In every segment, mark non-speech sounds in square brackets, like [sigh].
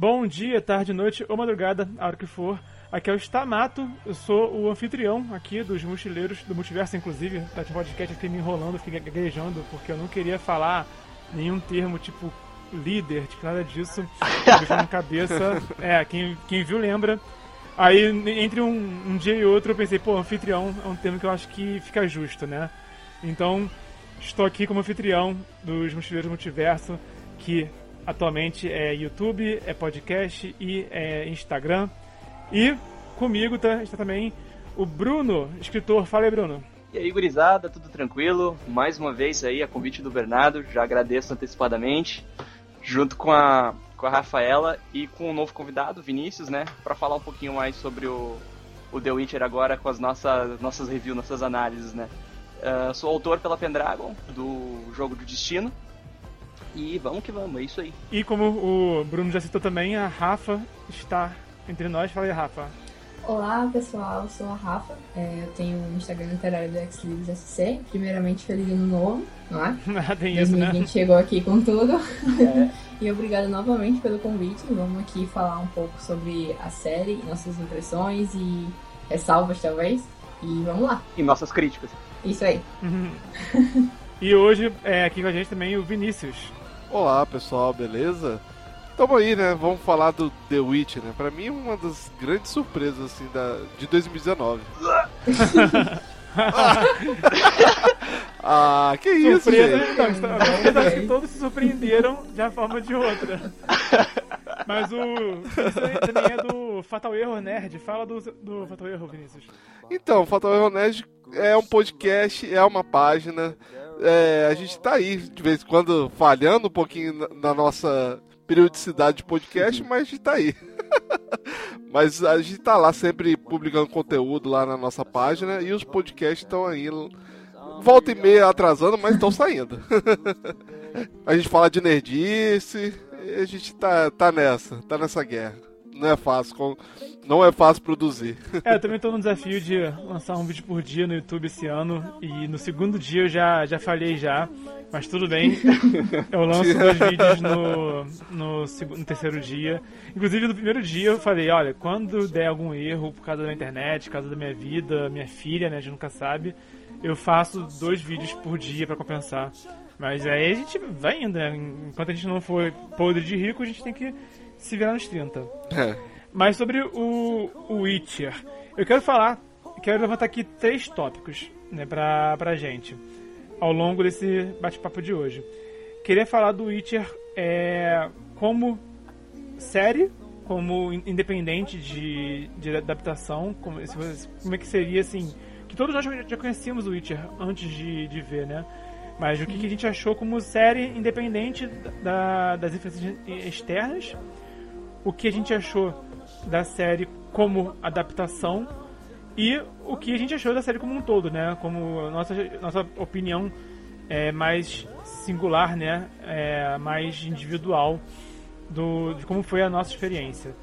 Bom dia, tarde, noite ou madrugada, a hora que for. Aqui é o Stamato, eu sou o anfitrião aqui dos mochileiros, do multiverso, inclusive. Tá de podcast aqui me enrolando, fiquei gaguejando, porque eu não queria falar nenhum termo tipo líder, tipo nada disso. na cabeça. [laughs] É, quem, quem viu lembra. Aí, entre um, um dia e outro, eu pensei, pô, anfitrião é um termo que eu acho que fica justo, né? Então, estou aqui como anfitrião dos Mochileiros Multiverso, que atualmente é YouTube, é podcast e é Instagram. E comigo tá, está também o Bruno, escritor. Fala aí, Bruno. E aí, gurizada, tudo tranquilo? Mais uma vez aí, a convite do Bernardo, já agradeço antecipadamente, junto com a, com a Rafaela e com o novo convidado, Vinícius, né, para falar um pouquinho mais sobre o, o The Witcher agora com as nossas, nossas reviews, nossas análises, né. Uh, sou autor pela Pendragon, do jogo do Destino, e vamos que vamos, é isso aí. E como o Bruno já citou também, a Rafa está entre nós. Fala aí, Rafa. Olá pessoal, eu sou a Rafa, é, eu tenho o Instagram literário do Xlibs SC. Primeiramente, feliz ano novo, não é? [laughs] Tem isso, 2020 né? chegou aqui com tudo. É. [laughs] e obrigado novamente pelo convite. Vamos aqui falar um pouco sobre a série, nossas impressões e ressalvas talvez. E vamos lá. E nossas críticas. Isso aí. [laughs] e hoje é aqui com a gente também o Vinícius. Olá pessoal, beleza? Tamo aí, né? Vamos falar do The Witch, né? Pra mim, uma das grandes surpresas, assim, da, de 2019. [laughs] ah, que isso, Surpresa, gente? Não, está, acho que todos se surpreenderam de uma forma ou de outra. Mas o. Isso também é do Fatal Error Nerd. Fala do, do Fatal Error, Vinícius. Então, Fatal Error Nerd é um podcast, é uma página. É, a gente tá aí de vez em quando falhando um pouquinho na, nossa periodicidade de podcast, mas a gente tá aí. [laughs] mas a gente tá lá sempre publicando conteúdo lá na nossa página e os podcasts estão aí. Volta e meia atrasando, mas estão saindo. [laughs] a gente fala de nerdice, a gente tá, tá nessa, tá nessa guerra não é fácil, não é fácil produzir. [laughs] É, eu também tô no desafio de lançar um vídeo por dia no YouTube esse ano e no segundo dia eu já, já falhei já, mas tudo bem. [laughs] Eu lanço dois vídeos no, no, segundo, no terceiro dia. Inclusive no primeiro dia eu falei, olha, quando der algum erro por causa da internet, por causa da minha vida, minha filha, né, a gente nunca sabe, eu faço dois vídeos por dia para compensar. Mas aí a gente vai indo, né? Enquanto a gente não for podre de rico, a gente tem que se virar nos 30. É. Mas sobre o, o Witcher, eu quero falar, quero levantar aqui três tópicos né, pra, pra gente ao longo desse bate-papo de hoje. Queria falar do Witcher é, como série, como independente de, de adaptação, como, como é que seria assim. Que todos nós já conhecíamos o Witcher antes de, de ver, né? Mas o que, que a gente achou como série independente da, das influências externas o que a gente achou da série como adaptação e o que a gente achou da série como um todo, né? Como nossa, nossa opinião é mais singular, né? É mais individual do, de como foi a nossa experiência.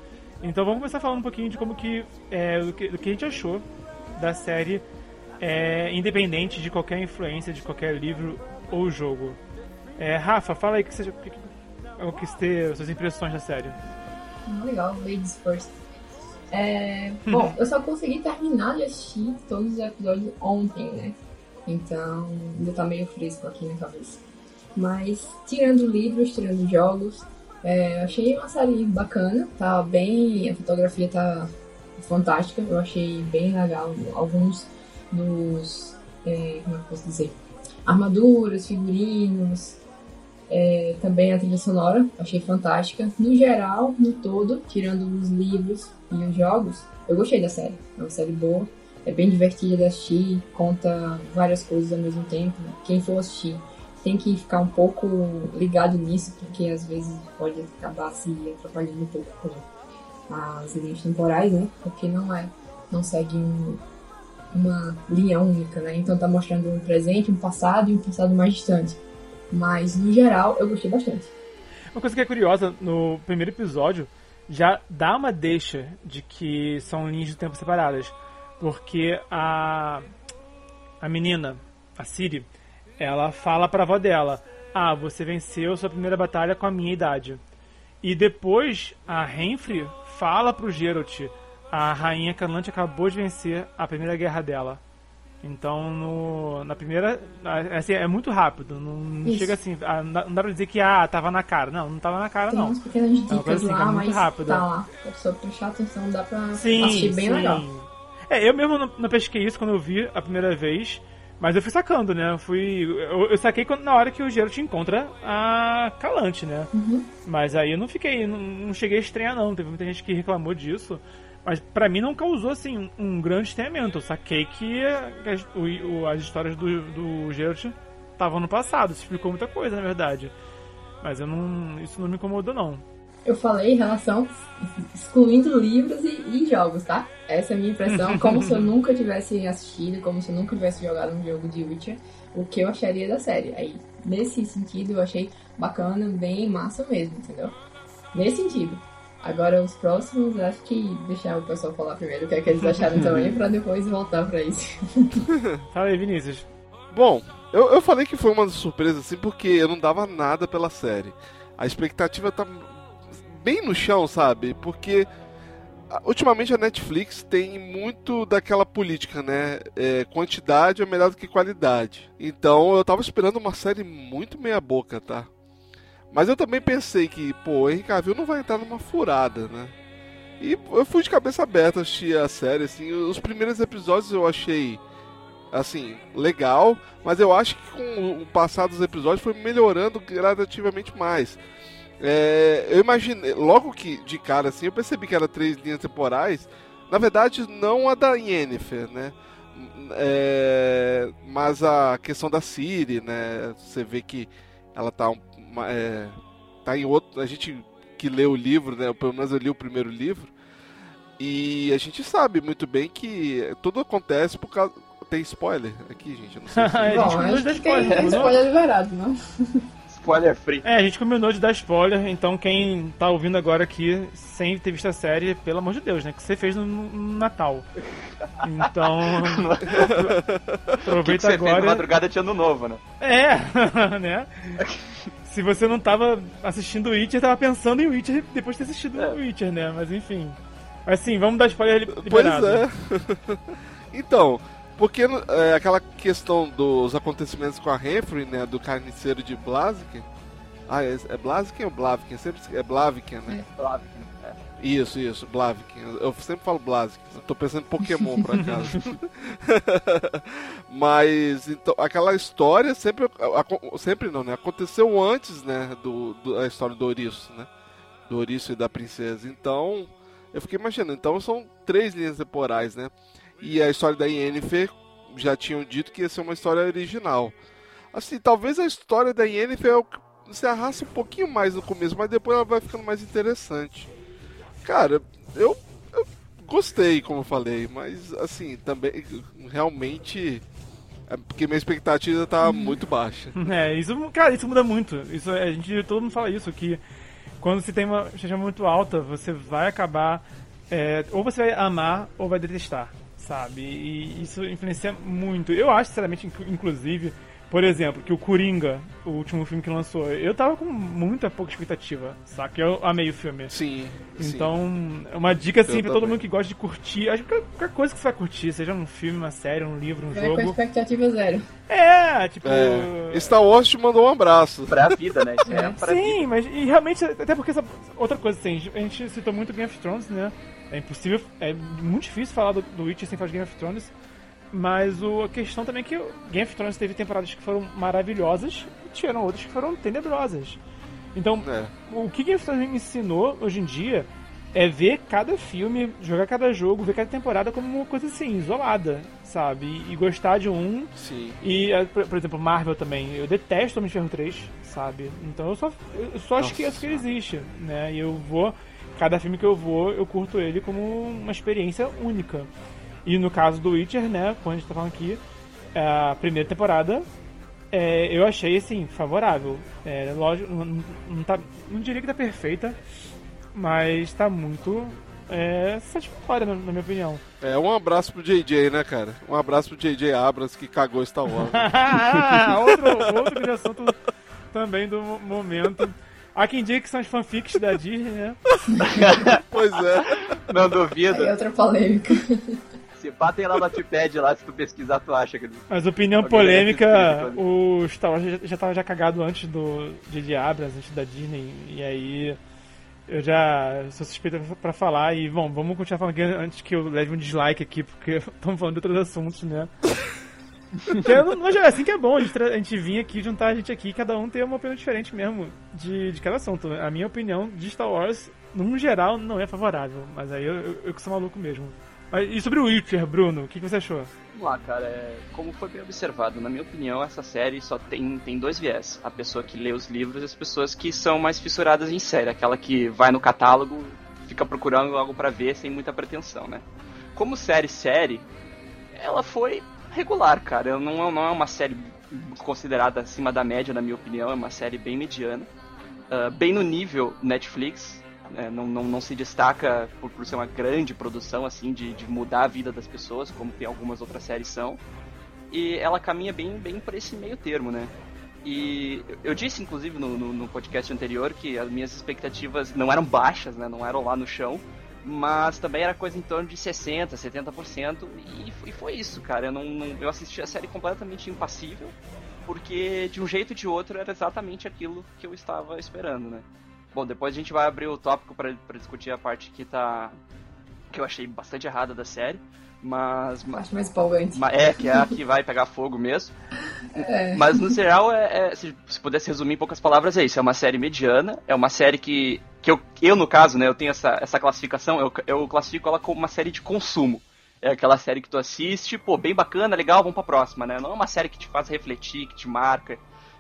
Então vamos começar falando um pouquinho de como que, é, do, que do que a gente achou da série, é, independente de qualquer influência, de qualquer livro ou jogo. É, Rafa, fala aí que você, que, o que ter suas impressões da série. Legal, ladies first. É, bom, eu só consegui terminar de assistir todos os episódios ontem, né? Então, ainda tá meio fresco aqui na cabeça. Mas, tirando livros, tirando jogos, é, achei uma série bacana. Tá bem. A fotografia tá fantástica. Eu achei bem legal alguns dos. É, como é que posso dizer? Armaduras, figurinos, é, também a trilha sonora, achei fantástica. No geral, no todo, tirando os livros e os jogos, eu gostei da série. É uma série boa, é bem divertida de assistir, conta várias coisas ao mesmo tempo. Quem for assistir tem que ficar um pouco ligado nisso, porque às vezes pode acabar se atrapalhando um pouco com as linhas temporais, né? Porque não é, não segue um, uma linha única, né? Então tá mostrando um presente, um passado e um passado mais distante. Mas, no geral, eu gostei bastante. Uma coisa que é curiosa, no primeiro episódio, já dá uma deixa de que são linhas de tempo separadas. Porque a, a menina, a Siri, ela fala pra avó dela: Ah, você venceu sua primeira batalha com a minha idade. E depois a Renfrey fala pro Geralt, a rainha Calante acabou de vencer a primeira guerra dela. Então, no, na primeira, assim, é muito rápido. Não Isso. chega assim, ah, não dá não pra dizer que ah, tava na cara. Não, não tava na cara, Tem não. umas pequenas É dicas coisa assim, que é lá, muito mas rápida. tá lá. A pessoa prestar atenção, dá pra Sim, assistir bem sim. legal. É, eu mesmo não, não pesquei isso quando eu vi a primeira vez, mas eu fui sacando, né? Eu fui. Eu, eu saquei quando- na hora que o Geralt encontra a Calante, né? Uhum. Mas aí eu não fiquei. Não, não cheguei a estranhar, não. Teve muita gente que reclamou disso. Mas pra mim não causou, assim, um, grande estranhamento. Eu saquei que as, o- as histórias do, do Geralt estavam no passado. Isso explicou muita coisa, na verdade. Mas eu não. Isso não me incomodou, não. Eu falei em relação excluindo livros e, e jogos, tá? Essa é a minha impressão, [laughs] como se eu nunca tivesse assistido, como se eu nunca tivesse jogado um jogo de Witcher, o que eu acharia da série. Aí, nesse sentido, eu achei bacana, bem massa mesmo, entendeu? Nesse sentido. Agora, os próximos, acho que deixar o pessoal falar primeiro o que é que eles acharam também, pra depois voltar pra isso. [laughs] Fala aí, Vinícius. Bom, eu, eu falei que foi uma surpresa assim porque eu não dava nada pela série. A expectativa tá bem no chão, sabe? Porque ultimamente a Netflix tem muito daquela política, né? É, quantidade é melhor do que qualidade. Então eu tava esperando uma série muito meia boca, tá? Mas eu também pensei que, pô, o Henry Cavill não vai entrar numa furada, né? E eu fui de cabeça aberta assistir a série, assim, os primeiros episódios eu achei assim, legal, mas eu acho que com o passar dos episódios foi melhorando gradativamente mais. É, eu imaginei, logo que de cara assim, eu percebi que era três linhas temporais. Na verdade, não a da Yennefer, né? É, mas a questão da Siri, né? Você vê que ela tá, um- uma- é, tá em outro. A gente que lê o livro, né? Pelo menos eu li o primeiro livro. E a gente sabe muito bem que tudo acontece por causa. Tem spoiler aqui, gente? Eu não sei [laughs] se... A gente Bom, combinou de dar acho que tem spoiler, spoiler liberado, não? Spoiler free. É, a gente combinou de dar spoiler, então quem tá ouvindo agora aqui sem ter visto a série, pelo amor de Deus, né? Que você fez no, no Natal. Então. [laughs] O que, que aproveita você fez na agora. madrugada de ano novo, né? É, [laughs] né? Se você não tava assistindo o Witcher, tava pensando em Witcher depois de ter assistido É. o Witcher, né? Mas enfim. Mas sim, vamos dar spoiler li- Pois liberado. é. [laughs] então, porque é, aquela questão dos acontecimentos com a Renfrey, né, do carniceiro de Blaziken. Ah, é, é Blaziken ou Blaviken? Sempre esque- é Blaviken, né? É. Isso, isso, Blaviken. Eu sempre falo Blaziken. Eu tô pensando em Pokémon por acaso. [laughs] Mas então, aquela história sempre, sempre não, né? Aconteceu antes, né, do, do- da história do Ouriço, né? Do Ouriço e da princesa. Então, eu fiquei imaginando. Então são três linhas temporais, né? E a história da Yennefer já tinham dito que ia ser uma história original. Assim, talvez a história da Yennefer é o que se arrasta um pouquinho mais no começo, mas depois ela vai ficando mais interessante. Cara, eu, eu gostei, como eu falei, mas assim, também realmente é porque minha expectativa tá muito baixa. [laughs] É, isso, cara, isso muda muito. Isso, a gente, todo mundo fala isso, que quando você tem uma expectativa muito alta, você vai acabar. é, ou você vai amar ou vai detestar, sabe? E isso influencia muito. Eu acho, sinceramente, inclu- inclusive, por exemplo, que o Coringa, o último filme que lançou, eu tava com muita pouca expectativa, saca? Eu amei o filme. Sim. sim. Então, é uma dica assim Eu pra todo mundo que gosta de curtir. Acho que qualquer- coisa que você vai curtir, seja um filme, uma série, um livro, um com a jogo. expectativa zero. É, tipo. É, Star Wars te mandou um abraço. Pra vida, né? Isso é pra vida. Sim, mas e realmente, até porque essa outra coisa assim, a gente citou muito Game of Thrones, né? É impossível, é muito difícil falar do, do Witcher sem falar de Game of Thrones. Mas o, a questão também é que Game of Thrones teve temporadas que foram maravilhosas e tiveram outras que foram tenebrosas. Então, É. o que Game of Thrones me ensinou hoje em dia é ver cada filme, jogar cada jogo, ver cada temporada como uma coisa assim, isolada, sabe? E, e gostar de um Sim. e, eh, por, por exemplo, Marvel também. Eu detesto Homem de Ferro 3, sabe? Então eu só, eu só Nossa esqueço que ele existe, né? E eu vou... Cada filme que eu vou, eu curto ele como uma experiência única. E no caso do Witcher, né? Quando a gente tá falando aqui, a primeira temporada, é, eu achei, assim, favorável. É, lógico, não, não, tá, não diria que tá perfeita, mas tá muito é, satisfatória, na, na minha opinião. É, um abraço pro JJ, né, cara? Um abraço pro JJ Abrams que cagou Star Wars. [laughs] outro, outro grande assunto também do mo- momento. Há quem diga que são as fanfics da Disney, né? [laughs] pois é. Não duvido. Aí outra polêmica. Se pá, tem lá no Notepad lá, se tu pesquisar, tu acha que. Mas opinião Alguém polêmica, o Star Wars já, já tava já cagado antes do J.J. Abrams, antes da Disney, e aí eu já sou suspeito pra falar, e bom, vamos continuar falando aqui antes que eu leve um dislike aqui, porque [laughs] estamos falando de outros assuntos, né? Eu mas é assim que é bom, a gente, a gente vir aqui, juntar a gente aqui, cada um ter uma opinião diferente mesmo de, de cada assunto. A minha opinião de Star Wars, num geral, não é favorável, mas aí eu, eu, eu que sou maluco mesmo. E sobre o Witcher, Bruno, o que, você achou? Vamos lá, cara. É, como foi bem observado, na minha opinião, essa série só tem, tem dois viés. A pessoa que lê os livros e as pessoas que são mais fissuradas em série. Aquela que vai no catálogo, fica procurando algo pra ver sem muita pretensão, né? Como série, série, ela foi regular, cara. Não, não é uma série considerada acima da média, na minha opinião. É uma série bem mediana. Ah, bem no nível Netflix. Né? não, não, não se destaca por, por ser uma grande produção, assim, de, de mudar a vida das pessoas, como tem algumas outras séries são. E ela caminha bem, bem por esse meio termo, né? E eu- disse, inclusive, no, no, no podcast anterior que as minhas expectativas não eram baixas, né? Não eram lá no chão. Mas também era coisa em torno de 60%, 70%. E, e foi isso, cara. Eu, não, não- eu assisti a série completamente impassível. Porque de um jeito ou de outro era exatamente aquilo que eu estava esperando, né? Bom, depois a gente vai abrir o tópico para discutir a parte que tá. que eu achei bastante errada da série. Mas. mas Acho mais empolgante. é, que é a que vai pegar fogo mesmo. É. Mas no geral, é, é- se, se pudesse resumir em poucas palavras, é isso. É uma série mediana, é uma série que. que eu, eu no caso, né, eu tenho essa, essa classificação, eu, eu classifico ela como uma série de consumo. É aquela série que tu assiste, pô, bem bacana, legal, vamos pra próxima, né? Não é uma série que te faz refletir, que te marca.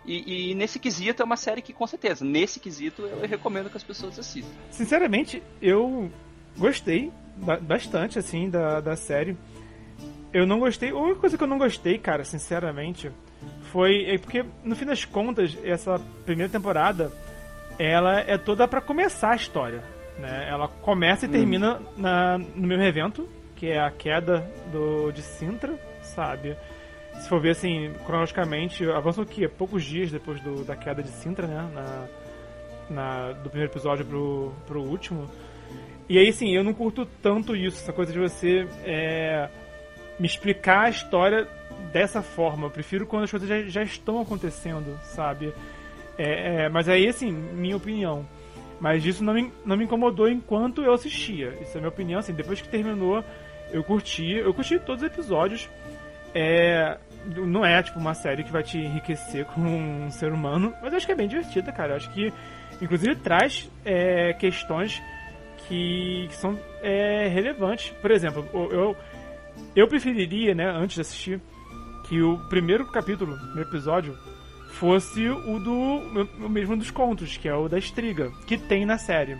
E, e nesse quesito é uma série que, com certeza, nesse quesito eu recomendo que as pessoas assistam. Sinceramente, eu gostei ba- bastante, assim, da, da série. Eu não gostei. A única coisa que eu não gostei, cara, sinceramente, foi. É porque, no fim das contas, essa primeira temporada ela é toda pra começar a história. Né? Ela começa e termina na, no mesmo evento, que é a queda do, de Sintra, sabe? Se for ver assim, cronologicamente, avança o quê? Poucos dias depois do, da queda de Sintra, né? Na, na- do primeiro episódio pro, pro último. E aí, sim, eu não curto tanto isso, essa coisa de você é, me explicar a história dessa forma. Eu prefiro quando as coisas já, já estão acontecendo, sabe? É, é, mas aí, assim, minha opinião. Mas isso não me, não me incomodou enquanto eu assistia. Isso é minha opinião, assim, depois que terminou, eu curti. Eu curti todos os episódios. É, não é, tipo, uma série que vai te enriquecer como um ser humano, mas eu acho que é bem divertida, cara. Eu acho que, inclusive, traz é, questões que, que são é, relevantes. Por exemplo, eu, eu, preferiria, né, antes de assistir, que o primeiro capítulo, no episódio, fosse o do o mesmo dos contos, que é o da Estriga, que tem na série.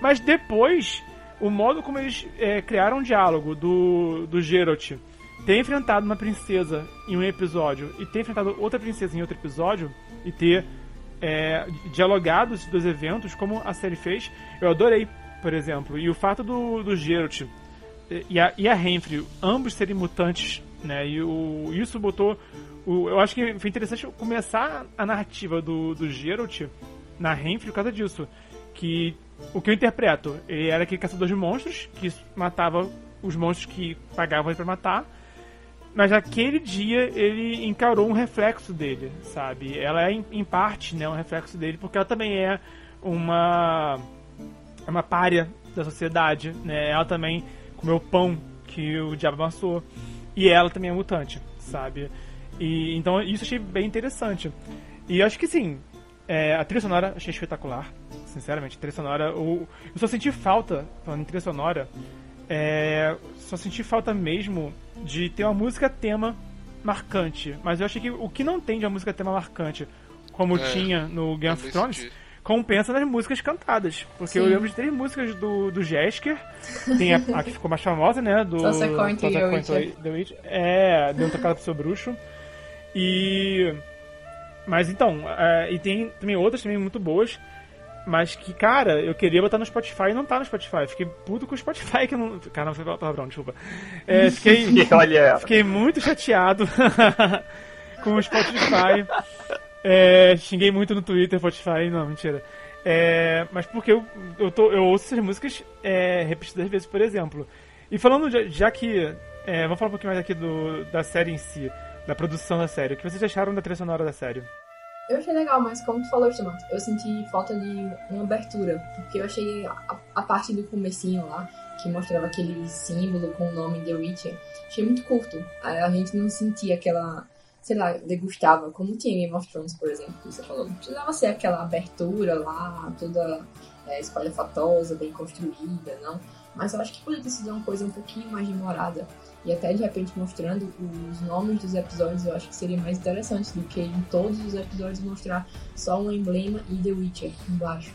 Mas depois, o modo como eles é, criaram um diálogo do, do Geralt ter enfrentado uma princesa em um episódio e ter enfrentado outra princesa em outro episódio e ter é, dialogado esses dois eventos, como a série fez, eu adorei, por exemplo. E o fato do, do Geralt e a, e a Renfrey, ambos serem mutantes, né? E o, isso botou. O, eu acho que foi interessante começar a narrativa do, do Geralt na Renfrey por causa disso. Que o que eu interpreto, ele era aquele caçador de monstros que matava os monstros que pagavam ele pra matar. Mas naquele dia ele encarou um reflexo dele, sabe? Ela é em, parte, né, um reflexo dele, porque ela também é uma é uma párea da sociedade, né? Ela também comeu pão que o diabo amassou e ela também é mutante, sabe? E então isso achei bem interessante. E acho que sim, é, a trilha sonora achei espetacular, sinceramente. A trilha sonora, eu, eu só senti falta, falando em trilha sonora, é, só senti falta mesmo de ter uma música tema marcante. Mas eu achei que o que não tem de uma música tema marcante, como É, tinha no Game of Thrones, senti. compensa nas músicas cantadas. Porque eu Sim. lembro de três músicas do, do Jesker. Tem a, a que ficou mais famosa, né? Do Secou Into Witcher. The Witch. É, deu um tocado pro seu bruxo. E. Mas então, é, e tem também outras também muito boas. Mas que, cara, eu queria botar no Spotify e não tá no Spotify. Fiquei puto com o Spotify que não. Cara, não foi palavrão, desculpa. É, [laughs] fiquei. Olha. Fiquei muito chateado [laughs] com o Spotify. É, xinguei muito no Twitter, Spotify, não, mentira. É, mas porque eu, eu, tô, eu ouço essas músicas é, repetidas vezes, por exemplo. E falando, já, já que. É, vamos falar um pouquinho mais aqui do, da série em si, da produção da série. O que vocês acharam da trilha sonora da série? Eu achei legal, mas como tu falou, Tomato, eu senti falta de uma abertura. Porque eu achei a, a parte do comecinho lá, que mostrava aquele símbolo com o nome The Witcher, achei muito curto. A, a gente não sentia aquela, sei lá, degustava, como tinha Game of Thrones, por exemplo, que você falou. Não precisava ser aquela abertura lá, toda é, espalhafatosa, bem construída, não. Mas eu acho que poderia ter sido uma coisa um pouquinho mais demorada. E até de repente mostrando os nomes dos episódios, eu acho que seria mais interessante do que em todos os episódios mostrar só um emblema e The Witcher embaixo.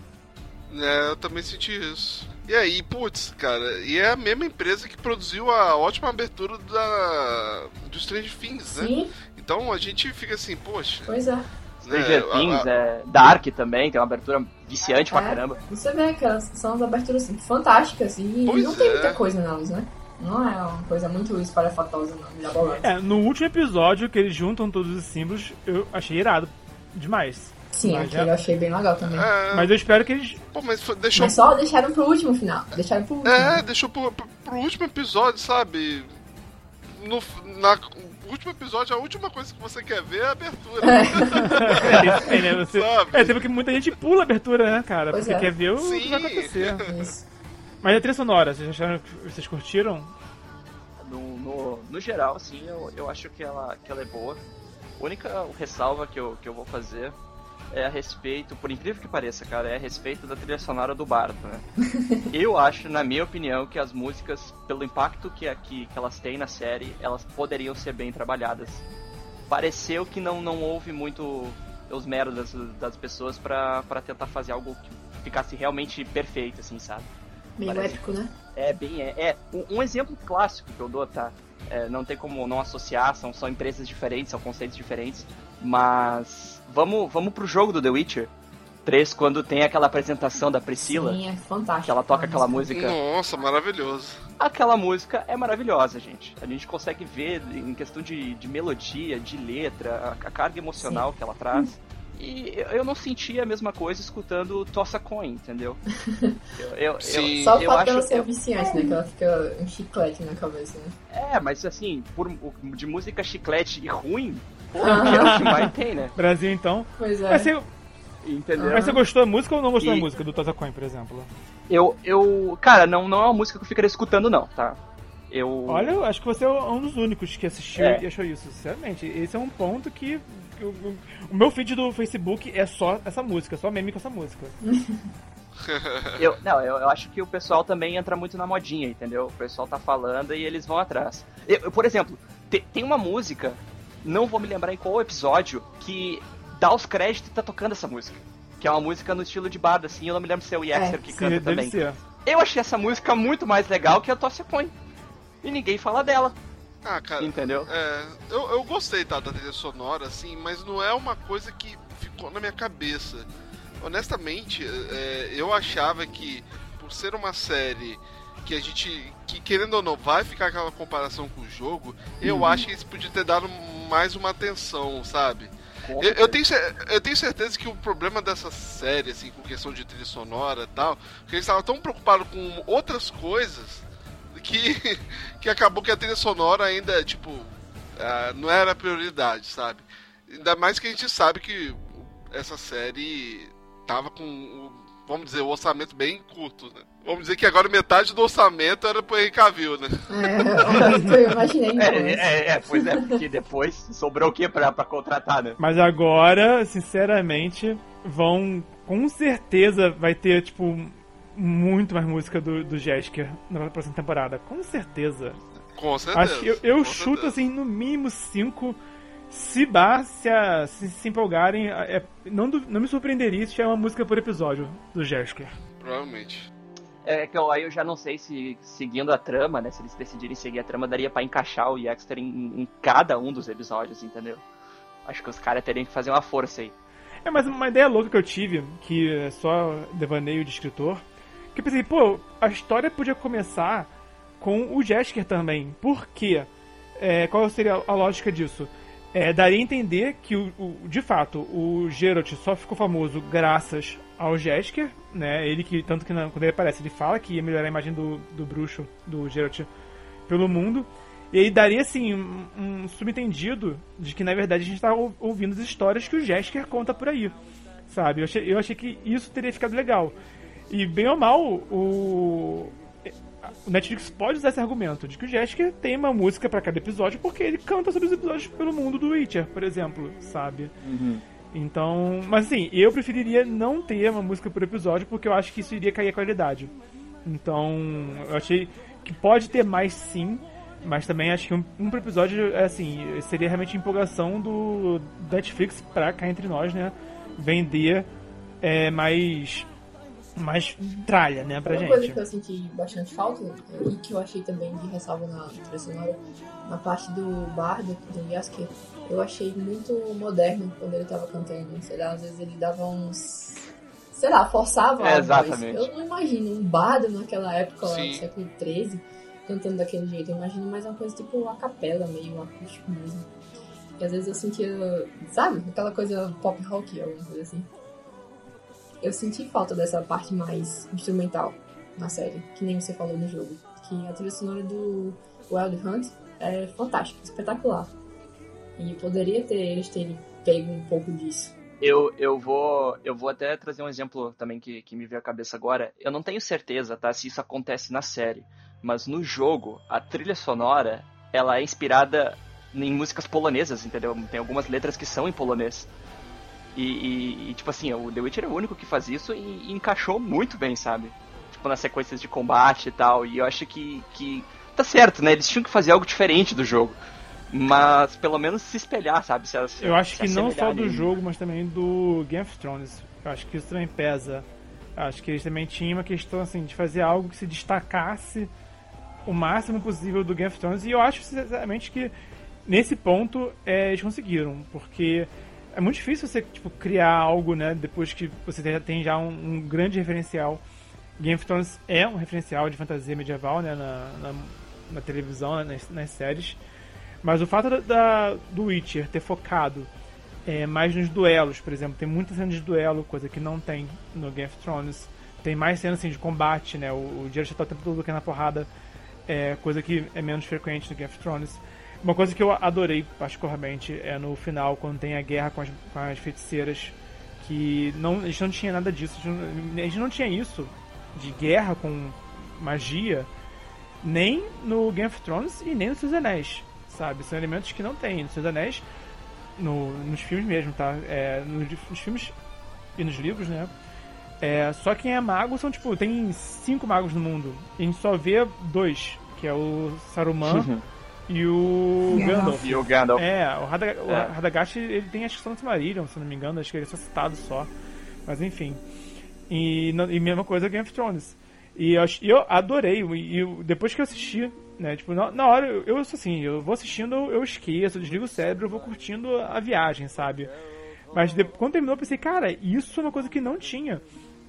É, eu também senti isso. E aí, putz, cara, e é a mesma empresa que produziu a ótima abertura da do Strange Things, né? Sim, Então a gente fica assim, poxa. pois é. Stranger a- Things, a- é, Dark também, tem uma abertura viciante pra É. caramba. Você vê que elas são as aberturas assim, fantásticas e Pois não tem é. muita coisa nelas, né? Não é uma coisa muito espalhafatosa, não, mirabolante. É, no último episódio que eles juntam todos os símbolos, eu achei irado demais. Sim, Mas aquele já- eu achei bem legal também. É, Mas eu espero que eles. pô, mas deixou. Mas só deixaram pro último final. Deixaram pro último. É, deixou pro, pro, pro último episódio, sabe? No, na, último episódio, a última coisa que você quer ver é a abertura. É, [laughs] isso aí, né? Você... Sabe? É, teve que muita gente pula a abertura, né, cara? Pois porque é. quer ver o que Sim. vai acontecer. Isso. Mas a trilha sonora, vocês acharam que vocês curtiram? No, no, no geral, assim, eu, eu acho que ela, que ela é boa. A única ressalva que eu, que eu vou fazer é a respeito, por incrível que pareça, cara, é a respeito da trilha sonora do Bardo, né? [laughs] eu acho, na minha opinião, que as músicas, pelo impacto que, aqui, que elas têm na série, elas poderiam ser bem trabalhadas. Pareceu que não, não houve muito os meros das, das pessoas pra tentar fazer algo que ficasse realmente perfeito, assim, sabe? Meio Parece- épico, né? É, bem, é. é. Um, um exemplo clássico que eu dou, tá? É, não tem como não associar, são, são empresas diferentes, são conceitos diferentes. Mas vamos, vamos pro jogo do The Witcher 3, quando tem aquela apresentação da Priscila, Sim, é fantástico. que ela toca aquela música. Nossa, maravilhoso. Aquela música é maravilhosa, gente. A gente consegue ver em questão de, de melodia, de letra, a, a carga emocional que ela traz. E eu- eu não senti a mesma coisa escutando Tossa Coin, entendeu? Eu, [laughs] eu, eu- Sim. Só o eu fato dela acho- ser viciante, né? Que ela fica um chiclete na cabeça, né? É, mas assim, por, de música chiclete e ruim, pô, é o que mais tem, né? Brasil, então. Pois é. Mas você, Entendeu? mas você gostou da música ou não gostou E- da música do Tosa Coin, por exemplo? Eu, eu. Cara, não, não é uma música que eu ficaria escutando, não, tá? Eu. Olha, eu acho que você é um dos únicos que assistiu É. e achou isso, sinceramente. Esse é um ponto que. O, o meu feed do Facebook é só essa música, só meme com essa música. [laughs] Eu, não, eu, eu acho que o pessoal também entra muito na modinha, entendeu? O pessoal tá falando e eles vão atrás. Eu, eu, por exemplo, te- tem uma música, não vou me lembrar em qual episódio, que dá os créditos e tá tocando essa música. Que é uma música no estilo de bada, assim, eu não me lembro se é o Yaxter É, que Sim, canta também. ser. Eu achei essa música muito mais legal que a Tosse Coin. E ninguém fala dela, Ah, cara. entendeu? É, eu, eu gostei tá, da trilha sonora, assim, mas não é uma coisa que ficou na minha cabeça. Honestamente, é, eu achava que por ser uma série que a gente, que querendo ou não, vai ficar aquela comparação com o jogo, eu acho que eles podiam ter dado mais uma atenção, sabe? Eu, eu tenho, eu tenho certeza que o problema dessa série, assim, com questão de trilha sonora e tal, que eles estavam tão preocupados com outras coisas que, [laughs] que acabou que a trilha sonora ainda, tipo, ah, não era prioridade, sabe? Ainda mais que a gente sabe que essa série tava com, o- vamos dizer, o orçamento bem curto, né? Vamos dizer que agora metade do orçamento era pro Henry Cavill, né? É, [laughs] eu imaginei então. É, é, é, pois é, porque depois sobrou o que pra, pra contratar, né? Mas agora, sinceramente, vão. Com certeza vai ter, tipo, muito mais música do, do Jesker na próxima temporada. Com certeza. Com certeza. Acho que eu, eu com chuto certeza. assim, no mínimo cinco. Se bar, se, a- se, se empolgarem, é- não, não me surpreenderia se tiver uma música por episódio do Jesker. Provavelmente. É que eu, aí eu já não sei se seguindo a trama, né? Se eles decidirem seguir a trama, daria pra encaixar o Yaxter em, em cada um dos episódios, entendeu? Acho que os caras teriam que fazer uma força aí. É, mas uma ideia louca que eu tive, que é só devaneio de escritor, que eu pensei, pô, a história podia começar com o Jesker também. Por quê? É, qual seria a lógica disso? é, daria a entender que, o, o, de fato, o Geralt só ficou famoso graças ao Jesker, né? Ele que, tanto que quando ele aparece, ele fala que ia melhorar a imagem do, do bruxo, do Geralt, pelo mundo. E aí daria, assim, um, um subentendido de que, na verdade, a gente está ouvindo as histórias que o Jesker conta por aí, sabe? Eu achei, eu achei que isso teria ficado legal. E, bem ou mal, o, o Netflix pode usar esse argumento de que o Jesker tem uma música para cada episódio porque ele canta sobre os episódios pelo mundo do Witcher, por exemplo, sabe? Uhum. Então, mas assim, eu preferiria não ter uma música por episódio porque eu acho que isso iria cair a qualidade. Então, eu achei que pode ter mais sim, mas também acho que um, um por episódio, assim, seria realmente empolgação do Netflix pra cá entre nós, né? Vender é, mais mais tralha, né, pra Uma gente. coisa que eu senti bastante falta e que eu achei também de ressalva na trilha sonora, na parte do bardo do Yasker, eu achei muito moderno quando ele tava cantando. Sei lá, às vezes ele dava uns. Sei lá, forçava É, exatamente. voz. Eu não imagino um bardo naquela época lá do século XIII cantando daquele jeito. Eu imagino mais uma coisa tipo a capela, meio acústico mesmo. E às vezes eu sentia, sabe, aquela coisa pop rock, alguma coisa assim. Eu senti falta dessa parte mais instrumental na série, que nem você falou no jogo. Que a trilha sonora do Wild Hunt é fantástica, espetacular. E poderia ter eles terem pego um pouco disso. Eu, eu vou eu vou até trazer um exemplo também que, que me veio à cabeça agora. Eu não tenho certeza, tá, se isso acontece na série, mas no jogo a trilha sonora ela é inspirada em músicas polonesas, entendeu? Tem algumas letras que são em polonês. E, e- e, tipo assim, o The Witcher é o único que faz isso e, e encaixou muito bem, sabe? Tipo, nas sequências de combate e tal. E eu acho que, que tá certo, né? Eles tinham que fazer algo diferente do jogo. Mas pelo menos se espelhar, sabe? Se, se- Eu acho se que não só do ali. jogo, mas também do Game of Thrones. Eu acho que isso também pesa. Eu acho que eles também tinham uma questão assim de fazer algo que se destacasse o máximo possível do Game of Thrones. E eu acho sinceramente que nesse ponto é, eles conseguiram, porque é muito difícil você tipo, criar algo, né, depois que você já tem já um, um grande referencial. Game of Thrones é um referencial de fantasia medieval, né, na, na, na televisão, né, nas, nas séries. Mas o fato da, da- do Witcher ter focado é, mais nos duelos, por exemplo, tem muitas cenas de duelo, coisa que não tem no Game of Thrones. Tem mais cenas assim, de combate, né? O, o Geralt tá o tempo todo na porrada, é, coisa que é menos frequente no Game of Thrones. Uma coisa que eu adorei particularmente é no final, quando tem a guerra com as, com as feiticeiras, que não, a gente não tinha nada disso. A gente não, tinha isso de guerra com magia, nem no Game of Thrones e nem nos Seus Anéis, sabe? São elementos que não tem. Nos Seus Anéis, no- nos filmes mesmo, tá? É, nos, nos filmes e nos livros, né? É, só quem é mago são, tipo, tem cinco magos no mundo. E a gente só vê dois, que é o Saruman [laughs] e o Gandalf. E o Gandalf. É, o, Rada, o É. Radagast, ele tem acho que só no Silmarillion, se não me engano, acho que ele é só citado só. Mas enfim. E, e mesma coisa Game of Thrones. E eu, eu adorei, e eu- depois que eu assisti, né, tipo, na, na hora, eu, eu sou assim, eu vou assistindo, eu esqueço, eu desligo o cérebro, eu vou curtindo a viagem, sabe? Mas de- quando terminou, eu pensei, cara, isso é uma coisa que não tinha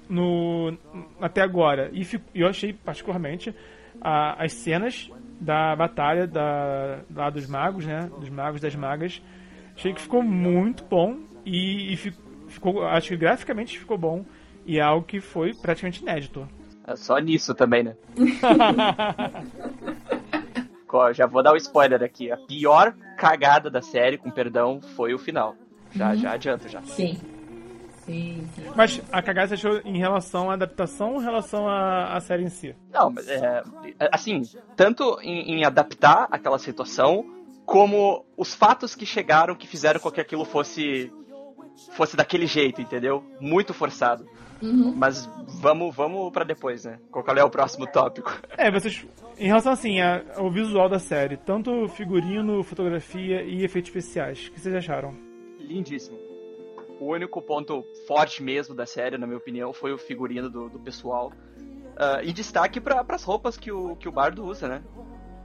no até agora. E fico- eu achei particularmente a- as cenas da batalha da, lá dos magos, né? Dos magos das magas. Achei que ficou muito bom e, e fi- ficou, acho que graficamente ficou bom e é algo que foi praticamente inédito. É só nisso também, né? [laughs] Já vou dar o spoiler aqui. A pior cagada da série, com perdão, foi o final. Já, já adianto já. Sim. Sim, sim. Mas a cagada você achou em relação à adaptação ou em relação à, à série em si? Não, mas é, assim, tanto em, em adaptar aquela situação, como os fatos que chegaram que fizeram com que aquilo fosse fosse daquele jeito, entendeu? Muito forçado. Uhum. Mas vamos, vamos para depois, né? Qual é o próximo tópico? É, vocês. Em relação assim, a- ao visual da série, tanto figurino, fotografia e efeitos especiais, o que vocês acharam? Lindíssimo. O único ponto forte mesmo da série, na minha opinião, foi o figurino do, do pessoal. Ah, e destaque para as roupas que o, que o Bardo usa, né?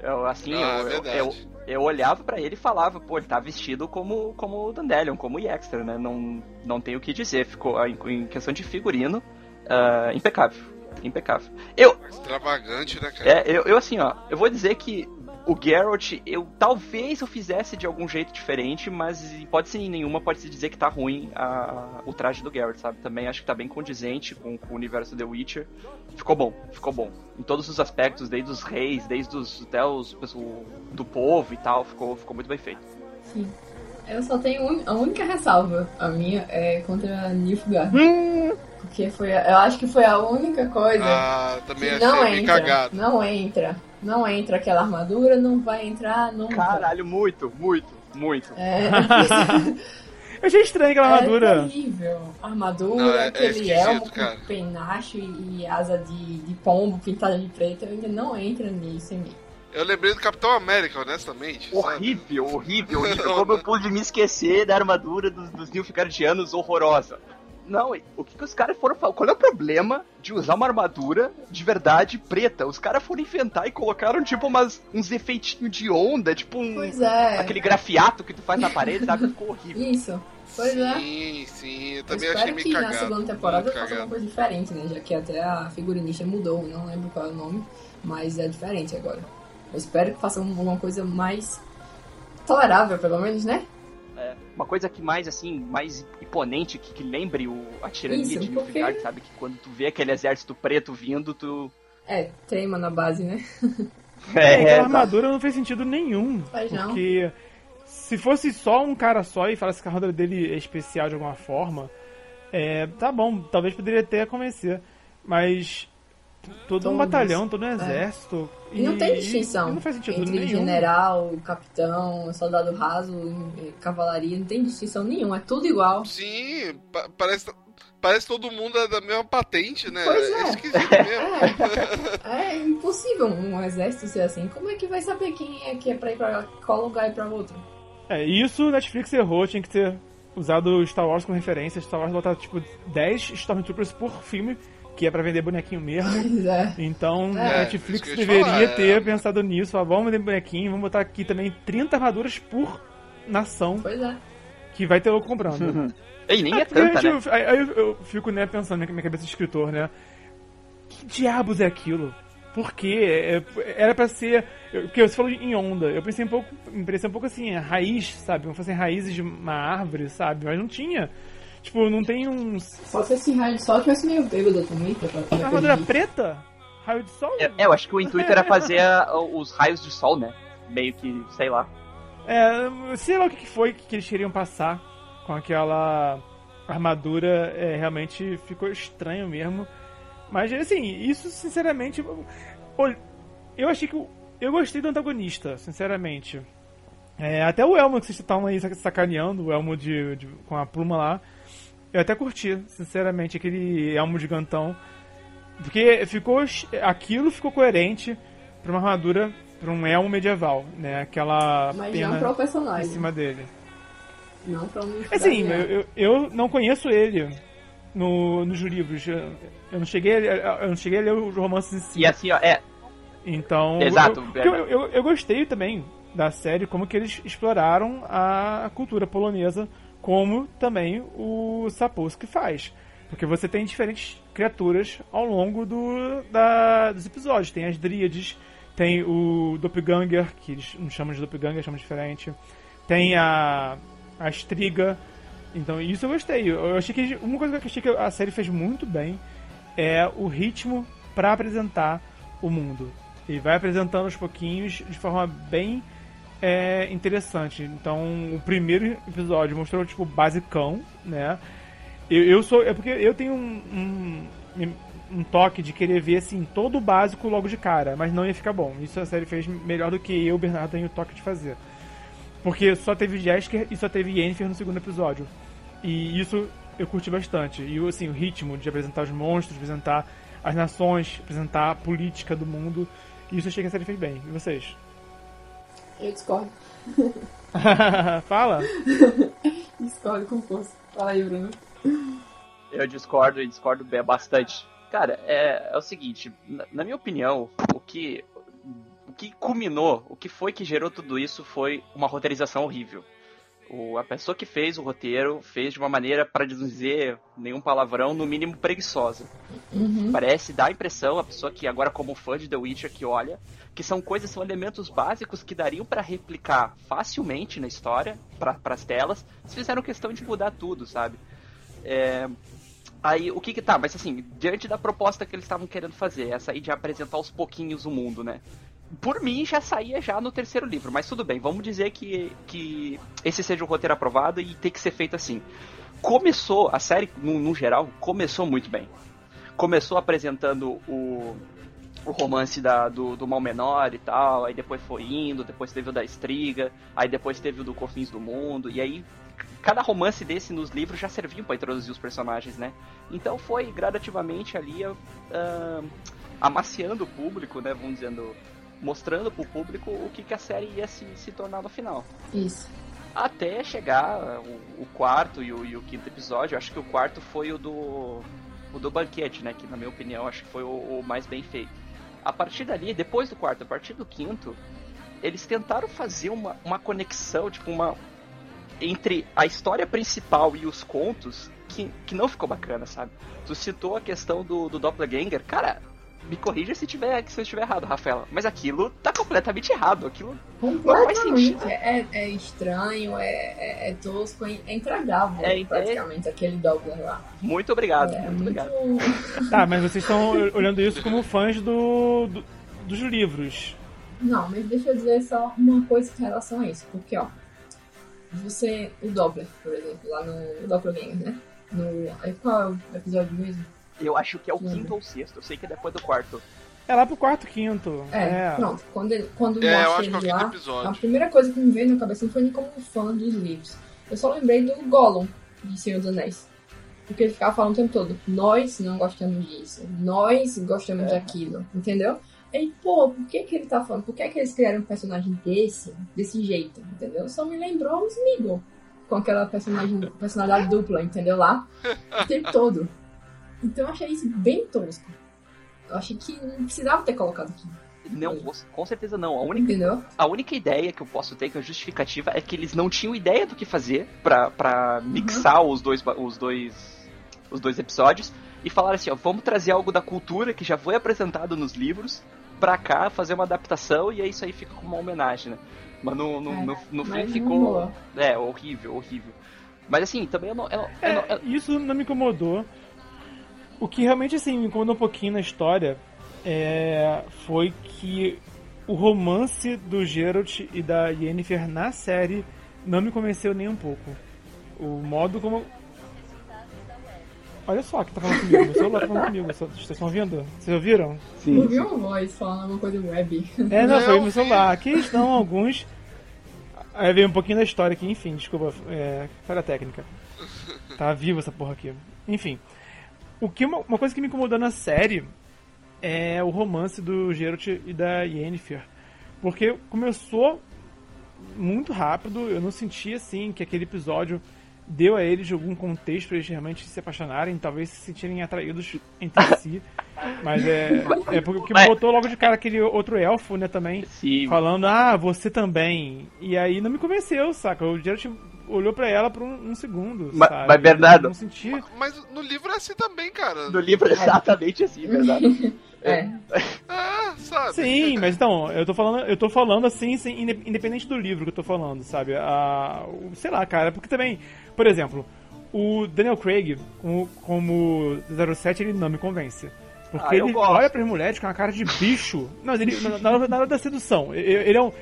Eu, assim, Ah, eu, é eu, eu, olhava pra ele e falava, pô, ele tá vestido como, como o Dandelion, como o Yaxter, né? Não, não tenho o que dizer. Ficou, ah, em, em questão de figurino, ah, impecável. Impecável. Eu, Extravagante, né, cara? é, eu, eu assim, ó, eu vou dizer que o Geralt, eu talvez eu fizesse de algum jeito diferente, mas pode ser nenhuma, pode se dizer que tá ruim a, o traje do Geralt, sabe? Também acho que tá bem condizente com, com, o universo The Witcher. Ficou bom, ficou bom. Em todos os aspectos, desde os reis, desde os, até os o, do povo e tal, ficou, ficou muito bem feito. Sim. Eu só tenho un... a única ressalva, a minha, é contra Nilfgaard. Hum. Porque foi, eu acho que foi a única coisa ah, também que achei não bem entra, cagado. não entra. Não entra aquela armadura, não vai entrar nunca. Caralho, muito, muito, muito. É, [laughs] Eu achei estranho aquela armadura. é terrível. Armadura, Não, é- é aquele esquisito, elmo cara. com penacho e, e asa de, de pombo pintada de preto, ainda não entra nisso em mim. Eu lembrei do Capitão América, honestamente. sabe? Horrível, horrível, horrível. [laughs] Como eu pude me esquecer da armadura dos, dos Nilfgaardianos horrorosa. Não, o que, que os caras foram falar? Qual é o problema de usar uma armadura de verdade preta? Os caras foram inventar e colocaram, tipo, umas, uns efeitinhos de onda, tipo um. Pois é. Aquele grafiato que tu faz na parede, sabe? Ficou horrível. Isso. Pois é. Sim, sim, eu Eu também espero achei meio que cagado. na segunda temporada faça cagado. uma coisa diferente, né? Já que até a figurinista mudou, não lembro qual é o nome, mas é diferente agora. Eu espero que faça uma coisa mais tolerável, pelo menos, né? É, uma coisa que mais, assim, mais imponente, que, que lembre o, a tirania Isso, de porque- Nilfgaard, sabe? Que quando tu vê aquele exército preto vindo, tu. É, teima na base, né? [laughs] É, aquela exato. armadura não fez sentido nenhum. Faz não. Porque se fosse só um cara só e falasse que a armadura dele é especial de alguma forma, é, tá bom, talvez poderia até convencer. Mas todo um batalhão, todo um exército. E não tem distinção e não faz sentido entre nenhum. general, capitão, soldado raso, e cavalaria, não tem distinção nenhuma, é tudo igual. Sim, pa- parece, parece todo mundo é da mesma patente, né? Pois é. esquisito [laughs] mesmo. É, é impossível um exército ser assim. Como é que vai saber quem é que é pra ir pra qual lugar e pra outro? É, isso Netflix errou, tinha que ter usado Star Wars como referência. Star Wars botar tipo 10 Stormtroopers por filme, que é pra vender bonequinho mesmo. Pois [laughs] é. Então, É, a Netflix deveria falar, é. ter pensado nisso. Falar, vamos vender bonequinho, vamos botar aqui também 30 armaduras por nação, Pois é. que vai ter louco comprando. [laughs] E nem é tanta, né? aí, aí eu, eu fico né, pensando na minha cabeça de escritor, né? Que diabos é aquilo? Por quê? É- Era pra ser. eu- Porque você falou em onda. Eu pensei um pouco. Me parecia um pouco assim, raiz, sabe? Como fossem raízes de uma árvore, sabe? Mas não tinha. Tipo, não tem um. Só se esse raio de sol tivesse meio bêbado também, pra, pra Uma armadura preta? Raio de sol? É, é, eu acho que o intuito era fazer a- os raios de sol, né? Meio que, sei lá. É, sei lá o que foi que eles queriam passar com aquela armadura. É, realmente ficou estranho mesmo. Mas, assim, isso, sinceramente. eu- achei que. Eu gostei do antagonista, sinceramente. É, até o Elmo que vocês estavam aí sac- sacaneando, o Elmo de, de- com a pluma lá. Eu até curti, sinceramente, aquele Elmo gigantão. Porque ficou. Aquilo ficou coerente pra uma armadura, pra um Elmo medieval, né? Aquela Mas pena não para o em personagem. cima dele. Não pra um Assim, eu, eu, eu não conheço ele no, nos livros. Eu, eu não cheguei, a- eu não cheguei a ler os romances em si. E assim, ó, é. Então, Exato, eu, eu, eu gostei também da série, como que eles exploraram a cultura polonesa, como também o Sapolsky faz. Porque você tem diferentes criaturas ao longo do, da, dos episódios. Tem as dríades, tem o Doppelganger, que eles não chamam de Doppelganger, chamam diferente. Tem a, a Striga. Então, isso eu gostei. Eu achei que uma coisa que eu achei que a série fez muito bem é o ritmo para apresentar o mundo. Ele vai apresentando aos pouquinhos de forma bem é, interessante. Então, o primeiro episódio mostrou, tipo, basicão, né? Eu, eu sou. É porque eu tenho um, um, um toque de querer ver, assim, todo o básico logo de cara, mas não ia ficar bom. Isso a série fez melhor do que eu, Bernardo, tenho o toque de fazer. Porque só teve Jesker e só teve Yennefer no segundo episódio. E isso eu curti bastante. E assim, o ritmo de apresentar os monstros, apresentar as nações, apresentar a política do mundo. Isso eu achei que a série fez bem. E vocês? Eu discordo. [laughs] Fala! Discordo com força. Fala aí, Bruno. Eu discordo e discordo bem- bastante. Cara, é, é o seguinte, na, na minha opinião, o que, o que culminou, o que foi que gerou tudo isso foi uma roteirização horrível. O, a pessoa que fez o roteiro fez de uma maneira, para dizer nenhum palavrão, no mínimo preguiçosa. Uhum. Parece, dá a impressão, a pessoa que agora como fã de The Witcher que olha, que são coisas, são elementos básicos que dariam para replicar facilmente na história, para as telas, se fizeram questão de mudar tudo, sabe? É, aí, o que que tá? Mas assim, diante da proposta que eles estavam querendo fazer, essa aí de apresentar aos pouquinhos o mundo, né? Por mim, já saía já no terceiro livro, mas tudo bem, vamos dizer que, que esse seja o roteiro aprovado e tem que ser feito assim. Começou, a série, no, no geral, começou muito bem. Começou apresentando o, o romance da, do, do Mal Menor e tal, aí depois foi indo, depois teve o da Estriga, aí depois teve o do Cofins do Mundo, e aí cada romance desse nos livros já serviam para introduzir os personagens, né? Então foi gradativamente ali uh, amaciando o público, né? Vamos dizendo, mostrando pro público o que, que a série ia se, se tornar no final. Isso. Até chegar o, o quarto e o, e o, quinto episódio, acho que o quarto foi o do o do banquete, né? Que na minha opinião acho que foi o, o mais bem feito. A partir dali, depois do quarto, a partir do quinto, eles tentaram fazer uma, uma conexão, tipo, uma. Entre a história principal e os contos, que, que não ficou bacana, sabe? Tu citou a questão do, do Doppelganger. Cara, me corrija se, tiver, se eu estiver errado, Rafaela. Mas aquilo tá completamente errado. Aquilo não faz sentido. É, é estranho, é, é, é, tosco, é intragável é, praticamente aquele Doppler lá. Muito obrigado, é, muito, muito, obrigado. Tá, mas vocês estão olhando isso como fãs do, do, dos livros. Não, mas deixa eu dizer só uma coisa em relação a isso. Porque, ó, você, o Doppler, por exemplo, lá no Doppelganger, né? No, qual é o episódio mesmo? Eu acho que é o quinto ou sexto. Eu sei que é depois do quarto. É lá pro quarto, quinto. É, é. pronto. Quando, ele, quando é, mostra ele é lá, episódio. a primeira coisa que me veio na cabeça não foi nem como fã dos livros. Eu só lembrei do Gollum, de Senhor dos Anéis. Porque ele ficava falando o tempo todo, nós não gostamos disso, nós gostamos é. daquilo, entendeu? Aí, pô, por que que ele tá falando? Por que que eles criaram um personagem desse, desse jeito, entendeu? Só me lembrou os Smeagol, com aquela personagem, personalidade dupla, entendeu? Lá, o tempo todo. Então eu achei isso bem tosco. Eu achei que não precisava ter colocado aqui. Não, com certeza não. A única, Entendeu? a única ideia que eu posso ter, que é justificativa, é que eles não tinham ideia do que fazer pra, pra uhum. mixar uhum. os, dois, os, dois, os dois episódios e falaram assim: ó, vamos trazer algo da cultura que já foi apresentado nos livros pra cá, fazer uma adaptação e aí isso aí fica como uma homenagem, né? Mas no, no, é, no, no fim ficou. É, horrível, horrível. Mas assim, também eu não. Eu, eu, é, eu, isso não me incomodou. O que realmente assim, me incomodou um pouquinho na história é, foi que o romance do Geralt e da Yennefer na série não me convenceu nem um pouco. O modo como. Olha só que tá falando comigo, meu celular tá falando comigo, vocês estão ouvindo? Vocês ouviram? Sim. Ouviu uma voz falando uma coisa web. É, não, foi meu celular. Aqui estão alguns. Aí veio um pouquinho da história aqui, enfim, desculpa, é, falha técnica. Tá vivo essa porra aqui. Enfim. O que uma, uma, coisa que me incomodou na série é o romance do Geralt e da Yennefer. Porque começou muito rápido, eu não senti assim que aquele episódio deu a eles algum contexto para eles realmente se apaixonarem, talvez se sentirem atraídos entre si. [laughs] Mas é, é porque botou logo de cara aquele outro elfo, né, também, Sim. falando, ah, você também. E aí não me convenceu, saca? O Geralt olhou para ela por um, um segundo. Mas, sabe? mas Bernardo. Não senti. Mas no livro é assim também, cara. No livro é exatamente assim, Bernardo. É. Ah, [laughs] sabe? Sim, mas então, eu tô falando, eu tô falando assim, assim, independente do livro que eu tô falando, sabe? A, sei lá, cara, porque também, por exemplo, o Daniel Craig, como, como 07, ele não me convence. Porque ah, ele gosto. olha pras mulheres com uma cara de bicho. Não, ele, na, na hora da sedução, ele é, um,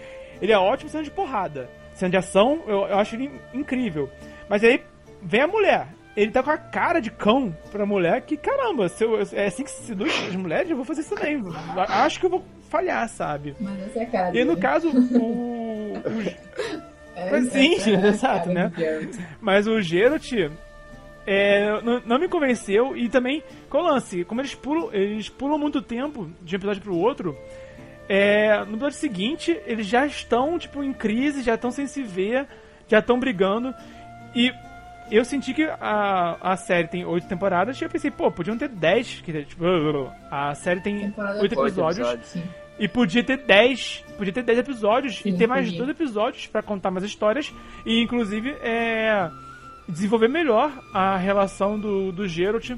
ele é ótimo sendo de porrada cena de ação, eu, eu acho ele incrível. Mas aí vem a mulher. Ele tá com a cara de cão pra mulher que, caramba, se eu, é assim que se seduz as mulheres, eu vou fazer isso também. Acho que eu vou falhar, sabe? Mas essa é a cara. E no caso, o. o... É, sim, é, exato, né? Mas o Geralt é, não, não, me convenceu e também, com o lance, como eles pulam, eles pulam muito tempo de um episódio pro outro, é, no episódio seguinte, eles já estão, tipo, em crise, já estão sem se ver, já estão brigando. E eu senti que a, a série tem oito temporadas e eu pensei, pô, podiam ter dez. Que, tipo, a série tem oito episódios. episódios E podia ter 10, podia ter 10 episódios Sim, e ter mais dois episódios pra contar mais histórias e inclusive é, desenvolver melhor a relação do, do Geralt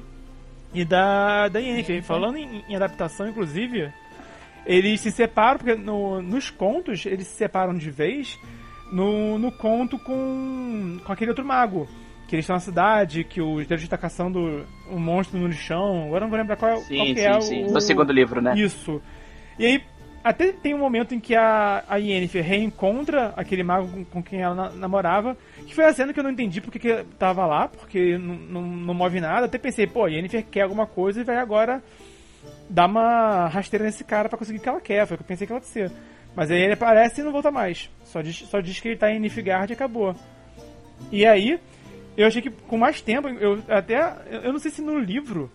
e da, da Yennefer. Falando em, em adaptação, inclusive, eles se separam, porque no- nos contos eles se separam de vez no, no conto com, com aquele outro mago. Que eles estão na cidade, que o Geralt está caçando um monstro no lixão. Agora eu não vou lembrar qual, é- qual Sim, que sim, é sim. o... No segundo livro, né? Isso. E aí, até tem um momento em que a, a Yennefer reencontra aquele mago com, com quem ela na- namorava, que foi a cena que eu não entendi porque que tava lá, porque não, não, não move nada. Até pensei, pô, a Yennefer quer alguma coisa e vai agora dar uma rasteira nesse cara pra conseguir o que ela quer. Foi o que eu pensei que ia acontecer. Mas aí ele aparece e não volta mais. Só diz, só diz que ele tá em Nilfgaard e acabou. E aí, eu achei que com mais tempo, eu até. Eu não sei se no livro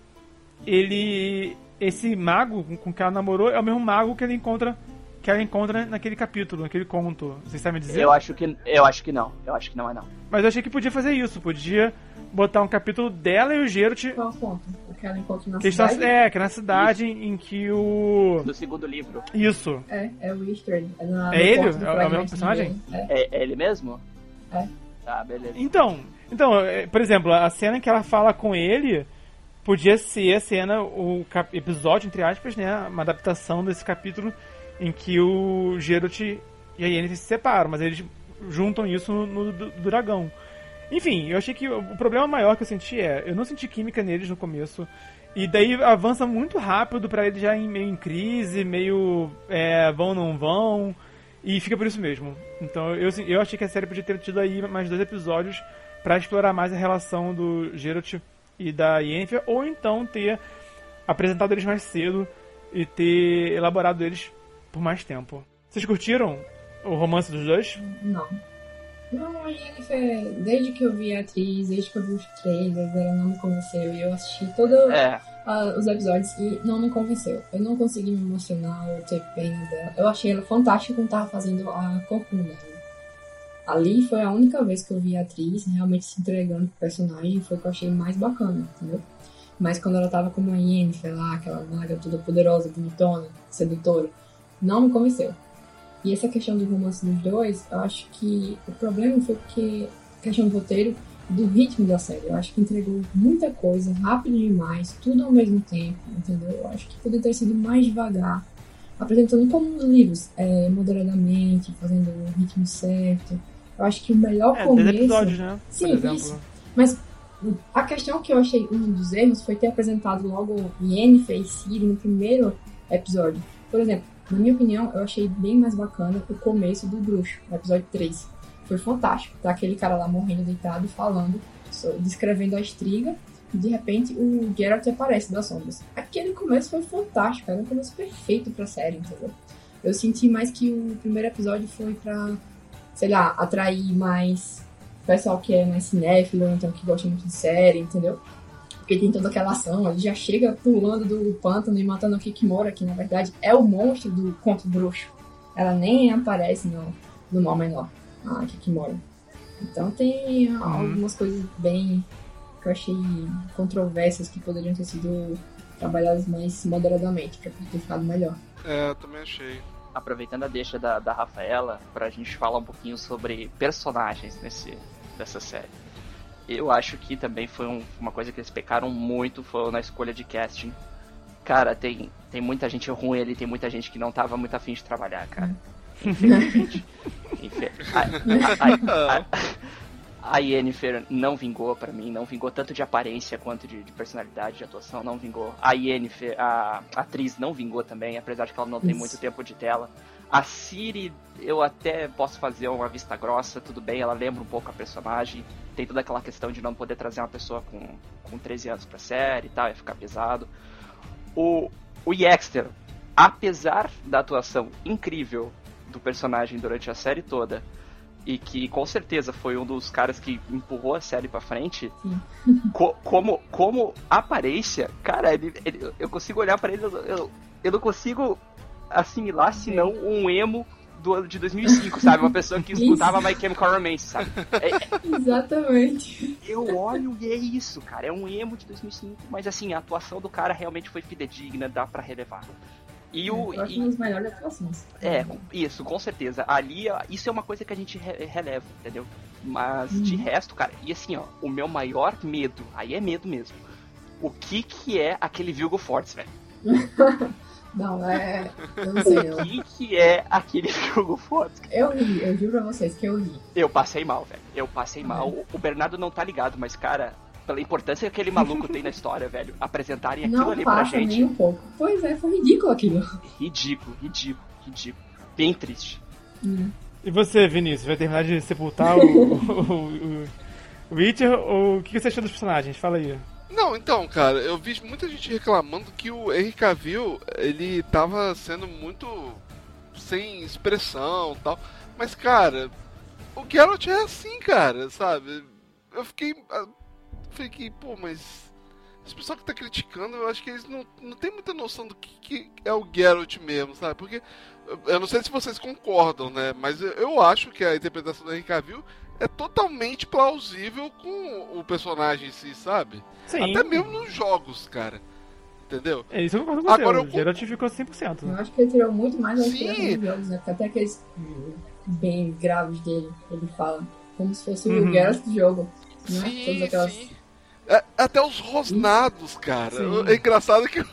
ele. Esse mago com- com que ela namorou é o mesmo mago que ele encontra. Que ela encontra naquele capítulo, naquele conto. Vocês sabem dizer? Eu acho que eu acho que não. Eu acho que não é não. Mas eu achei que podia fazer isso. Podia botar um capítulo dela e o Geralt. Qual ponto? O que ela encontra na Que cidade? é, que é na cidade em que o. Do segundo livro. Isso. É, é o Easter. É, na, É ele? ponto É o- é o mesmo personagem? É. É, é ele mesmo? É. Tá, beleza. Então, então, é, por exemplo, a cena em que ela fala com ele podia ser a cena, o cap- episódio, entre aspas, né? Uma adaptação desse capítulo em que o Geralt e a Yennefer se separam, mas eles juntam isso no, no do- do dragão. Enfim, eu achei que o problema maior que eu senti é, eu não senti química neles no começo, e daí avança muito rápido pra eles já em, meio em crise, meio é, vão não vão, e fica por isso mesmo. Então eu, assim, eu achei que a série podia ter tido aí mais dois episódios pra explorar mais a relação do Geralt e da Yennefer, ou então ter apresentado eles mais cedo e ter elaborado eles por mais tempo. Vocês curtiram o romance dos dois? Não. Não, a Jennifer, desde que eu vi a atriz, desde que eu vi os trailers, ela não me convenceu. E eu assisti todos É, os episódios e não me convenceu. Eu não consegui me emocionar ou ter pena dela. Eu achei ela fantástica quando tava fazendo a Corcunda. né? Ali foi a única vez que eu vi a atriz realmente se entregando pro personagem. Foi o que eu achei mais bacana, entendeu? Mas quando ela tava como a Yennefer lá, aquela maga toda poderosa, bonitona, sedutora, não me convenceu. E essa questão do romance dos dois, eu acho que o problema foi porque questão do roteiro do ritmo da série. Eu acho que entregou muita coisa, rápido demais, tudo ao mesmo tempo, entendeu? Eu acho que poderia ter sido mais devagar, apresentando como nos livros, é, moderadamente, fazendo o ritmo certo. Eu acho que o melhor É, começo... 10 episódios, né? Sim, isso. Mas a questão que eu achei um dos erros foi ter apresentado logo Yennefer e Ciri no primeiro episódio. Por exemplo, na minha opinião, eu achei bem mais bacana o começo do bruxo, no episódio 3. Foi fantástico. Tá aquele cara lá morrendo deitado falando, descrevendo a estriga, e de repente o Geralt aparece das sombras. Aquele começo foi fantástico, era um começo perfeito pra série, entendeu? Eu senti mais que o primeiro episódio foi pra, sei lá, atrair mais pessoal que é mais cinéfilo, então que gosta muito de série, entendeu? Porque tem toda aquela ação, ele já chega pulando do pântano e matando a Kikimora, que na verdade é o monstro do conto bruxo. Ela nem aparece no, no mal menor, a Kikimora. Então tem algumas coisas bem que eu achei controversas que poderiam ter sido trabalhadas mais moderadamente, pra ter ficado melhor. É, eu também achei. aproveitando a deixa da, da Rafaela, pra gente falar um pouquinho sobre personagens nesse, dessa série. Eu acho que também foi um- uma coisa que eles pecaram muito foi na escolha de casting. Cara, tem, tem muita gente ruim ali, tem muita gente que não tava muito afim de trabalhar, cara. Infelizmente. [laughs] Infe- a, a, a, a, a Yennefer não vingou pra mim, não vingou tanto de aparência quanto de, de personalidade, de atuação, não vingou. A Yennefer, a atriz não vingou também, apesar de que ela não tem Isso. muito tempo de tela. A Siri, eu até posso fazer uma vista grossa, tudo bem, ela lembra um pouco a personagem. Tem toda aquela questão de não poder trazer uma pessoa com, com 13 anos pra série e tal, ia ficar pesado. O, o Yaxter, apesar da atuação incrível do personagem durante a série toda, e que com certeza foi um dos caras que empurrou a série pra frente, [laughs] co- como, como aparência, cara, ele, ele- eu consigo olhar pra ele, eu, eu não consigo assimilar senão um emo do ano de 2005, sabe? Uma pessoa que escutava My Chemical Romance, sabe? É- é- Exatamente. eu olho e é isso, cara. É um emo de 2005, mas assim, a atuação do cara realmente foi fidedigna, dá pra relevar. E o, Eu acho e- uma das melhores atuações. É, isso, com certeza. Ali, isso é uma coisa que a gente re- releva, entendeu? Mas de Uhum. resto, cara, e assim, ó, o meu maior medo, aí é medo mesmo. O que que é aquele Vilgo Fortes, velho? [laughs] Não, é. Eu não sei, O eu. que que é aquele [laughs] Vilgo Fortes? Eu ri, eu juro pra vocês que eu ri. Eu passei mal, velho. Eu passei mal. O- Bernardo não tá ligado, mas, cara, pela importância que aquele maluco tem na história, [laughs] velho, apresentarem aquilo Não ali pra gente. nem um pouco. Pois é, foi ridículo aquilo. Ridículo, ridículo, ridículo. Bem triste. Hum. E você, Vinícius, vai terminar de sepultar o, [laughs] o, o, o Witcher ou o que você achou dos personagens? Fala aí. Não, então, cara, eu vi muita gente reclamando que o Henry Cavill, ele tava sendo muito sem expressão tal. Mas, cara, o Geralt é assim, cara, sabe? Eu fiquei. ah, Fiquei, pô, mas. Esse pessoal que tá criticando, eu acho que eles não, não tem muita noção do que, que é o Geralt mesmo, sabe? Porque. eu- Eu não sei se vocês concordam, né? Mas eu, eu acho que a interpretação do Henry Cavill é totalmente plausível com o personagem em si, sabe? Sim. Até mesmo nos jogos, cara. Entendeu? É isso eu concordo com Agora você. O Geralt ficou 100%. Eu acho que ele tirou muito mais Sim. dos jogos, né? Porque até aqueles bem graves dele, ele fala como se fosse Uhum. o Geralt do jogo. Né? Todas Sim, aquelas... sim. É, até os rosnados, cara. Sim. É engraçado que o,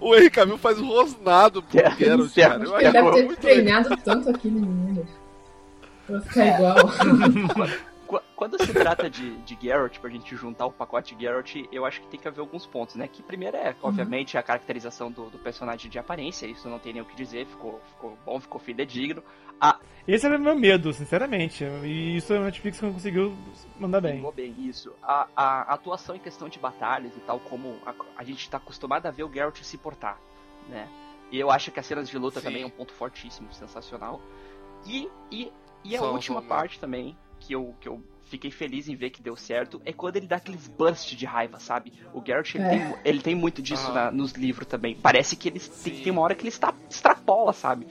o Henry Cavill faz o rosnado pro [laughs] É, Geralt, certo. cara. Eu Ele deve ter legal. treinado tanto aquilo no mundo. Pra ficar igual. [laughs] Qu- Quando se trata de, de Geralt, pra gente juntar o pacote Geralt, eu acho que tem que haver alguns pontos, né? Que primeiro é, obviamente, a caracterização do, do personagem de aparência, isso não tem nem o que dizer, ficou, ficou bom, ficou fidedigno. A, Esse era o meu medo, sinceramente. E isso a Netflix não conseguiu mandar bem. Pegou bem, isso. A, a atuação em questão de batalhas e tal, como a, a gente tá acostumado a ver o Geralt se portar, né? E eu acho que as cenas de luta Sim. também é um ponto fortíssimo, sensacional. E, e, e a última parte também, que eu, que eu fiquei feliz em ver que deu certo, é quando ele dá aqueles bursts de raiva, sabe? O Geralt, ele, É. tem, ele tem muito disso Ah. na- nos livros também. Parece que ele tem, tem uma hora que ele está, extrapola, sabe?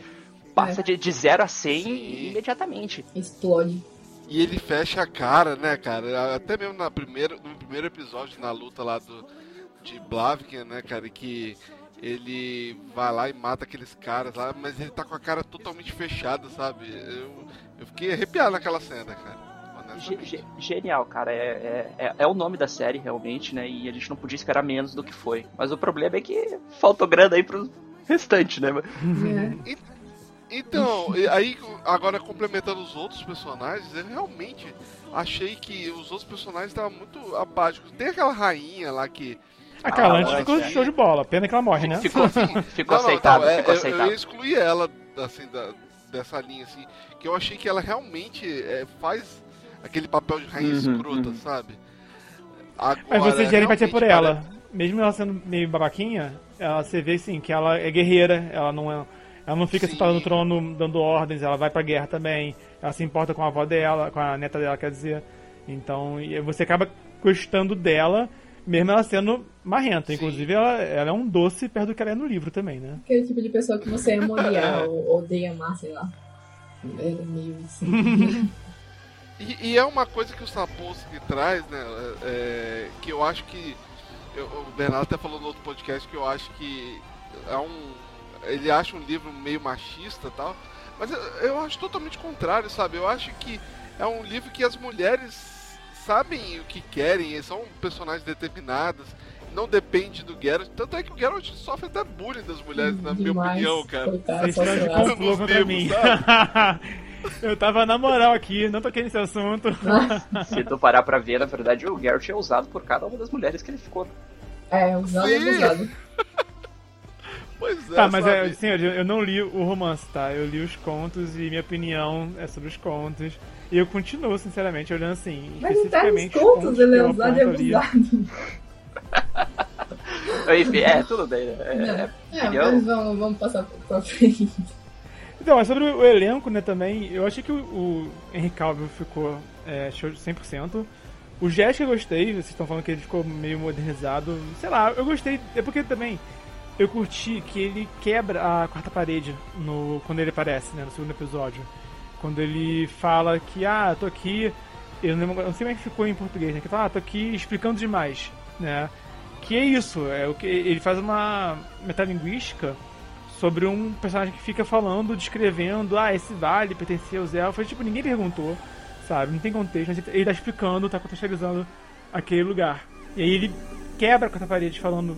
Passa É. de, de 0 a 100 Sim. imediatamente. Explode. E ele fecha a cara, né, cara? Até mesmo na primeira, no primeiro episódio, na luta lá do, de Blaviken, né, cara? Que ele vai lá e mata aqueles caras lá, mas ele tá com a cara totalmente fechada, sabe? Eu, eu fiquei arrepiado naquela cena, cara. Genial, cara. É, é, é, é o nome da série, realmente, né? E a gente não podia esperar menos do que foi. Mas o problema é que faltou grana aí pro restante, né? É. Então, aí agora complementando os outros personagens, eu realmente achei que os outros personagens estavam muito apáticos. Tem aquela rainha lá que. A Calante Ah, ficou é. show de bola. Pena que ela morre, né? Ficou, [laughs] ficou aceitável, é, ficou eu- Eu, aceitável. ia excluir ela assim, da, dessa linha, assim, que eu achei que ela realmente é, faz aquele papel de rainha Uhum, escrota, uhum. sabe? Agora, Mas você gera empatia realmente por parece- ela. Mesmo ela sendo meio babaquinha, ela, você vê assim, que ela é guerreira, ela não é. Ela não fica Sim. sentada no trono dando ordens, ela vai pra guerra também. Ela se importa com a avó dela, com a neta dela, quer dizer. Então, você acaba gostando dela, mesmo ela sendo marrenta. Sim. Inclusive, ela, ela é um doce perto do que ela é no livro também, né? Aquele tipo de pessoa que você ama odiar ou odeia amar, sei lá. Era meio assim. E, e é uma coisa que o Sapolsky traz, né? é, que eu acho que. eu- o Bernardo até falou no outro podcast que eu acho que é um. Ele acha um livro meio machista e tal. Mas eu, eu acho totalmente contrário, sabe? Eu acho que é um livro que as mulheres sabem o que querem, são personagens determinadas, não depende do Geralt. Tanto é que o Geralt sofre até bullying das mulheres, na minha Demais. opinião, cara. Coitado, complô contra Nos mim. [laughs] Eu tava na moral aqui, não toquei nesse assunto. [laughs] Se tu parar pra ver, na verdade, o Geralt é usado por cada uma das mulheres que ele ficou. É, usado e abusado. [laughs] Pois é, Tá, mas é, sabe? senhor, eu não li o romance, tá? Eu li os contos e minha opinião é sobre os contos. E eu continuo, sinceramente, olhando assim, Mas nos especificamente os contos ele é usado e abusado. [laughs] Enfim, é, tudo bem, né? É, é, É, opinião. mas vamos, vamos passar pra [laughs] frente. Então, mas sobre o elenco, né, também, eu achei que o, o Henry Cavill ficou é, show de 100%. O Jéssica eu gostei, vocês estão falando que ele ficou meio modernizado. Sei lá, eu gostei, é porque também eu curti que ele quebra a quarta parede no, quando ele aparece, né, no segundo episódio. Quando ele fala que, ah, tô aqui, eu não, lembro- não sei como é que ficou em português, né, que fala, ah, tô aqui explicando demais, né. Que é isso, é o que ele faz uma metalinguística sobre um personagem que fica falando, descrevendo, ah, esse vale pertencia aos elfos. Tipo, ninguém perguntou, sabe? Não tem contexto, mas ele tá explicando, tá contextualizando aquele lugar. E aí ele quebra a quarta parede falando,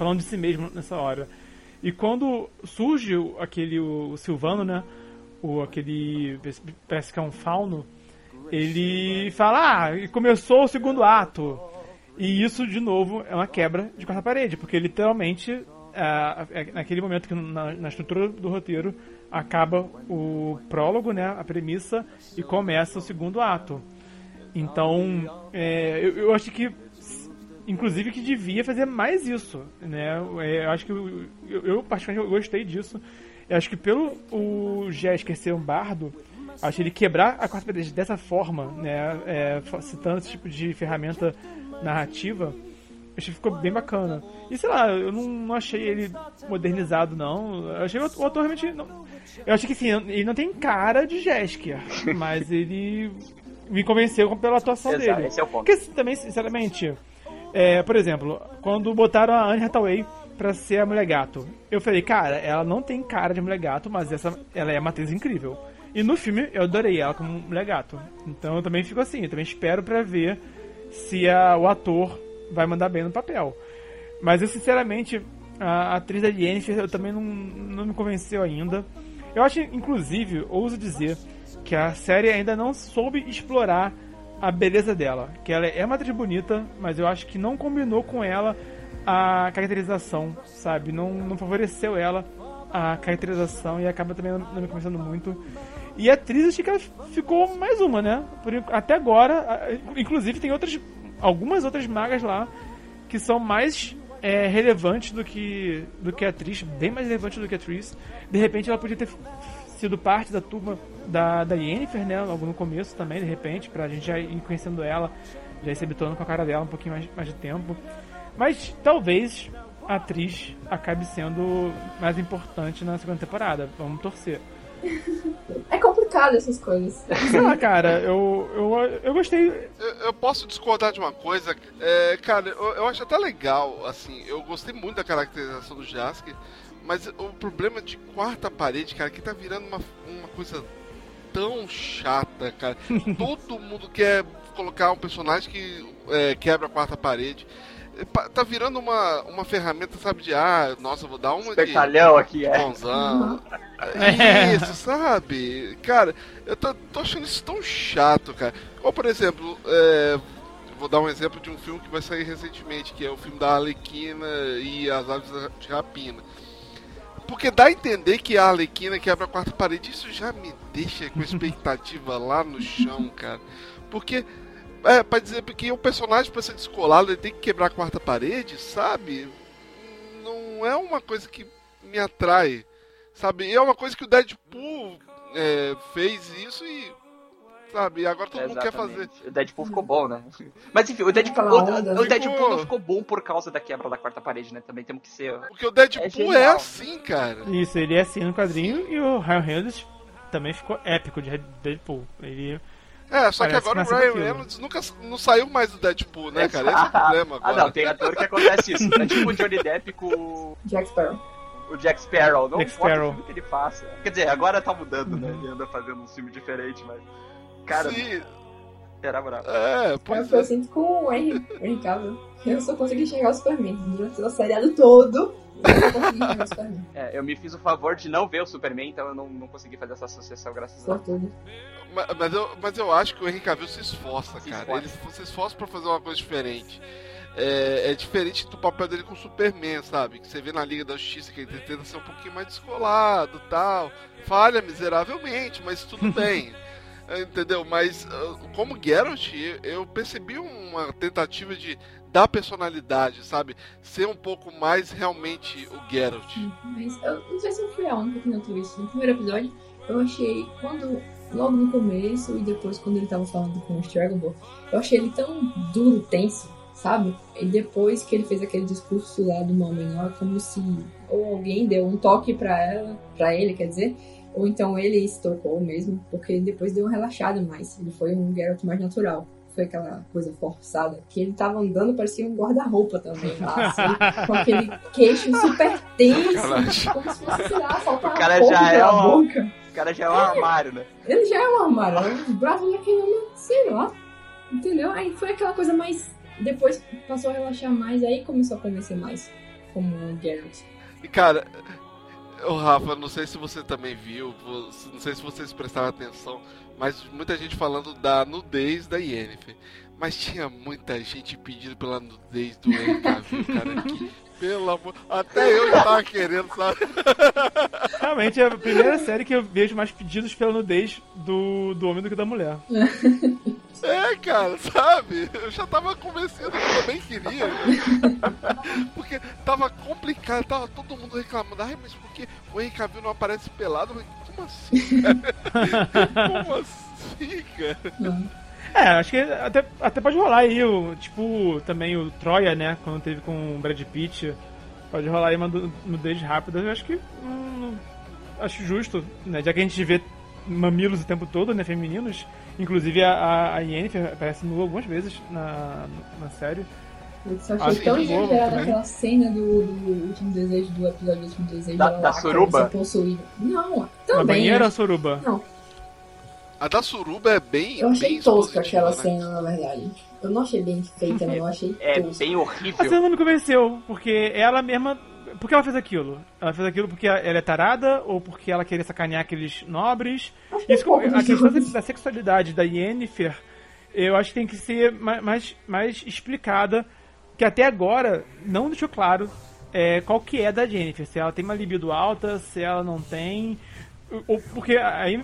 falando de si mesmo nessa hora. E quando surge aquele o, Silvano, né? O, aquele. Parece que é um fauno. Ele fala, ah, começou o segundo ato. E isso, de novo, é uma quebra de quarta parede, porque literalmente é, naquele momento que na, na, estrutura do roteiro acaba o prólogo, né, a premissa, e começa o segundo ato. Então, é, eu, eu, acho que, inclusive, que devia fazer mais isso, né? É, eu acho que eu, eu particularmente gostei disso. Eu acho que pelo o Jesker ser um bardo, acho ele quebrar a quarta parede dessa forma, né, é, citando esse tipo de ferramenta narrativa Achei que ficou bem bacana. E sei lá, eu não, não achei ele modernizado, não. Eu achei o, o ator realmente. Não, eu achei que sim, ele não tem cara de Jesker, mas ele me convenceu pela atuação Exato, dele. Esse é o ponto. Porque também, sinceramente, é, por exemplo, quando botaram a Anne Hathaway pra ser a mulher gato, eu falei, cara, ela não tem cara de mulher gato, mas essa, ela é uma atriz incrível. E no filme eu adorei ela como mulher gato. Então eu também fico assim, eu também espero pra ver se a, o ator vai mandar bem no papel. Mas eu, sinceramente, a atriz da Yennefer eu também não, não me convenceu ainda. Eu acho, inclusive, ouso dizer que a série ainda não soube explorar a beleza dela. Que ela é uma atriz bonita, mas eu acho que não combinou com ela a caracterização, sabe? Não, não favoreceu ela a caracterização e acaba também não, me convencendo muito. E a atriz, acho que ela ficou mais uma, né? Por, até agora, inclusive tem outras algumas outras magas lá que são mais é, relevantes do que, do que a atriz, bem mais relevantes do que a atriz. De repente ela podia ter sido parte da turma da, da Yennefer, né? Logo no começo também, de repente, pra gente já ir conhecendo ela, já ir se habituando com a cara dela um pouquinho mais, mais de tempo. Mas talvez a atriz acabe sendo mais importante na segunda temporada. Vamos torcer. É complicado essas coisas. Ah, cara, eu, eu, eu gostei. Eu, eu posso discordar de uma coisa. É, cara, eu, eu, acho até legal, assim, eu gostei muito da caracterização do Jasker, mas o problema de quarta parede, cara, que tá virando uma, uma coisa tão chata, cara. [laughs] Todo mundo quer colocar um personagem que é, quebra a quarta parede tá virando uma, uma ferramenta, sabe, de ah, nossa, vou dar uma Espertalhão de, aqui, é. Bonzão. [laughs] É. Isso, sabe? Cara, eu tô, tô, achando isso tão chato, cara. Ou, por exemplo, é, vou dar um exemplo de um filme que vai sair recentemente, que é o filme da Arlequina e as aves de rapina. Porque dá a entender que a Arlequina quebra a quarta parede, isso já me deixa com expectativa lá no chão, cara. Porque é, pra dizer que o personagem, pra ser descolado, ele tem que quebrar a quarta parede, sabe? Não é uma coisa que me atrai, sabe? É uma coisa que o Deadpool é, fez isso e. Sabe? E agora todo mundo quer fazer. O Deadpool ficou bom, né? Mas enfim, o Deadpool, o, o Deadpool não ficou bom por causa da quebra da quarta parede, né? Também temos que ser. Porque o Deadpool é, é assim, cara. Isso, ele é assim no quadrinho e o Ryan Reynolds também ficou épico de Deadpool. Ele é, só Parece que agora o Ryan Reynolds nunca não saiu mais do Deadpool, né, cara? Esse é o [laughs] problema agora. ah, não, tem ator que acontece isso. É tipo o Johnny Depp com o... Jack Sparrow. O Jack Sparrow. Não Jack importa o que ele faça. Quer dizer, agora tá mudando, né? Ele anda fazendo um filme diferente, mas... Cara, Sim. era bravo. É, pois é. Eu sinto com o Henry, Henry Cavill. Eu só consegui enxergar o Superman durante o seriado todo. é, eu me fiz o favor de não ver o Superman, então eu não, não consegui fazer essa associação, graças a Deus. Mas, mas, eu, mas eu acho que o Henry Cavill se esforça, se cara. Esforça. Ele se esforça pra fazer uma coisa diferente. É, é, diferente do papel dele com o Superman, sabe? Que você vê na Liga da Justiça que ele tenta ser um pouquinho mais descolado tal. Falha miseravelmente, mas tudo bem. [laughs] Entendeu? Mas ah, como Geralt, eu percebi uma tentativa de dar personalidade, sabe? Ser um pouco mais realmente o Geralt. Mas eu não sei se eu fui a única que notou isso. No primeiro episódio, eu achei, quando logo no começo e depois quando ele tava falando com o Straggle, eu achei ele tão duro, tenso, sabe? E depois que ele fez aquele discurso lá do menor, como se ou alguém deu um toque para ela, para ele, quer dizer, ou então ele se tocou mesmo, porque depois deu uma relaxada mais, ele foi um Geralt mais natural. foi aquela coisa forçada, que ele tava andando, parecia um guarda-roupa também lá, assim, [laughs] com aquele queixo super tenso, como se fosse, sei lá, [laughs] faltar O cara já é pela um- boca. O cara já é um armário, né? Ele já é um armário, né? os braços daquele homem, sei lá, entendeu? Aí foi aquela coisa mais, depois passou a relaxar mais, aí começou a convencer mais, como o Geralt. E cara, o Rafa, não sei se você também viu, não sei se vocês prestaram atenção, mas muita gente falando da nudez da Yennefer. Mas tinha muita gente pedindo pela nudez do Henry Cavill, cara. Que, pelo amor. Até eu já tava querendo, sabe? [laughs] Realmente é a primeira série que eu vejo mais pedidos pela nudez do, do homem do que da mulher. É, cara, sabe? Eu já tava convencido que eu também queria. [laughs] Porque tava complicado, tava todo mundo reclamando. Ai, mas por que o Henry Cavill não aparece pelado? Como assim, cara? [laughs] Como assim, cara? É, acho que até, até pode rolar aí, o, tipo, também o Troia, né? Quando teve com o Brad Pitt. Pode rolar aí uma nu- nudez rápida. Eu acho que. hum, acho justo, né? Já que a gente vê mamilos o tempo todo, né? Femininos. Inclusive a, a, Yennefer aparece nua algumas vezes na, na série. Eu só achei tão exagerada aquela cena do, do último desejo, do episódio do último desejo. Da- da lá, suruba? possuída. Não, Na também. banheira né? ou suruba? Não, A da Suruba é bem. eu achei bem tosca aquela né? cena, na verdade. Eu não achei bem feita, não. Eu achei É tosca. bem A horrível. cena não me convenceu, porque ela mesma. Por que ela fez aquilo? Ela fez aquilo porque ela é tarada ou porque ela queria sacanear aqueles nobres? Acho que Isso, um a questão dois. da sexualidade da Yennefer, eu acho que tem que ser ma- mais, mais explicada, que até agora não deixou claro é, qual que é da Yennefer, se ela tem uma libido alta, se ela não tem, porque aí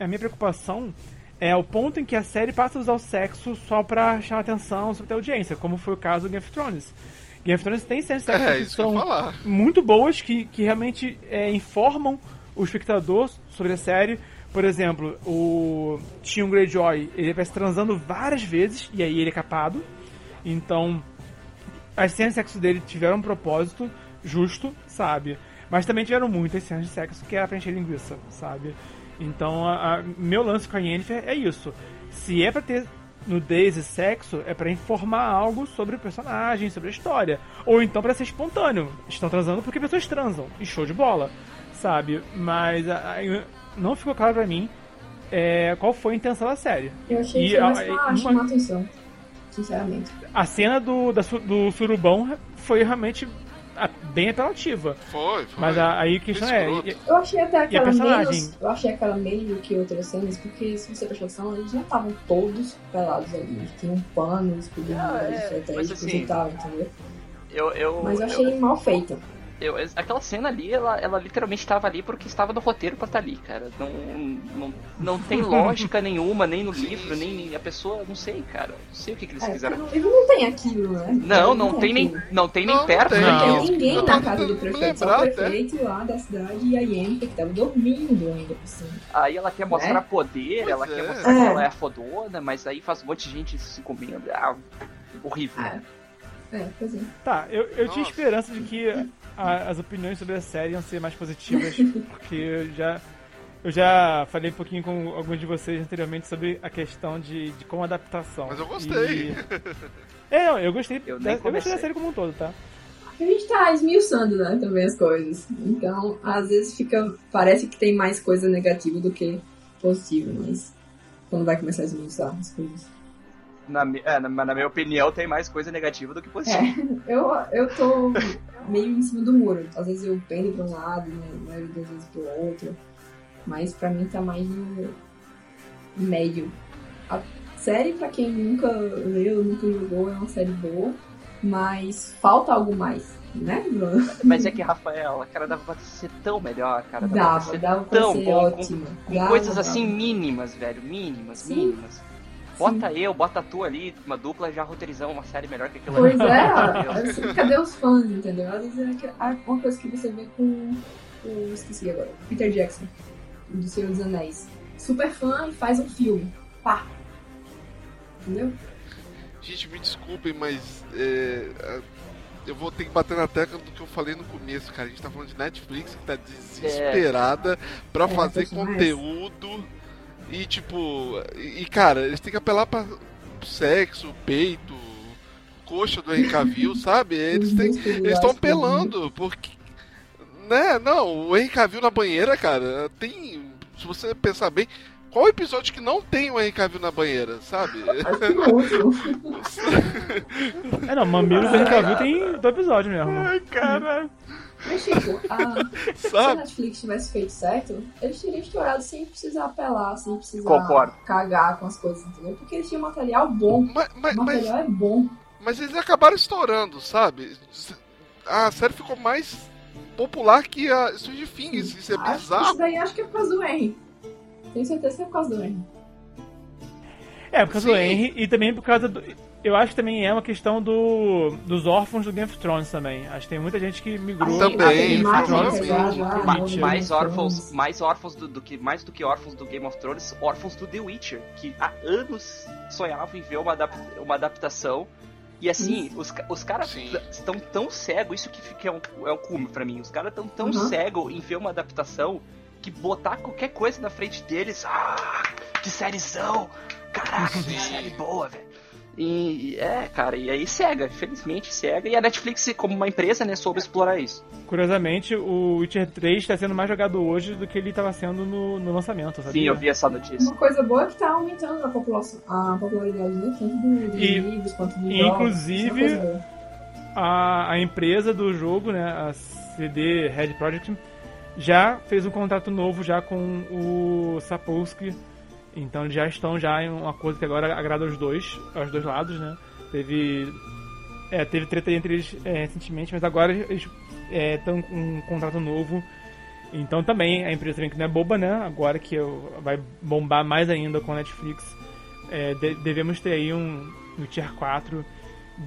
a minha preocupação é o ponto em que a série passa a usar o sexo só pra chamar atenção, pra ter audiência, como foi o caso do Game of Thrones. Game of Thrones tem cenas de sexo É, que são muito boas que, que realmente é, informam o espectador sobre a série. Por exemplo, o Theon Greyjoy, ele vai se transando várias vezes e aí ele é capado. Então, as cenas de sexo dele tiveram um propósito justo, sabe? Mas também tiveram muitas cenas de sexo que era pra encher linguiça, sabe? Então, a, a- meu lance com a Yennefer é isso. Se é pra ter nudez e sexo, é pra informar algo sobre o personagem, sobre a história. Ou então pra ser espontâneo. Estão transando porque pessoas transam. E show de bola, sabe? Mas a- não ficou claro pra mim é, qual foi a intenção da série. Eu achei E que a- uma- chamar atenção. Sinceramente. A cena do, da do surubão foi realmente bem apelativa. Foi, foi. Mas a- aí a questão é. E- Eu achei até aquela personagem? menos. Eu achei aquela do que outras cenas, porque se você prestar atenção, eles não estavam todos pelados ali. Eles tinham panos, cuidando Ah, é, estratégicos mas assim, e tal, entendeu? Eu, eu, Mas eu eu- achei mal feita. Eu- aquela cena ali, ela, ela literalmente estava ali porque estava no roteiro pra estar ali, cara. Não, não, não tem [laughs] lógica nenhuma, nem no livro, nem a pessoa, não sei, cara. Não sei o que, que eles É, quiseram. no livro não tem aquilo, né? Não, não tem nem, não tem nem Não, perto tem. Não Não. tem ninguém na casa do prefeito, só o até. prefeito lá da cidade e a Yennefer que tava dormindo ainda por cima. Aí ela quer mostrar Né? poder, Pois ela é. quer mostrar que É. ela é fodona, mas aí faz um monte de gente se comendo. Ah, horrível. É. É, pois é. Tá, eu, eu tinha esperança de que a- as opiniões sobre a série iam ser mais positivas, [laughs] porque eu já. Eu já falei um pouquinho com alguns de vocês anteriormente sobre a questão de, de como adaptação. Mas eu gostei. E- É, não, eu gostei. Eu da, eu gostei comecei. da série como um todo, tá? A gente tá esmiuçando, né, também as coisas. Então, às vezes fica. Parece que tem mais coisa negativa do que positiva, mas quando vai começar a esmiuçar as coisas. Na, é, na, na minha opinião, tem mais coisa negativa do que positiva. É, [laughs] eu, eu tô meio em cima do muro. Às vezes eu pendo pra um lado, né, a maioria das vezes pro outro. Mas pra mim tá mais no médio. A série, pra quem nunca leu, nunca jogou, é uma série boa. Mas falta algo mais, né, Bruno? [laughs] Mas é que, Rafael, cara, dava pra ser tão melhor, cara. Dava, pra Dava, ser dava pra tão ser bom. com- ótimo. Com, Dava, coisas dava. assim mínimas, velho. Mínimas, Sim. mínimas. Bota eu, bota tu ali, uma dupla, já roteirizamos uma série melhor que aquilo Pois ali. é, assim, cadê os fãs, entendeu? Às vezes é ah, uma coisa que você vê com o. Esqueci agora. Peter Jackson, do Senhor dos Anéis. Super fã e faz um filme. Pá! Entendeu? Gente, me desculpem, mas é, é, eu vou ter que bater na tecla do que eu falei no começo, cara. A gente tá falando de Netflix que tá desesperada pra É, fazer pois mais. E tipo. E, cara, eles têm que apelar pra, sexo, peito, coxa do Henry Cavill, [laughs] sabe? Eles têm, eles estão pelando, porque né? Não, o Henry Cavill na banheira, cara, tem, se você pensar bem, qual episódio que não tem o Henry Cavill na banheira, sabe? É, não, Mamilo do Henry Cavill [laughs] tem do episódio mesmo. Ai, cara. Mas, tipo, a, [laughs] se a? Netflix tivesse feito certo, eles teriam estourado sem precisar apelar, sem precisar Concordo. cagar com as coisas, entendeu? Porque eles tinham material bom. Mas, O mas, mas, material é bom. mas eles acabaram estourando, sabe? A série ficou mais popular que a Stranger Things, isso é Acho- bizarro. Isso daí acho que é por causa do Henry. Tenho certeza que é por causa do Henry. É, por causa do Sim. Henry e também por causa do. Eu acho que também é uma questão do, dos órfãos do Game of Thrones também. Acho que tem muita gente que migrou Também, Game of mais Thrones. ah, Ma- não, Game mais órfãos, mais órfãos do, do que mais do que órfãos do Game of Thrones, órfãos do The Witcher, que há anos sonhavam em ver uma, adap- uma adaptação. E assim, os, ca- os caras estão tão cegos, isso que é um, é um cume pra mim. Os caras estão tão Uhum. cegos em ver uma adaptação que botar qualquer coisa na frente deles, ah, que sériezão! Caraca, que série boa, velho. E é, cara, e aí cega, infelizmente cega. E a Netflix, como uma empresa, né, soube explorar isso. Curiosamente, o Witcher 3 está sendo mais jogado hoje do que ele estava sendo no, no lançamento, sabia? Sim, eu vi essa notícia. Uma coisa boa é que tá aumentando a, população, a popularidade, né? Tanto do- dos E- livros quanto dos jogos. inclusive- boa. a, a empresa do jogo, né, a CD Red Project, já fez um contrato novo já com o Sapolsky. Então eles já estão já em um acordo que agora agrada aos dois, aos dois lados, né? Teve é, teve treta entre eles é, recentemente, mas agora eles estão com um contrato novo. Então também a empresa também que não é boba, né? Agora que vai bombar mais ainda com a Netflix, é, de- devemos ter aí um, um Tier 4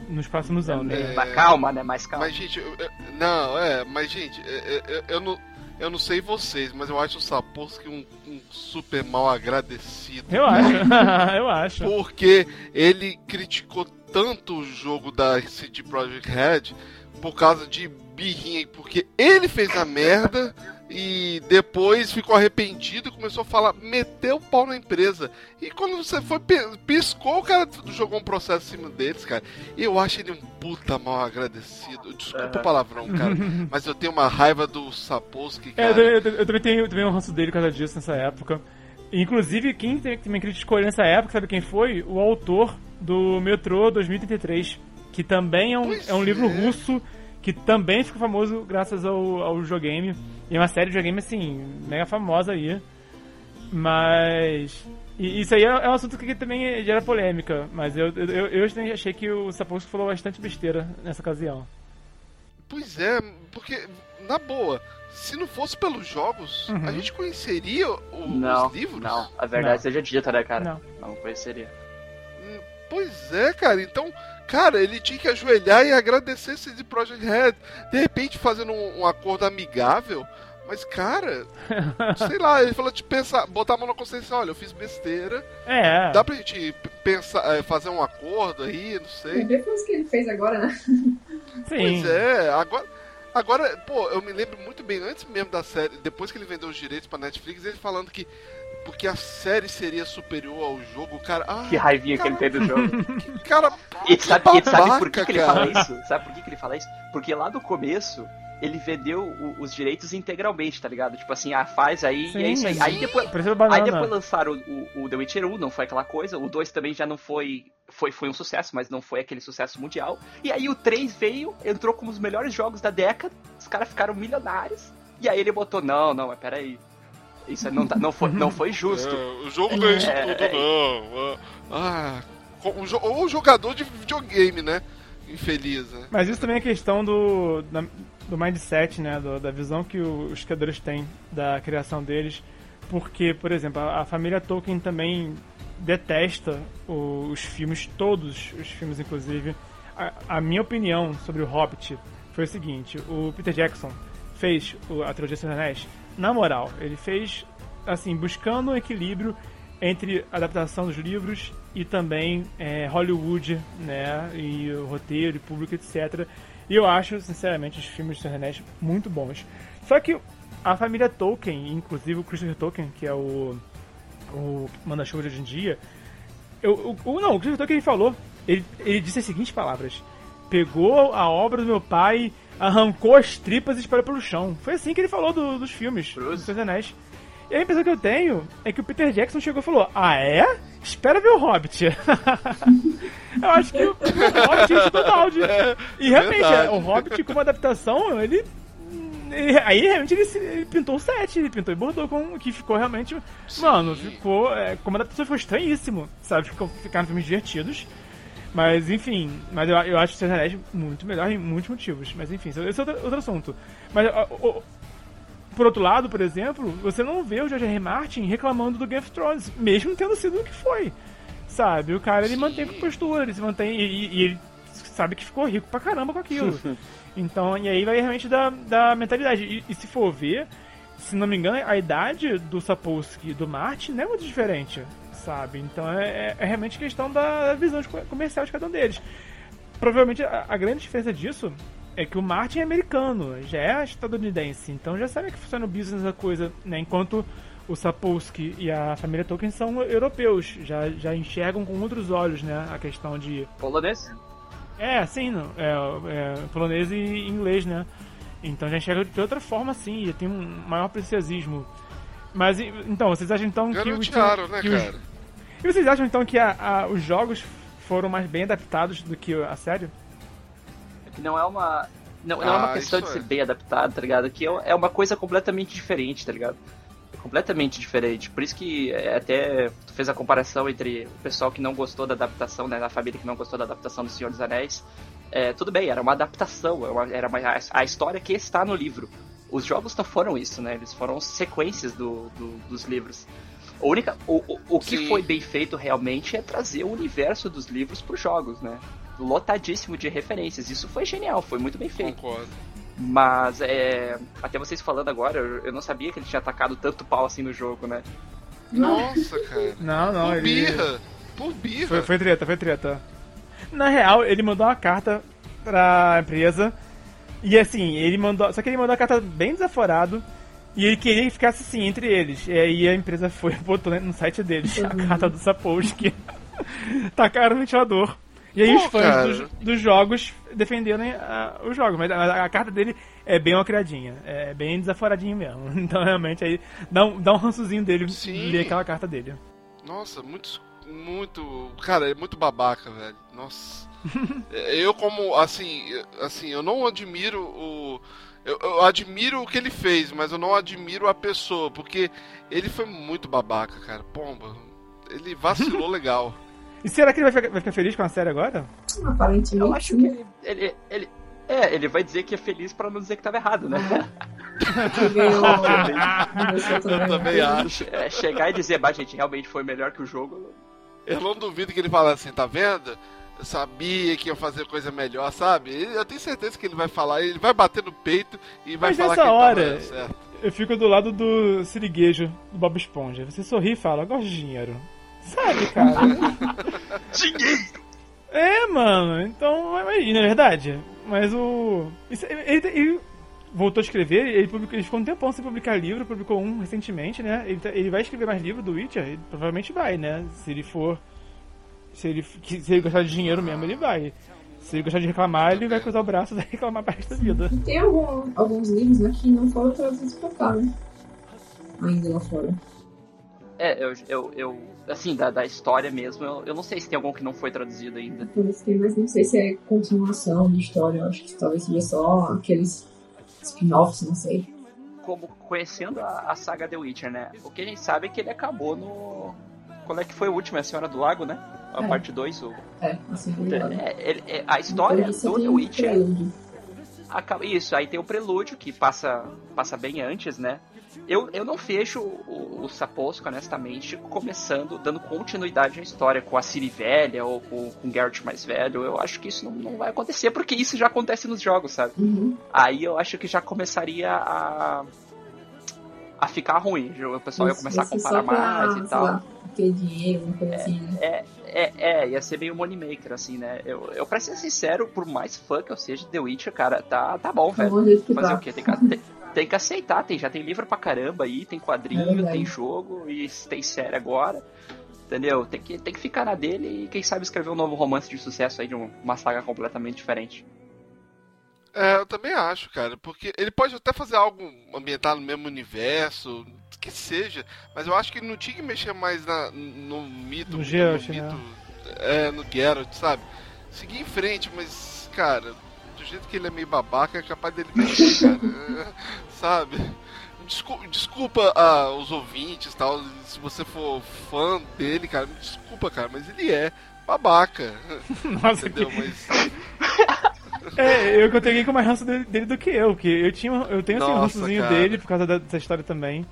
nos próximos anos. né? É. Mas calma, né? Mais calma. Mas, gente, eu- eu- não, é, mas, gente, é, é, eu, eu não, eu não sei vocês, mas eu acho o Sapolsky um, um super mal agradecido. Eu acho, [laughs] eu acho. Porque ele criticou tanto o jogo da CD Projekt Red por causa de birrinha, porque ele fez a merda e depois ficou arrependido e começou a falar, meteu o pau na empresa. E quando você foi, piscou, o cara jogou um processo em cima deles, cara. E eu acho ele um puta mal agradecido. Desculpa o palavrão, cara, [laughs] mas eu tenho uma raiva do Sapolsky, É, eu, cara. eu- eu também tenho, eu também um ranço dele por causa disso nessa época. Inclusive, quem também criticou ele nessa época, sabe quem foi? O autor do Metrô 2033, que também é um, Pois é um livro é. russo, que também ficou famoso graças ao, ao videogame. E é uma série de videogame, assim, mega famosa aí. Mas... E isso aí é, é um assunto que também gera polêmica, mas eu, eu, eu também achei que o Sapolsky falou bastante besteira nessa ocasião. Pois é, porque, na boa, se não fosse pelos jogos, Uhum. a gente conheceria o- Não, os livros? não. A verdade Não. seja dita, né, cara? Não. Não conheceria. Hum, Pois é, cara. Então, cara, ele tinha que ajoelhar e agradecer esse Project Red. De repente, fazendo um, um acordo amigável. Mas, cara, [laughs] sei lá, ele falou de pensar, botar a mão na consciência, olha, eu fiz besteira. É, Dá pra gente pensar, eh, fazer um acordo aí, não sei. Depois que ele fez agora, né? sim. Pois é, agora. Agora, pô, eu me lembro muito bem, antes mesmo da série, depois que ele vendeu os direitos pra Netflix, ele falando que porque a série seria superior ao jogo, cara. Ah, Que raivinha que ele tem do jogo. [laughs] que cara. E sabe, e sabe babaca, por que, que ele cara. fala isso? Sabe por que, que ele fala isso? Porque lá no começo ele vendeu o- os direitos integralmente, tá ligado? Tipo assim, ah, faz aí e é isso aí. Aí depois, Aí depois lançaram o, o- o The Witcher 1, não foi aquela coisa. O 2 também já não foi, foi. Foi um sucesso, mas não foi aquele sucesso mundial. E aí o 3 veio, entrou como os melhores jogos da década. Os caras ficaram milionários. E aí ele botou: não, não, mas peraí. Isso não, tá, não, foi, não foi justo. É, o jogo não é isso É, tudo, é. não. Ah, jo- ou o jogador de videogame, né? Infeliz, né? Mas isso também é questão do, da- do mindset, né? do- da visão que o- os criadores têm da criação deles. Porque, por exemplo, a, a família Tolkien também detesta o- os filmes, todos os filmes, inclusive. A, a minha opinião sobre o Hobbit foi o seguinte: o Peter Jackson fez o- a trilogia Senhor dos Anéis, na moral, ele fez, assim, buscando um equilíbrio entre a adaptação dos livros e também é, Hollywood, né, e o roteiro, e público, etc. E eu acho, sinceramente, os filmes de Senhor Anéis muito bons. Só que a família Tolkien, inclusive o Christopher Tolkien, que é o, o manda-chuva de hoje em dia, Eu, não, o que ele falou, ele, ele disse as seguintes palavras: Pegou a obra do meu pai, arrancou as tripas e espalhou pelo chão. Foi assim que ele falou do, dos filmes, dos Seus Anéis. E a impressão que eu tenho é que o Peter Jackson chegou e falou: Ah, é? Espera ver o Hobbit. [laughs] eu acho que o, Hobbit chutou balde. E realmente, Verdade. o Hobbit, como adaptação, ele ele, aí realmente ele, ele, pintou o set, ele pintou e bordou com o que ficou realmente. Sim. Mano, ficou. É, como adaptação ficou estranhíssimo, sabe? Ficou, ficaram filmes divertidos. Mas enfim, mas eu, eu acho o Senhor Anéis muito melhor em muitos motivos. Mas enfim, esse é outro, outro assunto. Mas o, por outro lado, por exemplo, você não vê o George R. R. Martin reclamando do Game of Thrones, mesmo tendo sido o que foi. Sabe? O cara ele Sim. mantém postura, ele se mantém. E, e, ele sabe que ficou rico pra caramba com aquilo. [laughs] então, e aí vai realmente da, da mentalidade. E, e, se for ver, se não me engano, a idade do Sapolsky e do Martin não é muito diferente. Sabe? Então é, é, é realmente questão da visão comercial de cada um deles. Provavelmente a, a grande diferença disso é que o Martin é americano, já é estadunidense, então já sabe que funciona o business da coisa, né? Enquanto o Sapolsky e a família Tolkien são europeus, já, já enxergam com outros olhos, né? A questão de. Polonês? É, sim, não, é, é, polonês e inglês, né? Então já enxerga de outra forma, sim, já tem um maior preciosismo. Mas então, vocês acham então que o. né, que cara? E vocês acham então que a, a, os jogos foram mais bem adaptados do que a série? que não é uma. Não, não ah, é uma ah, questão de ser é. bem adaptado, tá ligado? Que é, é uma coisa completamente diferente, tá ligado? completamente diferente. Por isso que é, até tu fez a comparação entre o pessoal que não gostou da adaptação, né, da família que não gostou da adaptação do Senhor dos Anéis. É, tudo bem, era uma adaptação, era uma, a história que está no livro. Os jogos não foram isso, né? Eles foram sequências do, do dos livros. A única, o, o, o que foi bem feito realmente é trazer o universo dos livros para os jogos, né? lotadíssimo de referências. Isso foi genial, foi muito bem feito. Concordo. Mas, é, até vocês falando agora, eu não sabia que ele tinha atacado tanto pau assim no jogo, né? Nossa, cara. Não, não, Por ele... birra. Por birra. Foi, foi treta, foi treta. Na real, ele mandou uma carta pra empresa. E assim, ele mandou. Só que ele mandou a carta bem desaforado. E ele queria que ficasse assim entre eles. E aí a empresa foi e [laughs] botou no site deles a carta do Sapolsky. [laughs] Tacaram no ventilador. E aí Pô, os fãs dos, dos, jogos defenderam uh, os jogos, mas a, a, carta dele é bem uma criadinha, é bem desaforadinho mesmo. [laughs] Então realmente aí dá um, dá um rançozinho dele Sim. ler aquela carta dele. Nossa, muito. Muito. Cara, é muito babaca, velho. Nossa. eu como, assim, assim, eu não admiro o. Eu, eu, admiro o que ele fez, mas eu não admiro a pessoa, porque ele foi muito babaca, cara. Pomba. Ele vacilou [laughs] legal. E será que ele vai ficar, vai ficar feliz com a série agora? Aparentemente. Eu acho que ele, ele, ele, é, ele vai dizer que é feliz pra não dizer que tava errado, né? [laughs] eu também acho. É, chegar e dizer, bah, gente, realmente foi melhor que o jogo. Eu não duvido que ele fale assim, tá vendo? Eu sabia que ia fazer coisa melhor, sabe? Eu tenho certeza que ele vai falar, ele vai bater no peito e vai Mas falar nessa que hora, certo. Eu fico do lado do siriguejo do Bob Esponja. Você sorri e fala, gosto de dinheiro. Sabe, cara? [laughs] Dinheiro! É, mano, então, imagina, é verdade. Mas o. Isso, ele, ele, voltou a escrever, ele, publicou, ele ficou um tempão sem publicar livro, publicou um recentemente, né? Ele, tá, ele vai escrever mais livro do Witcher? Ele provavelmente vai, né? Se ele for. Se ele, se ele gostar de dinheiro mesmo, ele vai. Se ele gostar de reclamar, ele vai cruzar o braço e vai reclamar para da vida. Tem algum, alguns livros né, que não foram traduzidos pra cá, né? Ainda lá fora. É, eu, eu, eu assim, da, da história mesmo, eu, eu não sei se tem algum que não foi traduzido ainda. Parece que mas não sei se é continuação de história, eu acho que talvez seja só aqueles spin-offs, não sei. Como conhecendo a, a, saga The Witcher, né? O que a gente sabe é que ele acabou no. Qual é que foi o último? É a Senhora do Lago, né? A é. parte 2. O... É, a Senhora do Lago. É, é, a história do The Witcher. Acaba... Isso, aí tem o prelúdio, que passa, passa bem antes, né? Eu, eu não vejo o, o Sapolsky, honestamente, começando, dando continuidade à história com a Ciri velha ou com, com o Geralt mais velho. Eu acho que isso não, não vai acontecer, porque isso já acontece nos jogos, sabe? Uhum. Aí eu acho que já começaria a. a ficar ruim. O pessoal ia começar a comparar mais e tal. Lá, ter dinheiro, uma coisa é, assim, né? É, é, é, ia ser meio moneymaker, assim, né? Eu, eu pra ser sincero, por mais fã que eu seja de The Witcher, cara, tá, tá bom, velho. Fazer o quê? Tem que, tem, [laughs] tem que aceitar, tem, já tem livro pra caramba aí, tem quadrinho, é tem jogo e tem série agora. Entendeu? Tem que, tem que ficar na dele e quem sabe escrever um novo romance de sucesso aí de uma saga completamente diferente. É, eu também acho, cara, porque ele pode até fazer algo ambientado no mesmo universo, que seja, mas eu acho que ele não tinha que mexer mais na, no mito, no, no Geralt, mito, né? é, no Geralt, sabe? Seguir em frente, mas, cara, do jeito que ele é meio babaca, é capaz dele [laughs] mexer, cara, sabe? Desculpa, desculpa ah, os ouvintes tal, se você for fã dele, cara, me desculpa, cara, mas ele é babaca. [laughs] Nossa, entendeu? que... Mas. [laughs] É, eu eu com mais ranço dele, dele do que eu, que eu tinha, eu tenho assim, um rançozinho cara. dele por causa da- dessa história também.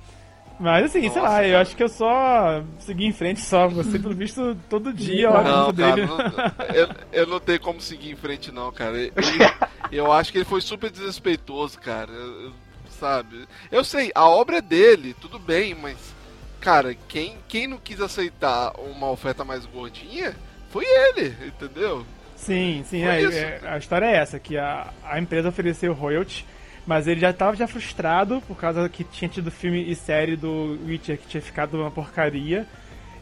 Mas assim, sei Nossa, lá, eu cara. acho que eu só segui em frente só, você pelo visto todo dia, ó, a Não, cara, dele. não- eu, eu não tenho como seguir em frente, não, cara. Ele- [laughs] eu acho que ele foi super desrespeitoso, cara. Eu- eu- sabe? Eu sei, a obra é dele, tudo bem, mas, cara, quem, quem não quis aceitar uma oferta mais gordinha foi ele, entendeu? Sim, sim, é, é, a história é essa, que a, a empresa ofereceu royalty, mas ele já estava já frustrado por causa que tinha tido filme e série do Witcher que tinha ficado uma porcaria.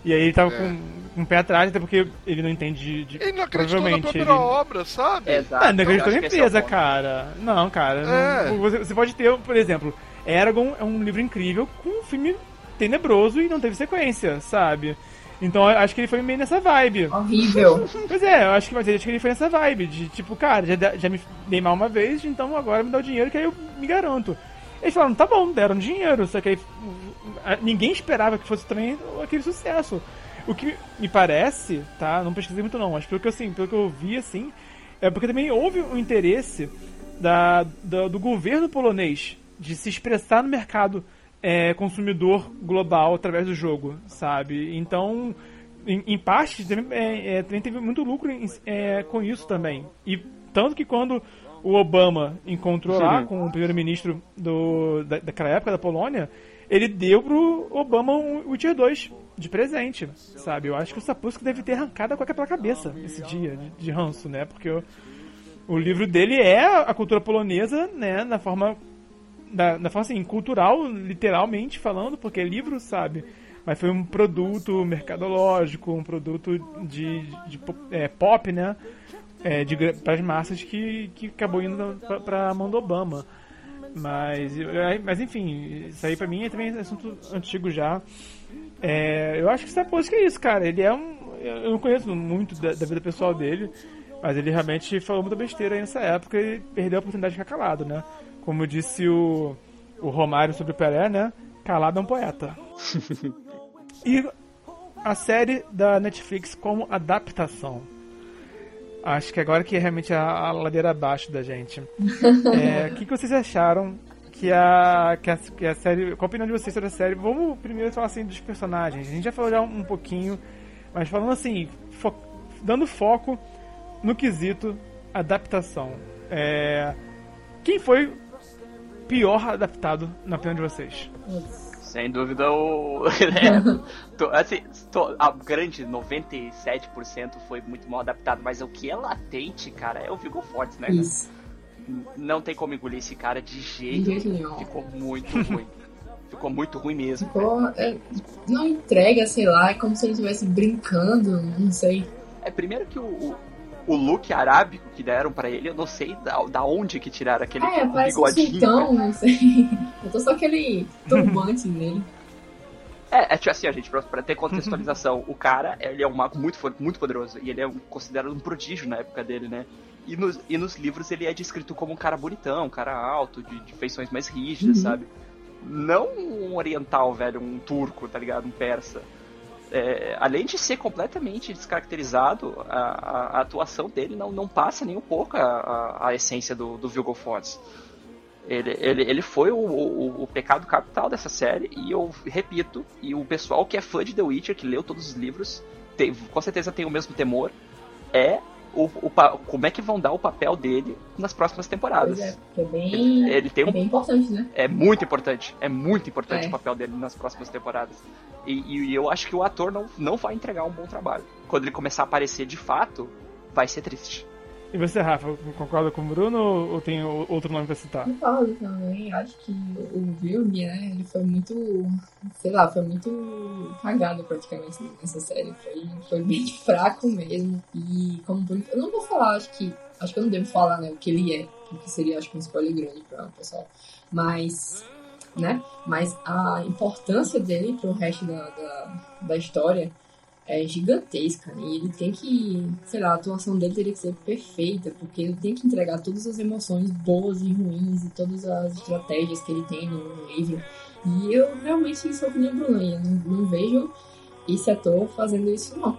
E aí ele tava É. com com um pé atrás, até porque ele não entende de, de Ele não acreditou na própria ele... obra, sabe? Exato. Ah, não acreditou eu na é o empresa, ponto. cara. Não, cara. É. não- você, você pode ter, por exemplo, Eragon é um livro incrível com um filme tenebroso e não teve sequência, sabe? Então acho que ele foi meio nessa vibe. Horrível. Pois é, eu acho que, mas acho que ele foi nessa vibe de tipo, cara, já, já me dei mal uma vez, então agora me dá o dinheiro que aí eu me garanto. Eles falaram, tá bom, deram dinheiro, só que aí ninguém esperava que fosse também aquele sucesso. O que me parece, tá? Não pesquisei muito não, mas pelo que, eu, assim, pelo que eu vi, assim, é porque também houve um interesse da, da- do governo polonês de se expressar no mercado é, consumidor global através do jogo, sabe? Então, em, em parte, também, é, é, teve muito lucro em- é, com isso também. E tanto que quando o Obama encontrou lá com o primeiro-ministro da, daquela época da Polônia, ele deu pro Obama um Witcher 2 de presente, sabe? Eu acho que o Sapusco deve ter arrancado qualquer pela cabeça esse dia de, de ranço, né? Porque o, o livro dele é a cultura polonesa, né? Na forma da, da forma assim, cultural, literalmente falando, porque é livro, sabe? Mas foi um produto mercadológico, um produto de, de pop- é, pop, né? É, de, para as massas que, que acabou indo pra, pra mão do Obama. Mas, mas enfim, isso aí pra mim é também assunto antigo já. É, eu acho que Sapolsky é isso, cara. Ele é um. Eu não conheço muito da, da vida pessoal dele, mas ele realmente falou muita besteira nessa época e perdeu a oportunidade de ficar calado, né? Como disse o, o Romário sobre o Pelé, né? Calado é um poeta. [laughs] e a série da Netflix como adaptação. Acho que agora que é realmente a, a ladeira abaixo da gente. [laughs] É, O que, que vocês acharam que a, que, a, que a série. Qual a opinião de vocês sobre a série? Vamos primeiro falar assim dos personagens. A gente já falou já um pouquinho, mas falando assim, fo- dando foco no quesito adaptação. É, quem foi pior adaptado na opinião de vocês? Sem dúvida o. [laughs] né, [laughs] tô- assim, tô- a grande 97% foi muito mal adaptado, mas o que é latente, cara, é o Viggo Fortes, né? Isso. Não tem como engolir esse cara de jeito. jeito nenhum. Ficou muito ruim. Ficou muito ruim mesmo. Ficou. é, não entrega, sei lá, é como se ele estivesse brincando, não sei. É primeiro que o, o, o look arábico que deram pra ele, eu não sei da, da onde que tiraram aquele É, parece um bigodinho. sultão, não sei. [laughs] Eu tô só aquele turbante nele. É, é tipo assim, a gente, pra, ter contextualização, o cara, ele é um mago muito, muito poderoso, e ele é um- considerado um prodígio na época dele, né? E nos, e nos livros ele é descrito como um cara bonitão, um cara alto, de, de feições mais rígidas, Uhum. sabe? Não um oriental, velho, um turco, tá ligado? Um persa. É, além de ser completamente descaracterizado, a, a- a atuação dele não, não passa nem um pouco a, a, essência do, do Fontes. Ele, ele, ele foi o, o, o pecado capital dessa série, e eu repito, e o pessoal que é fã de The Witcher, que leu todos os livros, tem- com certeza tem o mesmo temor, é o, o como é que vão dar o papel dele nas próximas temporadas. É, porque é bem. Ele tem É um bem importante, né? é muito importante. É muito importante É. o papel dele nas próximas temporadas. E, e- e eu acho que o ator não, não vai entregar um bom trabalho. Quando ele começar a aparecer de fato, vai ser triste. E você, Rafa, concorda com o Bruno ou tem outro nome pra citar? Concordo também. Acho que o Vilg, né, ele foi muito, sei lá, foi muito cagado praticamente nessa série. Foi, foi bem [laughs] fraco mesmo. E como eu não vou falar, acho que, acho que eu não devo falar, né, o que ele é, porque seria, acho que um spoiler grande pra o pessoal. Mas, né, mas a importância dele pro resto da, da, da história é gigantesca. Né? E ele tem que, sei lá, a atuação dele teria que ser perfeita, porque ele tem que entregar todas as emoções boas e ruins e todas as estratégias que ele tem no livro. E eu realmente sou que nem Bruno, eu não, não vejo esse ator fazendo isso não.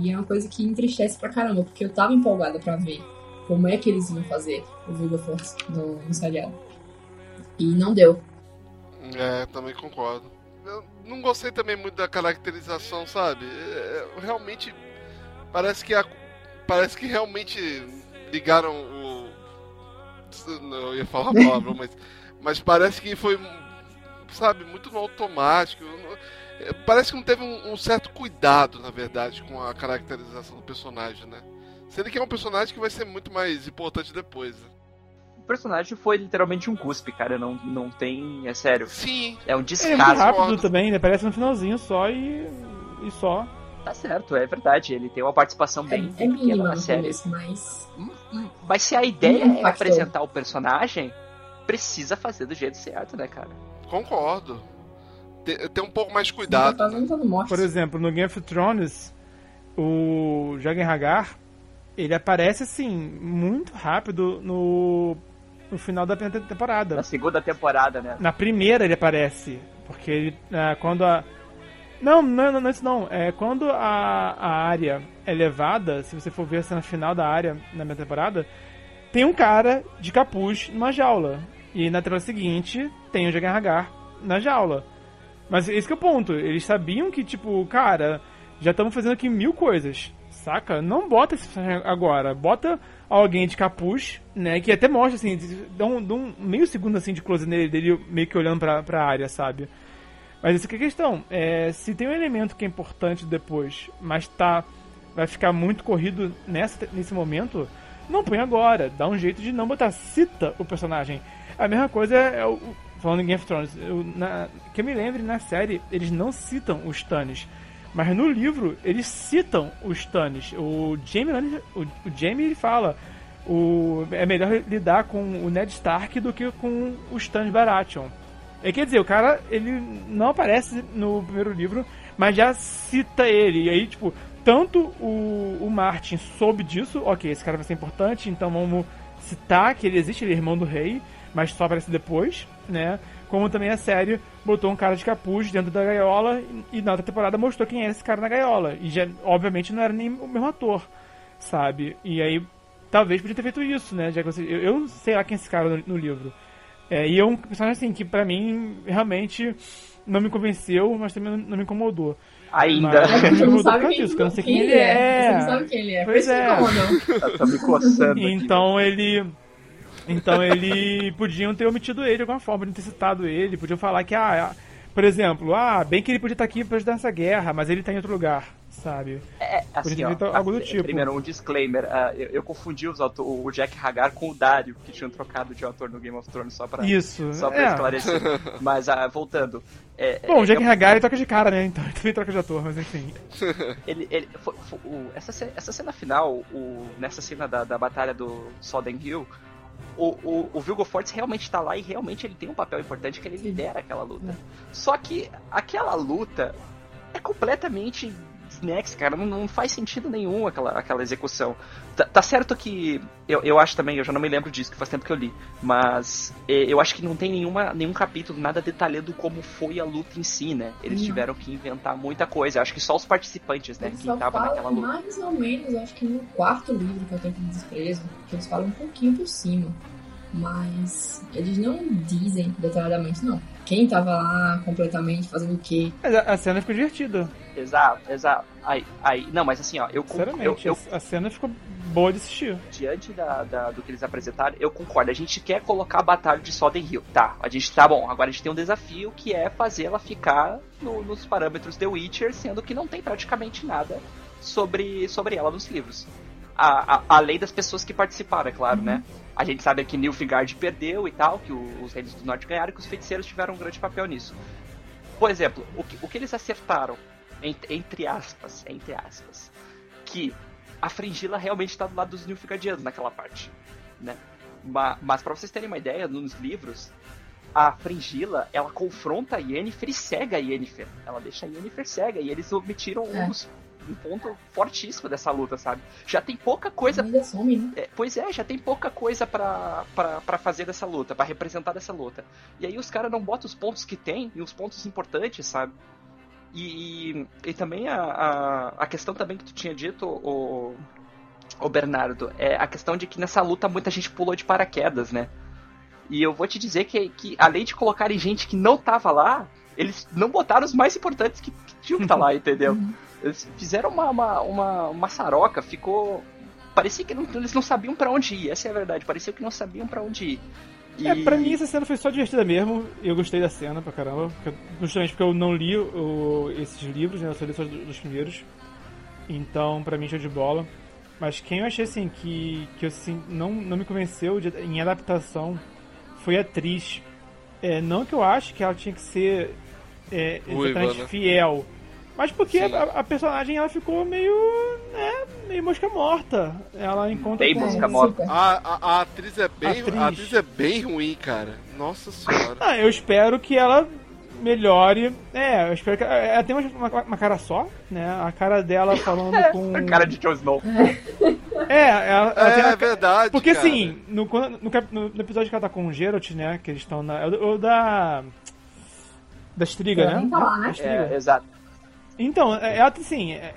E é uma coisa que entristece pra caramba, porque eu tava empolgada pra ver como é que eles iam fazer o Viggo Force no, no. E não deu. É, também concordo eu não gostei também muito da caracterização, sabe? É, é, realmente parece que a, parece que realmente ligaram o não ia falar a [laughs] palavra, mas mas parece que foi sabe, muito no automático. É, parece que não teve um, um, certo cuidado, na verdade, com a caracterização do personagem, né? Sendo que é um personagem que vai ser muito mais importante depois. Né? Personagem foi literalmente um cuspe, cara. Não, não tem. É sério. Sim. É um descaso. É muito rápido também, ele aparece no finalzinho só e. e só. Tá certo, é verdade. Ele tem uma participação bem, é, é pequena na série. Mas... Hum, hum, mas se a ideia é apresentar o personagem, precisa fazer do jeito certo, né, cara? Concordo. Tem, tem um pouco mais de cuidado. Tá né? Por exemplo, no Game of Thrones, o Jagen Hagar, ele aparece assim, muito rápido no no final da primeira temporada. Na segunda temporada, né? Na primeira ele aparece. Porque ele, é, quando a. Não, não, não, não, isso não. É, quando a, a área é levada, se você for ver a cena final da área na minha temporada, tem um cara de capuz numa jaula. E na temporada seguinte tem o Jagan Hagar na jaula. Mas esse que é o ponto. Eles sabiam que, tipo, cara, já estamos fazendo aqui mil coisas. Saca? Não bota esse agora. Bota alguém de capuz, né? Que até mostra, assim, dá um, dá um meio segundo, assim, de close nele, dele meio que olhando pra, pra área, sabe? Mas essa que é a questão. É, se tem um elemento que é importante depois, mas tá... Vai ficar muito corrido nessa, nesse momento, não põe agora. Dá um jeito de não botar. Cita o personagem. A mesma coisa é o... Falando em Game of Thrones, eu, na, que eu me lembre, na série, eles não citam os Stannis. Mas no livro, eles citam os Stannis. O Jamie, o, o Jamie ele fala o, é melhor lidar com o Ned Stark do que com o Stannis Baratheon. É, quer dizer, o cara ele não aparece no primeiro livro, mas já cita ele. E aí, tipo, tanto o, o Martin soube disso, ok, esse cara vai ser importante, então vamos citar que ele existe, ele é irmão do rei, mas só aparece depois, né? Como também a série botou um cara de capuz dentro da gaiola e na outra temporada mostrou quem é esse cara na gaiola. E já, obviamente não era nem o mesmo ator, sabe? E aí talvez podia ter feito isso, né? Já que você, eu, eu não sei lá quem é esse cara no, no livro. É, e é um personagem assim que pra mim realmente não me convenceu, mas também não, não me incomodou. Ainda. Mas, não me incomodou por causa disso, eu não sei quem, quem ele é. é. Você não sabe quem ele é. Pois é. [laughs] tá me coçando. Então aqui. ele então ele podiam ter omitido ele de alguma forma, podiam ter citado ele, podiam falar que, ah, por exemplo, ah, bem que ele podia estar aqui para ajudar nessa guerra, mas ele está em outro lugar, sabe? É, assim, ó, algo do tipo. Primeiro, um disclaimer, uh, eu, eu, confundi os autor, o Jack Hagar com o Dario, que tinham trocado de autor no Game of Thrones, só pra, Isso, só pra é. esclarecer. mas, uh, voltando... É, Bom, o Jack é, Hagar ele troca de cara, né? Então [laughs] ele também troca de ator, mas enfim. ele, ele, foi, foi, o, essa, essa cena final, o, nessa cena da, da batalha do Soden Hill, o, o, o Vilgo Fortes realmente está lá e realmente ele tem um papel importante que ele lidera aquela luta. Só que aquela luta é completamente snacks, cara. Não, não, faz sentido nenhum aquela, aquela execução. Tá, tá, certo que. Eu, eu acho também, eu já não me lembro disso, que faz tempo que eu li. Mas é, eu acho que não tem nenhuma, nenhum capítulo nada detalhado como foi a luta em si, né? Eles tiveram que inventar muita coisa. Eu acho que só os participantes, né? Eles quem tava naquela luta. Mais ou menos, acho que no quarto livro, que é o Tempo de Desprezo, que eles falam um pouquinho por cima. Mas eles não dizem detalhadamente, não. Quem tava lá completamente fazendo o quê? A cena ficou divertida. Exato, exato. Aí, aí, não, mas assim, ó, eu Sinceramente, eu, eu, a cena ficou boa de assistir. Diante da, da, do que eles apresentaram, eu concordo. A gente quer colocar a batalha de Soden Hill. Tá, a gente tá bom. Agora a gente tem um desafio que é fazer ela ficar no, nos parâmetros The Witcher, sendo que não tem praticamente nada sobre, sobre ela nos livros. a, a, além das pessoas que participaram, é claro, né? A gente sabe que Nilfgaard perdeu e tal, que o, os reis do norte ganharam e que os feiticeiros tiveram um grande papel nisso. Por exemplo, o que, o que eles acertaram, entre, entre aspas, entre aspas, que a Fringila realmente está do lado dos Nilfgaardianos naquela parte, né? Mas, mas para vocês terem uma ideia, nos livros, a Fringila, ela confronta a Yennefer e cega a Yennefer. Ela deixa a Yennefer cega e eles omitiram é. um, um, ponto fortíssimo dessa luta, sabe? Já tem pouca coisa... Some, né? é, pois é, já tem pouca coisa para fazer dessa luta, para representar dessa luta. E aí os caras não botam os pontos que tem e os pontos importantes, sabe? E, e, e também a, a, a, questão também que tu tinha dito, o, o Bernardo, é a questão de que nessa luta muita gente pulou de paraquedas, né? E eu vou te dizer que, que além de colocarem gente que não tava lá, eles não botaram os mais importantes que, que tinham que estar tá lá, [laughs] entendeu? Eles fizeram uma, uma, uma, uma saroca, ficou. Parecia que não, eles não sabiam para onde ir, essa é a verdade, parecia que não sabiam para onde ir. E... É, pra mim essa cena foi só divertida mesmo. Eu gostei da cena pra caramba. Porque, justamente porque eu não li o, esses livros, né? Eu só li só dos primeiros. Então, pra mim, show de bola. Mas quem eu achei assim que, que assim, não, não me convenceu de, em adaptação foi a atriz. É, não que eu acho que ela tinha que ser é, exatamente né? fiel. Mas porque a, a, personagem ela ficou meio. né, meio mosca morta. Ela encontra. Bem com... mosca morta. A, a, a, atriz é bem. Atriz. A atriz é bem ruim, cara. Nossa senhora. Ah, eu espero que ela melhore. É, eu espero que. Ela tem uma, uma, uma cara só, né? A cara dela [laughs] falando com. a cara de Jon Snow. É, ela, ela é, a... verdade. Porque cara. assim, no, no, no, episódio que ela tá com o Geralt, né? Que eles estão na. É o, da. Da Striga, né? Falar, né? É, exato. Então, é, ela assim. É,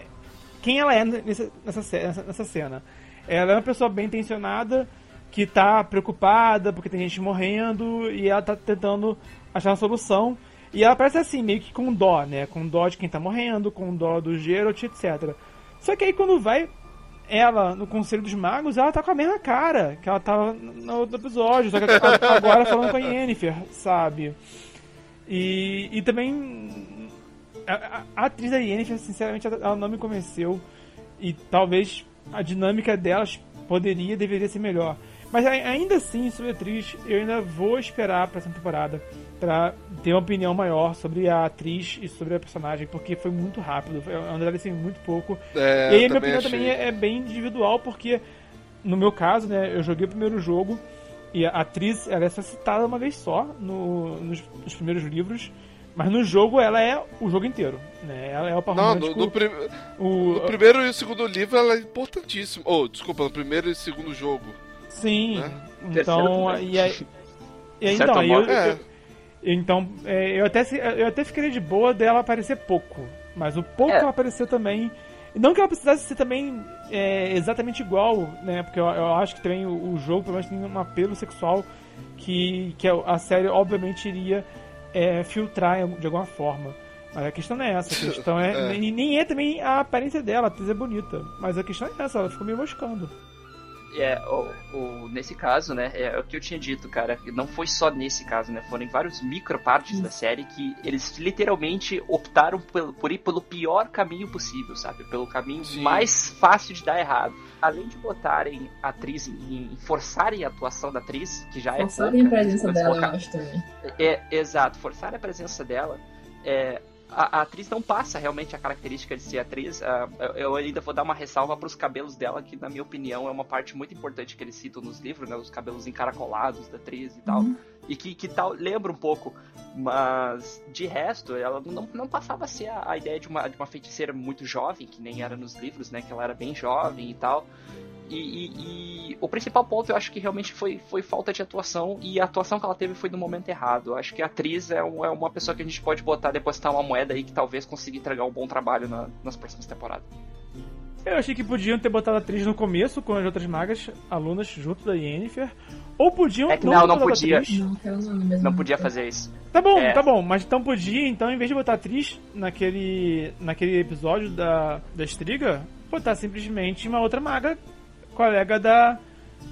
quem ela é nessa, nessa, nessa cena? Ela é uma pessoa bem intencionada que tá preocupada porque tem gente morrendo e ela tá tentando achar uma solução. E ela parece assim, meio que com dó, né? Com dó de quem tá morrendo, com dó do Geralt, etc. Só que aí quando vai ela no Conselho dos Magos, ela tá com a mesma cara que ela tava no outro episódio, só que agora falando com a Yennefer, sabe? E, e também a, a, atriz da Yennefer, sinceramente, ela não me convenceu. E talvez a dinâmica delas poderia, deveria ser melhor. Mas ainda assim, sobre a atriz, eu ainda vou esperar para essa temporada para ter uma opinião maior sobre a atriz e sobre a personagem, porque foi muito rápido, foi um assim, muito pouco. É, e aí a minha opinião achei. também é, é, bem individual, porque no meu caso, né, eu joguei o primeiro jogo e a atriz ela é só citada uma vez só no, nos, nos primeiros livros. Mas no jogo ela é o jogo inteiro, né? Ela é o par Não, no, no, prim... o... no primeiro e segundo livro ela é importantíssima. Oh, desculpa, no primeiro e segundo jogo. Sim. Né? Então, e aí, e aí então, eu, é. eu, então, é, eu, até, eu até ficaria de boa dela aparecer pouco. Mas o pouco é. ela apareceu também. Não que ela precisasse ser também é, exatamente igual, né? Porque eu, eu acho que também o, o, jogo, pelo menos, tem um apelo sexual que, que a série, obviamente, iria é, filtrar de alguma forma. Mas a questão não é essa. A questão é. [laughs] é. Nem é também a aparência dela, a atriz é bonita. Mas a questão é essa, ela ficou me moscando. É, o, o, nesse caso, né, é, o que eu tinha dito, cara, não foi só nesse caso, né, foram em vários micro partes da série que eles literalmente optaram por, por, ir pelo pior caminho possível, sabe, pelo caminho Sim. mais fácil de dar errado. Além de botarem a atriz em, forçarem a atuação da atriz, que já forçarem é pouca, a presença dela, colocar, eu acho também. É, exato, forçarem a presença dela, é, a, a, atriz não passa realmente a característica de ser atriz. Uh, eu ainda vou dar uma ressalva para os cabelos dela, que na minha opinião é uma parte muito importante que eles citam nos livros, né? Os cabelos encaracolados da atriz e tal. Uhum. E que, que tal lembra um pouco. Mas de resto, ela não, não passava a ser a, a ideia de uma, de uma feiticeira muito jovem, que nem era nos livros, né? Que ela era bem jovem e tal. E, e, e, o principal ponto eu acho que realmente foi, foi falta de atuação e a atuação que ela teve foi no momento errado. Eu acho que a atriz é, um, é uma pessoa que a gente pode botar, depositar uma moeda aí que talvez consiga entregar um bom trabalho na, nas próximas temporadas. Eu achei que podiam ter botado a atriz no começo com as outras magas alunas junto da Yennefer. Ou podiam é que não, não, não podia. Não, não podia fazer isso. Tá bom, é. tá bom, mas então podia, então, em vez de botar a atriz naquele, naquele episódio da, da Estriga, botar simplesmente uma outra maga colega da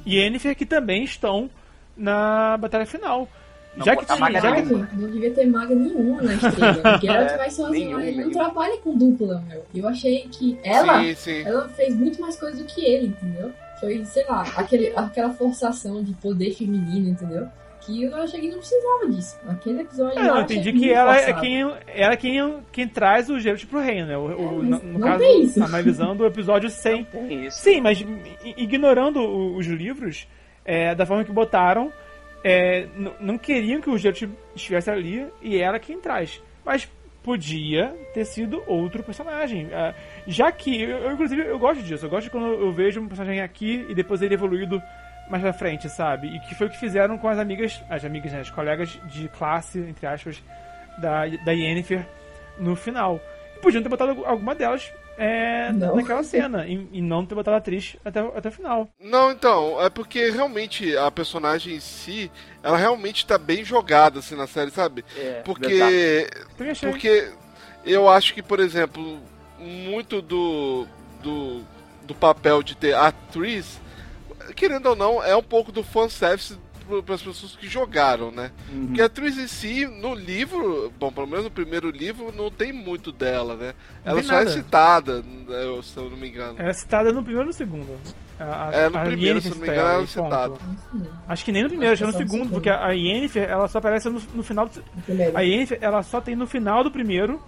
Yennefer que também estão na batalha final. Não Já que tinha- maga já que- nenhuma. Não devia ter maga nenhuma na estrela. [laughs] É, vai sozinha, nenhum, ela não trabalha com dupla, meu. Eu achei que ela, Sim, sim. ela fez muito mais coisa do que ele, entendeu? Foi, sei lá, aquele, aquela forçação de poder feminino, entendeu? Que eu achei que não precisava disso. Aquele episódio É, não, eu entendi que ela é quem, ela é quem, quem traz o Geralt pro reino, né? O, o- É, mas no, no não caso, tem isso. analisando o episódio 100. Tem isso. Sim, mas ignorando o- os livros, é, da forma que botaram, é, não queriam que o Geralt estivesse ali e ela quem traz. Mas podia ter sido outro personagem. Ah, já que, eu, eu, inclusive, eu gosto disso. Eu gosto quando eu vejo um personagem aqui e depois ele evoluído mais pra frente, sabe? E que foi o que fizeram com as amigas, as amigas, né, as colegas de classe, entre aspas, da, da Yennefer no final. E podiam ter botado alguma delas é, Não. naquela cena e, e não ter botado a atriz até, até o final. Não, então, é porque realmente a personagem em si, ela realmente tá bem jogada assim na série, sabe? É. Porque. Porque eu acho que, por exemplo, muito do, do, do papel de ter atriz, querendo ou não, é um pouco do fanservice para as pessoas que jogaram, né? Uhum. Porque a atriz em si, no livro, bom, pelo menos no primeiro livro, não tem muito dela, né? Ela só é nada. citada, eu- se eu não me engano. Ela é citada no primeiro e no segundo. A, a, É, no a primeiro, Yennefer se não me engano, ela é citada. Acho que nem no primeiro, acho que é no no segundo, porque a Yennefer, ela só aparece no, no final do. A Yennefer, ela só tem no final do primeiro,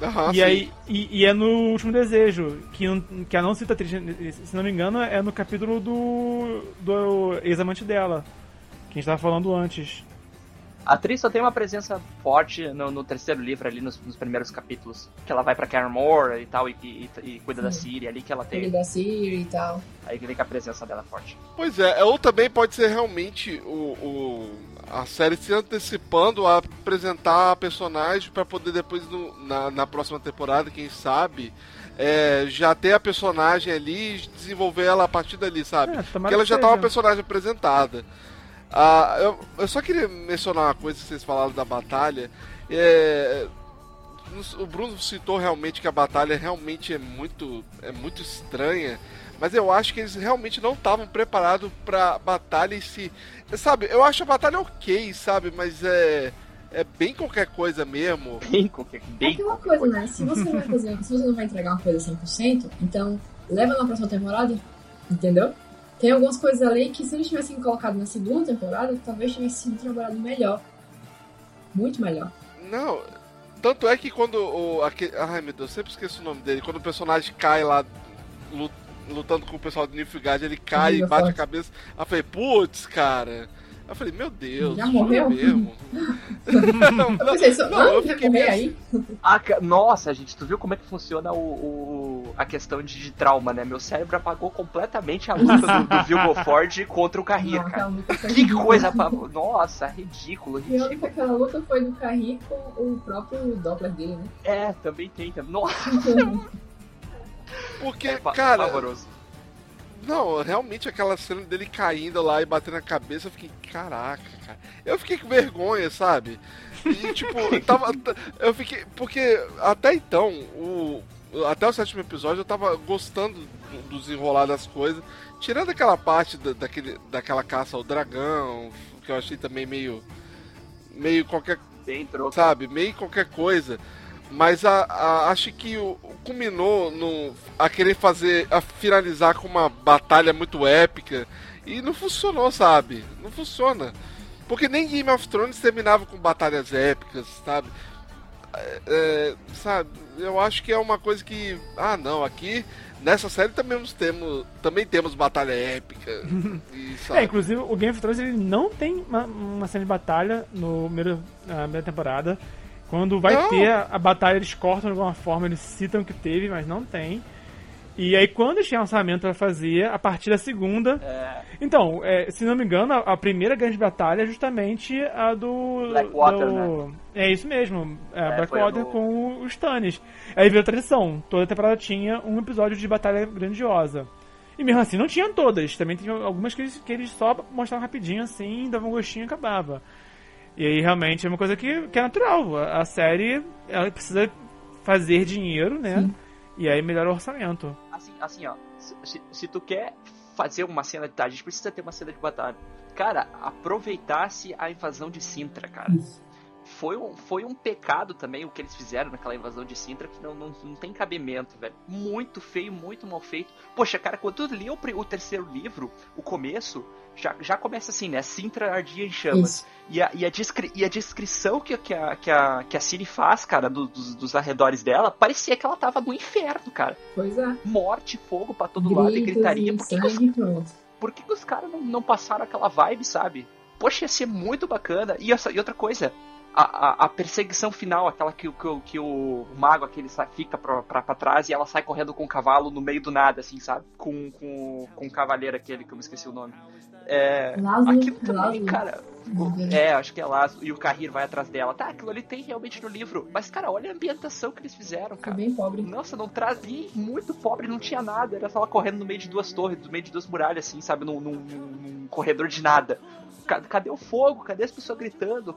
Aham, e, sim. aí, e, e é no Último Desejo, que, que a não cita se não me engano, é no capítulo do, do ex-amante dela, que a gente tava falando antes. A atriz só tem uma presença forte no, no terceiro livro, ali nos, nos primeiros capítulos. Que ela vai pra Carmore e tal, e, e- e cuida da Sim. Ciri, ali que ela tem. da Siri e tal. Aí que vem com a presença dela forte. Pois é, ou também pode ser realmente o, o- a série se antecipando a apresentar a personagem para poder depois no- na, na próxima temporada, quem sabe, é, já ter a personagem ali e desenvolver ela a partir dali, sabe? É, Porque ela que já tá uma personagem apresentada. Ah, eu, eu só queria mencionar uma coisa que vocês falaram da batalha. É, o Bruno citou realmente que a batalha realmente é muito, é muito estranha. Mas eu acho que eles realmente não estavam preparados pra batalha em si. Sabe, eu acho a batalha ok, sabe? Mas é. É bem qualquer coisa mesmo. [laughs] Bem qualquer. É Bem aquela qualquer coisa, né? Se você vai fazer, se você não vai entregar uma coisa 100%, então leva na próxima temporada, entendeu? Tem algumas coisas ali que se eles tivessem colocado na segunda temporada, talvez tivesse sido trabalhado melhor. Muito melhor. Não. Tanto é que quando o. Aquele, ai meu Deus, eu sempre esqueço o nome dele. Quando o personagem cai lá lu- lutando com o pessoal do Nilfgaard, ele cai e bate forte. a cabeça. Aí eu falei, putz, cara. Eu falei, meu Deus, Já isso morreu? é mesmo. [laughs] Eu pensei, só, não, ah, eu vai fiquei meio aí? Ah, nossa, gente, tu viu como é que funciona o, o- a questão de, de trauma, né? Meu cérebro apagou completamente a luta do, do Vilgo Ford contra o Carrier, Não, cara. foi Que coisa pra... Nossa, ridículo, Pior que ridículo. aquela luta foi do Carri com o próprio Doppler dele, né? É, também tem. também. Nossa, Porque, é cara, pavoroso. Não, realmente aquela cena dele caindo lá e batendo na cabeça, eu fiquei, caraca, cara. Eu fiquei com vergonha, sabe? E tipo, eu [laughs] tava. Eu fiquei. Porque até então, o. Até o sétimo episódio eu tava gostando do do desenrolar das coisas. Tirando aquela parte da, daquele, daquela caça ao dragão, que eu achei também meio. meio qualquer Bem troco. sabe? Meio qualquer coisa. Mas a, a- acho que o, o culminou no, a querer fazer, a finalizar com uma batalha muito épica. E não funcionou, sabe? Não funciona. Porque nem Game of Thrones terminava com batalhas épicas, sabe? É, é, sabe? Eu acho que é uma coisa que. Ah, não, aqui. Nessa série também temos, também temos batalha épica. [laughs] E, É, inclusive o Game of Thrones ele não tem uma, uma cena de batalha no primeiro, na primeira temporada. Quando vai Não. ter a, a batalha, eles cortam de alguma forma, eles citam que teve, mas não tem. E aí quando eles têm orçamento pra fazer, a partir da segunda. É, Então, é, se não me engano, a, a primeira grande batalha é justamente a do. Blackwater, do- É isso mesmo, é, É, Blackwater a do- com os Stannis. Aí virou tradição, toda temporada tinha um episódio de batalha grandiosa. E mesmo assim, não tinham todas. Também tinham algumas que eles, que eles só mostravam rapidinho assim, davam um gostinho e acabava. E aí realmente é uma coisa que, que é natural. A, a série ela precisa fazer dinheiro, né? Sim. E aí melhora o orçamento. assim, assim, ó. Se, se- tu quer fazer uma cena de batalha, a gente precisa ter uma cena de batalha. cara, aproveitasse a invasão de Sintra, cara. Isso. Foi um, foi um pecado também o que eles fizeram naquela invasão de Sintra que não, não, não tem cabimento, velho. Muito feio, muito mal feito. Poxa, cara, quando tu lê o, o terceiro livro, o começo, já, já começa assim, né? Sintra ardia em chamas. E a, e a, descri- e a descrição que, que, a, que, a, que a Ciri faz, cara, do- dos, dos arredores dela, parecia que ela tava no inferno, cara. Pois é. Morte, fogo pra todo lado e Gritos gritaria. e Por que, que os por que, que os caras não, não passaram aquela vibe, sabe? Poxa, ia ser muito bacana. E, essa, e outra coisa, a, a, a perseguição final, aquela que, o- que, o- que o mago aquele sai, fica pra, pra, pra trás e ela sai correndo com o cavalo no meio do nada, assim, sabe? Com, com, com o cavaleiro aquele que eu me esqueci o nome. É, Lázaro, aquilo também, Lázaro. cara. O- É, acho que é Lázaro. E o Carrir vai atrás dela. Tá, aquilo ali tem realmente no livro. Mas, cara, olha a ambientação que eles fizeram, Foi cara. bem pobre. Nossa, não trazia muito pobre, não tinha nada. Era só ela correndo no meio de duas torres, no meio de duas muralhas, assim, sabe? Num, num- num corredor de nada. Ca- Cadê o fogo? Cadê as pessoas gritando?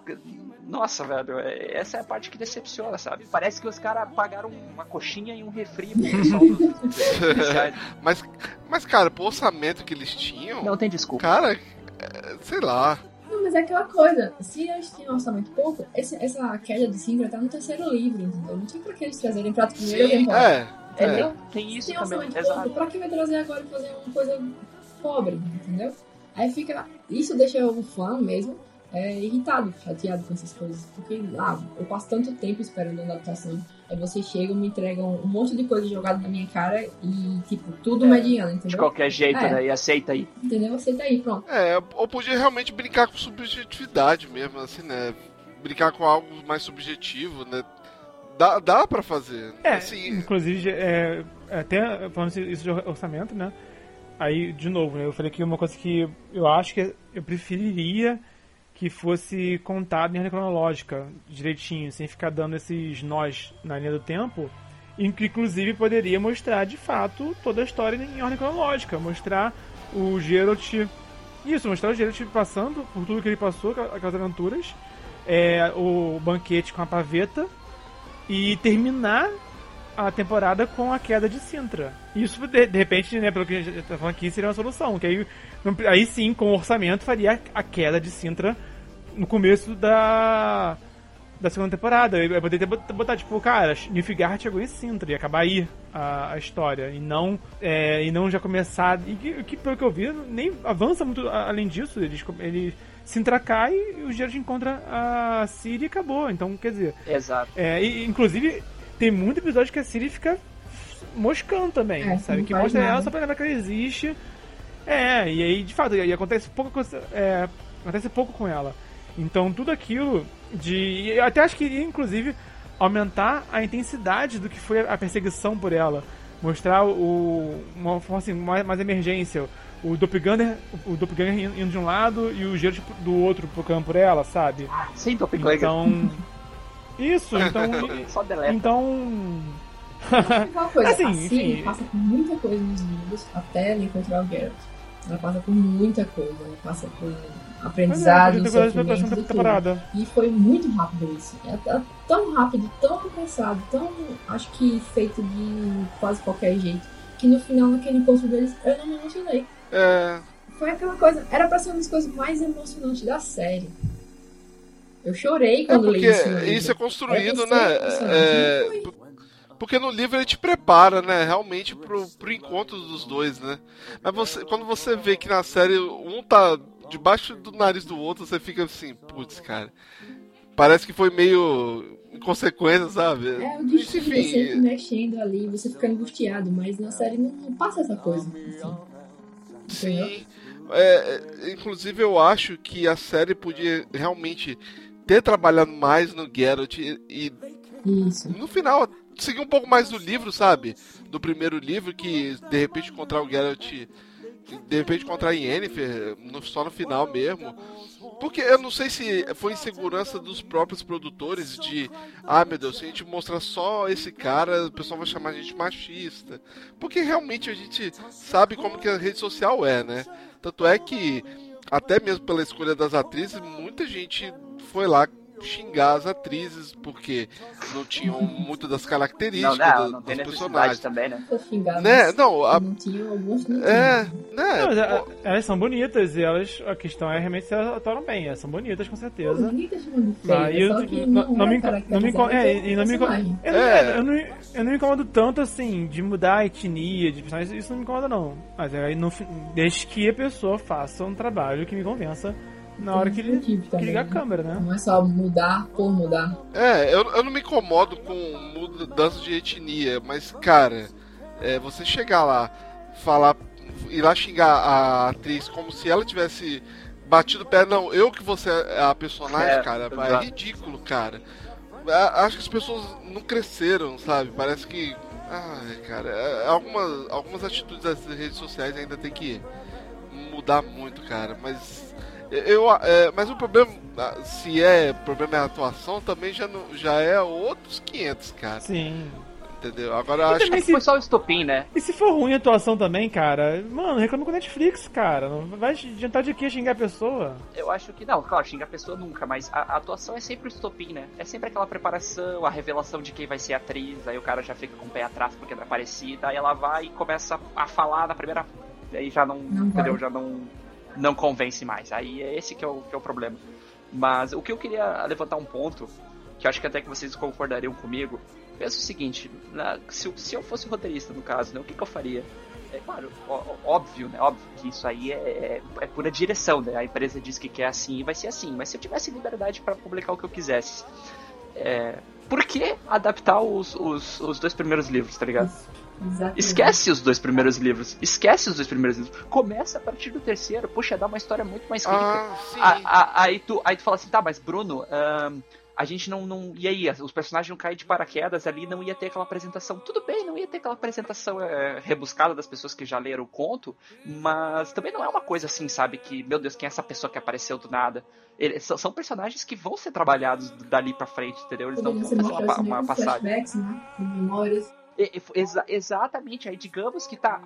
Nossa, velho, é- essa é a parte que decepciona, sabe? Parece que os caras pagaram uma coxinha e um refri pro pessoal. [laughs] Mas, mas, cara, pro orçamento que eles tinham, Não tem desculpa. cara, é, sei lá. Não, mas é aquela coisa. Se eles tinham orçamento pouco, esse- essa queda de Sintra tá no terceiro livro, entendeu? Não tinha pra que eles trazerem pra primeira Sim, temporada. é. é. Tem Se isso tem também, orçamento exato. pouco, pra que vai trazer agora e fazer uma coisa pobre, entendeu? Aí fica. Isso deixa o fã mesmo é, irritado, chateado com essas coisas. Porque, ah, eu passo tanto tempo esperando a adaptação. Aí vocês chegam, me entregam um monte de coisa jogada na minha cara e, tipo, tudo É, mediano, De entendeu? qualquer jeito, É. né? E aceita aí. Entendeu? Aceita aí, pronto. É, ou podia realmente brincar com subjetividade mesmo, assim, né? Brincar com algo mais subjetivo, né? Dá, dá pra fazer. É, Assim, inclusive, é, até falando isso de orçamento, né? Aí, de novo, né, eu falei que uma coisa que eu acho que eu preferiria que fosse contado em ordem cronológica, direitinho, sem ficar dando esses nós na linha do tempo, e que inclusive poderia mostrar de fato toda a história em ordem cronológica, mostrar o Geralt. Isso, mostrar o Geralt passando por tudo que ele passou, aquelas aventuras, é, o banquete com a paveta, e terminar a temporada com a queda de Sintra. Isso, de, de repente, né, pelo que a gente tá falando aqui, seria uma solução. Que aí, aí sim, com o orçamento, faria a queda de Sintra no começo da, da segunda temporada. Eu poderia botar, botar, tipo, cara, Nilfgaard chegou em Sintra e acabar aí a, a história. E não, é, e não já começar. E que, que, pelo que eu vi, nem avança muito além disso. Eles, ele, Sintra cai e o Geralt encontra a Ciri e acabou. Então, quer dizer. Exato. É, e, inclusive, tem muito episódio que a Siri fica moscando também, É, sabe? Que mostra nada. ela só pra lembrar que ela existe. É, e aí, de fato, e acontece pouco, coisa- é, acontece pouco com ela. Então, tudo aquilo de... Eu até acho que iria, inclusive, aumentar a intensidade do que foi a perseguição por ela. Mostrar o, uma forma assim, mais, mais emergência. O Doppelganger, o Doppelganger indo de um lado e o Geralt do outro procurando por ela, sabe? Sem Doppelganger. Então... Isso, então... Só deleta. Então. Aquela coisa, Assim, a enfim. passa por muita coisa nos livros até ela encontrar o Geralt. Ela passa por muita coisa, ela passa por É, aprendizado, coisa pra sofrimento, tudo. temporada. E foi muito rápido isso. É, é tão rápido, tão pensado, tão, acho que feito de quase qualquer jeito, que no final, naquele encontro deles, eu não me emocionei. é, Foi aquela coisa, era pra ser uma das coisas mais emocionantes da série. Eu chorei é quando porque li isso. isso é construído, pra né? É, porque no livro ele te prepara, né? Realmente pro, pro encontro dos dois, né? Mas você, quando você vê que na série um tá debaixo do nariz do outro, você fica assim, putz, cara. Parece que foi meio inconsequência, sabe? É, o destino Enfim, sempre mexendo ali, você fica angustiado, mas na série não, não passa essa coisa. Assim. Sim. É, é, inclusive eu acho que a série podia realmente ter trabalhado mais no Geralt e, e no final seguir um pouco mais do livro, sabe? Do primeiro livro que de repente encontrar o Geralt, de repente encontrar a Yennefer no, só no final mesmo. Porque eu não sei se foi insegurança dos próprios produtores de, ah meu Deus, se a gente mostrar só esse cara, o pessoal vai chamar a gente machista. Porque realmente a gente sabe como que a rede social é, né? Tanto é que até mesmo pela escolha das atrizes, muita gente foi lá xingar as atrizes porque não tinham muito das características Não, não, do- não dos personagens. também, né? Né? Não, a- Não alguns É, né? Não, mas é, pô, a- elas são bonitas e elas. A questão é realmente se elas atuaram bem. Elas são bonitas, com certeza. Feio, Mas é eu- não- é me não me inco- caracterizado é, pelo não me inco- personagem. Eu, não- É. me incomodo tanto assim de mudar a etnia de personagens, isso não me incomoda não. Mas aí no, desde que a pessoa faça um trabalho que me convença na hora que ele, que também, ligar a né? câmera, né? Não é só mudar por mudar. É, eu, eu não me incomodo com mudança de etnia, mas, cara, é, você chegar lá, falar, ir lá xingar a atriz como se ela tivesse batido o pé, não, eu que você é a personagem, É, cara, é ridículo, cara. Acho que as pessoas não cresceram, sabe? Parece que. Ai, cara, é- algumas, algumas atitudes das redes sociais ainda tem que mudar muito, cara, mas. Eu, é, mas o problema, se é problema é a atuação, também já, não, já é outros 500, cara. Sim. Entendeu? Agora E acho também que. se- Foi só o estopim, né? E se for ruim a atuação também, cara, mano, reclama com a Netflix, cara. Não vai adiantar de que xingar a pessoa? Eu acho que não, claro, xinga a pessoa nunca, mas a, a atuação é sempre o estopim, né? É sempre aquela preparação, a revelação de quem vai ser a atriz, aí o cara já fica com o pé atrás porque não é parecida, aí ela vai e começa a falar na primeira. Aí já não. Não entendeu? vai. Já não. Não convence mais. Aí é esse que é o, que é o problema. Mas o que eu queria levantar um ponto, que acho que até que vocês concordariam comigo, pensa o seguinte, na- se, eu- se eu fosse roteirista no caso, né, o que, que eu faria? É claro, ó- óbvio, né? Óbvio que isso aí é, é, é pura direção, né? A empresa diz que quer assim e vai ser assim. Mas se eu tivesse liberdade para publicar o que eu quisesse, é, por que adaptar os, os, os dois primeiros livros, tá ligado? Exatamente. Esquece os dois primeiros livros. Esquece os dois primeiros livros. Começa a partir do terceiro. Puxa, dá uma história muito mais rica. Ah, sim. A- a- aí, tu, aí tu fala assim, tá, mas Bruno, a gente não, não. E aí, os personagens não caem de paraquedas ali, não ia ter aquela apresentação. Tudo bem, não ia ter aquela apresentação é, rebuscada das pessoas que já leram o conto, mas também não é uma coisa assim, sabe? Que, meu Deus, quem é essa pessoa que apareceu do nada? Eles, são, são personagens que vão ser trabalhados dali pra frente, entendeu? Eles não vão fazer uma, uma com passagem. né? Com memórias. Exa- exatamente, aí digamos que tá.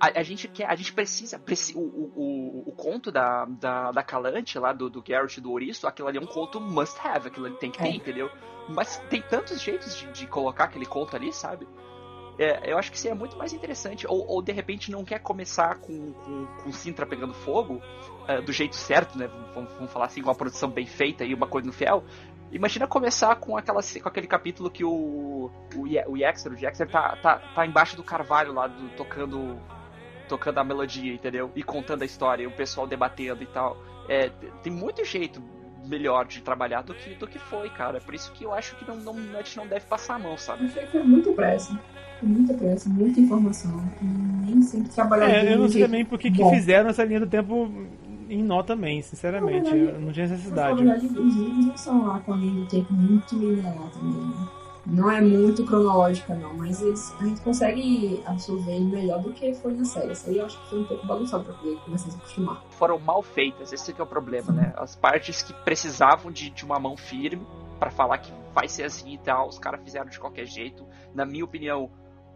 A, a gente quer, a gente precisa. preci- o, o, o, conto da, da, da Calante, lá do, do Garrett do Ouriço, aquilo ali é um conto must have, aquilo ali tem que ter, É. entendeu? Mas tem tantos jeitos de, de colocar aquele conto ali, sabe? É, eu acho que seria muito mais interessante. Ou, ou de repente não quer começar com, com, com Sintra pegando fogo, é, do jeito certo, né? Vamos, vamos falar assim, com uma produção bem feita e uma coisa no fiel. Imagina começar com, aquela, com aquele capítulo que o, o, o Yaxter, o Yaxter tá, tá, tá embaixo do carvalho lá, do- tocando tocando a melodia, entendeu? E contando a história, e o pessoal debatendo e tal. É, tem muito jeito melhor de trabalhar do que, do que foi, cara. Por isso que eu acho que não, não, a gente não deve passar a mão, sabe? Achei que foi muito pressa. Foi muita pressa, muita informação. E nem sempre trabalhar É, eu não sei também por que fizeram essa linha do tempo em nó também, sinceramente. Na verdade, Não tinha Na necessidade. verdade, os livros não são lá com a linha do tempo muito linear também, né? Não é muito cronológica, não, mas eles, a gente consegue absorver melhor do que foi na série. Isso aí eu acho que foi um pouco bagunçado pra poder começar a se acostumar. Foram mal feitas, esse que é o problema, né? As partes que precisavam de, de uma mão firme pra falar que vai ser assim e tal, os caras fizeram de qualquer jeito. Na minha opinião,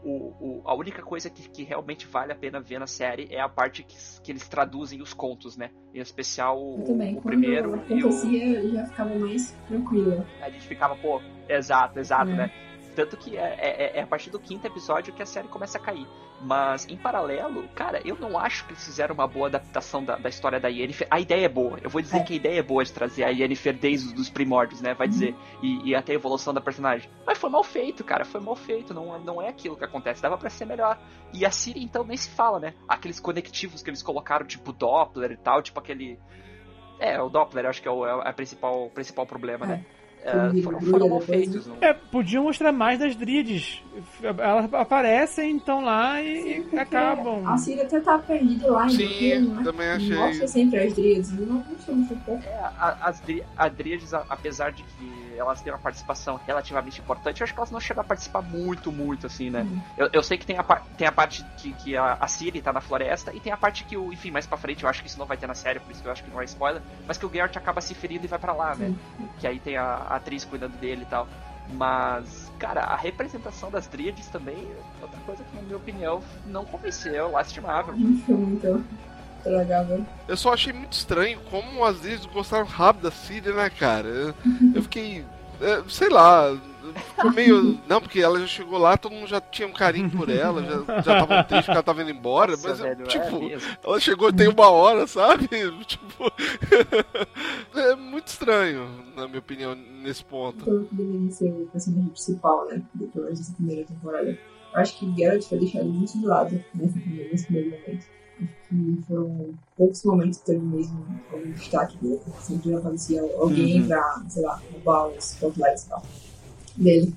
o, o- a única coisa que, que realmente vale a pena ver na série é a parte que, que eles traduzem os contos, né? Em especial o, Eu também, o primeiro e o, acontecia, eu já ficava mais tranquila. a gente ficava, pô, exato, exato, É. né? Tanto que é, é- é a partir do quinto episódio que a série começa a cair. Mas, em paralelo, cara, eu não acho que eles fizeram uma boa adaptação da, da história da Yennefer. A ideia é boa. Eu vou dizer É. que a ideia é boa de trazer a Yennefer desde os primórdios, né? Vai dizer. E, e até a evolução da personagem. Mas foi mal feito, cara. Foi mal feito. Não, não é aquilo que acontece. Dava pra ser melhor. E a Siri, então, nem se fala, né? Aqueles conectivos que eles colocaram, tipo Doppler e tal, tipo aquele. É, o Doppler, acho que é o, é o principal, principal problema, né? É, foram, foram mal depois, feitos. Não... É, podiam mostrar mais das Dríades. Elas aparecem, estão lá e, Porque acabam. A Ciri até tá perdida lá em Sim, né? também achei. Mostra sempre as Dríades. e Não mostramos um pouco. É, a- as dri- a Dríades, a- apesar de que elas têm uma participação relativamente importante, eu acho que elas não chegam a participar muito, muito, assim, né? Hum. Eu, eu sei que tem a, tem a parte que, que a, a Ciri tá na floresta, e tem a parte que, o, enfim, mais pra frente, eu acho que isso não vai ter na série, por isso que eu acho que não é spoiler, mas que o Geralt acaba se ferindo e vai pra lá, né? Que aí tem a, a atriz cuidando dele e tal. Mas, cara, a representação das Dríades também é outra coisa que, na minha opinião, não convenceu, lastimável. Não foi muito. Tá legal, velho. Eu só achei muito estranho como às vezes gostaram rápido da Síria, né, cara? Eu, [laughs] eu fiquei. é, sei lá. Ficou meio. Não, porque ela já chegou lá, todo mundo já tinha um carinho por ela, já, já tava triste que ela tava indo embora. Nossa, mas, velho, é tipo, mesmo. ela chegou tem uma hora, sabe? [laughs] Tipo. é muito estranho, na minha opinião, nesse ponto. Então, que deveria ser o personagem principal, né? Depois dessa primeira temporada. Eu acho que Geralt foi deixado muito de lado nesse primeiro momento. Que foram poucos momentos que teve mesmo como destaque dele. Sempre aparecia alguém Uhum. pra, sei lá, roubar os spotlights e tal. Dele.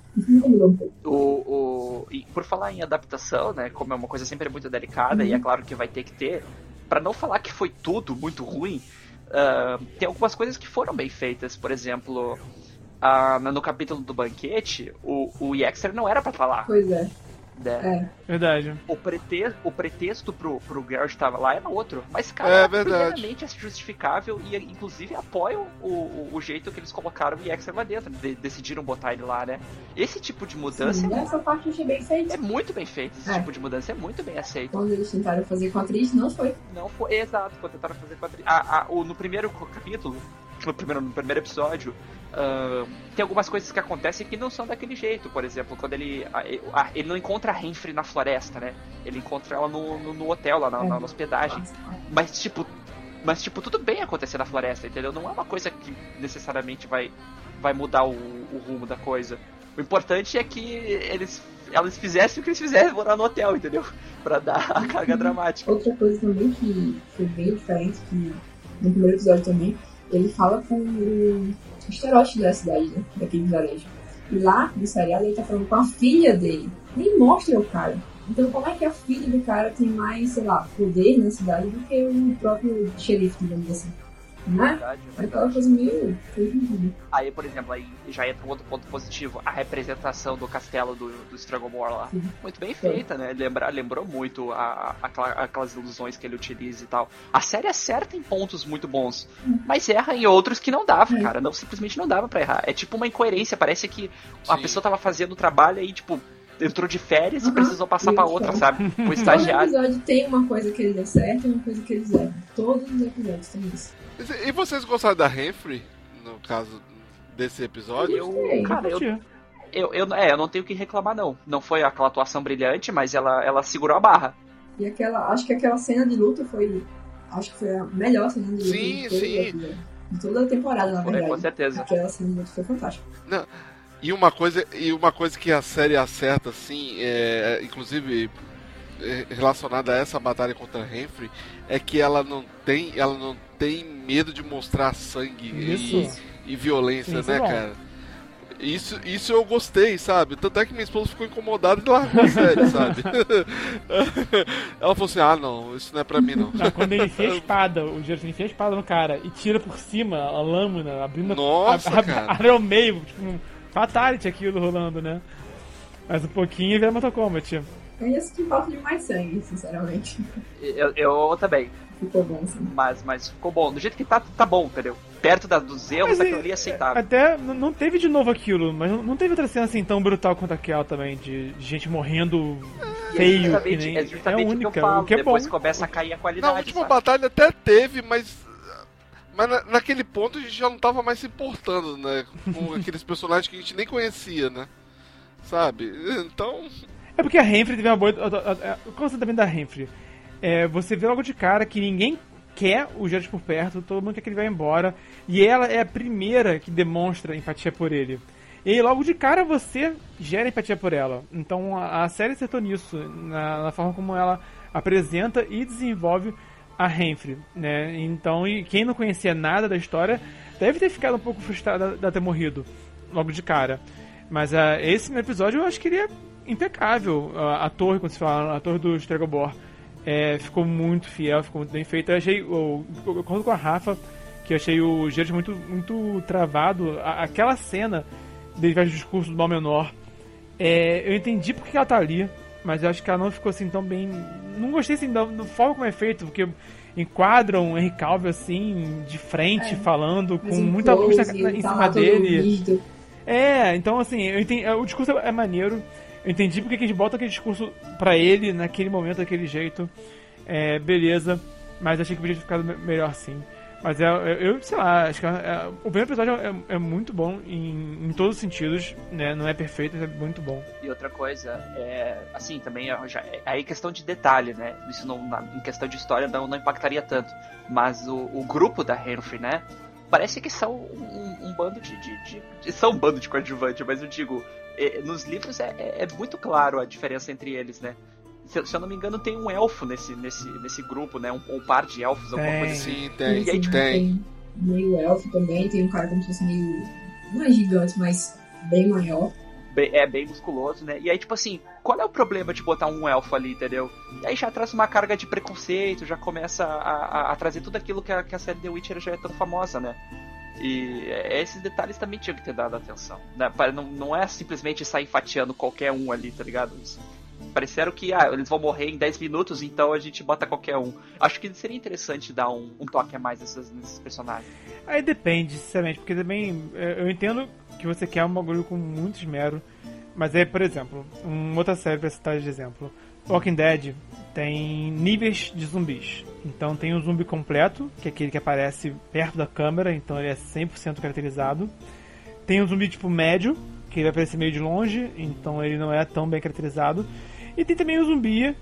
O, o, e por falar em adaptação, né, como é uma coisa sempre muito delicada, Uhum. e é claro que vai ter que ter, pra não falar que foi tudo muito ruim, ah, tem algumas coisas que foram bem feitas. Por exemplo, ah, no capítulo do banquete, o, o Yexer não era pra estar lá. Pois é. Né? É. Verdade. O, prete, o pretexto pro, pro Geralt estar lá era outro. Mas, cara, É é verdade. plenamente justificável e, inclusive, apoiam o, o, o jeito que eles colocaram o Yexer lá dentro. de- decidiram botar ele lá, né? Esse tipo de mudança Sim, essa parte eu achei bem feita. é muito bem feito. Esse É. tipo de mudança é muito bem aceito. Quando eles tentaram fazer com a atriz, não foi. Não foi exato quando tentaram fazer com a atriz. Ah, ah, o- no primeiro capítulo, no primeiro, no primeiro episódio, tem algumas coisas que acontecem que não são daquele jeito. Por exemplo, quando ele. ah, ele não encontra a Renfrey na floresta, né? Ele encontra ela no, no, no hotel, lá na, É. na- na hospedagem. Mas tipo. Mas tipo, tudo bem acontecer na floresta, entendeu? Não é uma coisa que necessariamente vai, vai mudar o, o rumo da coisa. O importante é que eles, eles fizessem o que eles fizeram, morar no hotel, entendeu? [laughs] Pra dar a carga dramática. Outra coisa também que foi bem diferente, que no primeiro episódio também, ele fala com o estereótipo da cidade, né? Daquele vilarejo. E lá, no seriado, ele tá falando com a filha dele. Nem mostra o cara. Então, como é que a filha do cara tem mais, sei lá, poder na cidade do que o próprio xerife, digamos assim? Né? Verdade, É verdade. coisa meio. meio Aí, por exemplo, aí já entra um outro ponto positivo, a representação do castelo do, do Strangomore lá. Sim. Muito bem feita, né? Lembra, lembrou muito a, a- aquela- aquelas ilusões que ele utiliza e tal. A série acerta em pontos muito bons, mas erra em outros que não dava, É. cara. Não, simplesmente não dava pra errar. É tipo uma incoerência, parece que a Sim. pessoa tava fazendo o trabalho aí, tipo, entrou de férias e Aham. precisou passar pra Isso. outra, sabe? O Todo estagiário. episódio tem uma coisa que eles acertam e uma coisa que eles erram. Todos os episódios tem isso. E vocês gostaram da Renfrey, no caso desse episódio? Eu, cara, eu, eu, eu, é, eu não tenho o que reclamar, não. Não foi aquela atuação brilhante, mas ela, ela segurou a barra. E aquela, acho que aquela cena de luta foi, acho que foi a melhor cena de luta Sim, sim. de toda a temporada, na verdade. com certeza. Aquela cena de luta foi fantástica. E uma coisa, e uma coisa que a série acerta, assim, é, inclusive relacionada a essa batalha contra a Renfrey, é que ela não tem, ela não tem medo de mostrar sangue e, e violência, Isso é né, bom. cara? Isso, isso eu gostei, sabe? Tanto é que minha esposa ficou incomodada e largou a série, [laughs] sabe? [laughs] Ela falou assim: ah, não, isso não é pra mim, não. Não, quando ele enfia a [laughs] espada, o Geralt enfia a espada no cara e tira por cima a lâmina, abrindo Nossa, a, a, cara. abre ao meio, tipo um fatality aquilo rolando, né? Mas um pouquinho e vira Mortal Kombat. Eu ia sentir falta de mais sangue, sinceramente. Eu, eu também. Ficou bom, assim. Mas, mas ficou bom. Do jeito que tá, tá bom, entendeu? Perto da, dos erros, aquilo ali é aceitável. Até não teve de novo aquilo, mas não, teve outra cena assim tão brutal quanto aquela também, de, gente morrendo é feio, que justamente, nem. é justamente a o única, que eu falo. o que é Depois bom. começa a cair a Na qualidade. última sabe? batalha até teve, mas. Mas na- naquele ponto a gente já não tava mais se importando, né? Com aqueles personagens que a gente nem conhecia, né? Sabe? Então. É porque a Renfrey teve uma boa. a- a- a- O conceito também da Renfrey. É, você vê logo de cara que ninguém quer o Geralt por perto, todo mundo quer que ele vá embora. E ela é a primeira que demonstra empatia por ele. E logo de cara você gera empatia por ela. Então a, a série acertou nisso, na, na forma como ela apresenta e desenvolve a Renfrey, né? Então, e quem não conhecia nada da história deve ter ficado um pouco frustrado de ter morrido logo de cara. Mas ah, esse meu episódio eu acho que ele é impecável. A, a torre, quando se fala, a torre do Stregobor é, ficou muito fiel, ficou muito bem feita. Eu achei, eu, eu concordo com a Rafa, que eu achei o Geralt muito, muito travado. A- aquela cena dele faz o discurso do mal menor, é, eu entendi porque que ela tá ali, mas eu acho que ela não ficou assim tão bem. Não gostei assim da, da forma como é feito, porque enquadram o Henry Calvin assim, de frente, É. falando, com muita luz na- na- em tá cima dele. É, então assim, eu entendi, o discurso é maneiro. Eu entendi porque que eles botam aquele discurso pra ele naquele momento, daquele jeito. É, beleza. mas achei que podia ter ficado melhor sim. Mas é, eu, sei lá, acho que é, é, o primeiro episódio é, é muito bom em, em, todos os sentidos, né? Não é perfeito, é muito bom. E outra coisa, é, assim, também já, é aí questão de detalhe, né? Isso não, na, em questão de história não, não impactaria tanto. Mas o, o grupo da Henry, né? Parece que são um, um bando de, de, de, São um bando de coadjuvante, mas eu digo, é, nos livros é, é, é muito claro a diferença entre eles, né? se, se, eu não me engano, tem um elfo nesse, nesse, nesse grupo, né? Um, um par de elfos, alguma tem, coisa assim. Sim, tem, e aí, tipo, tem. Meio elfo também, tem um cara como se fosse meio. Não é gigante, mas bem maior. Bem, é bem musculoso, né? E aí, tipo assim, qual é o problema de botar um elfo ali, entendeu? E aí já traz uma carga de preconceito, já começa a, a, a trazer tudo aquilo que a, que a série The Witcher já é tão famosa, né? E esses detalhes também tinham que ter dado atenção. Né? Não, não é simplesmente sair fatiando qualquer um ali, tá ligado? Isso pareceram que ah, eles vão morrer em 10 minutos, então a gente bota qualquer um. Acho que seria interessante dar um, um toque a mais nesses, nesses, personagens. Aí depende, sinceramente, porque também é, eu entendo que você quer um bagulho com muito esmero, mas é, por exemplo, uma outra série pra citar de exemplo. Walking Dead tem níveis de zumbis. Então tem o zumbi completo, que é aquele que aparece perto da câmera, então ele é 100% caracterizado. Tem o zumbi tipo médio, que ele vai aparecer meio de longe, então ele não é tão bem caracterizado. E tem também o zumbi,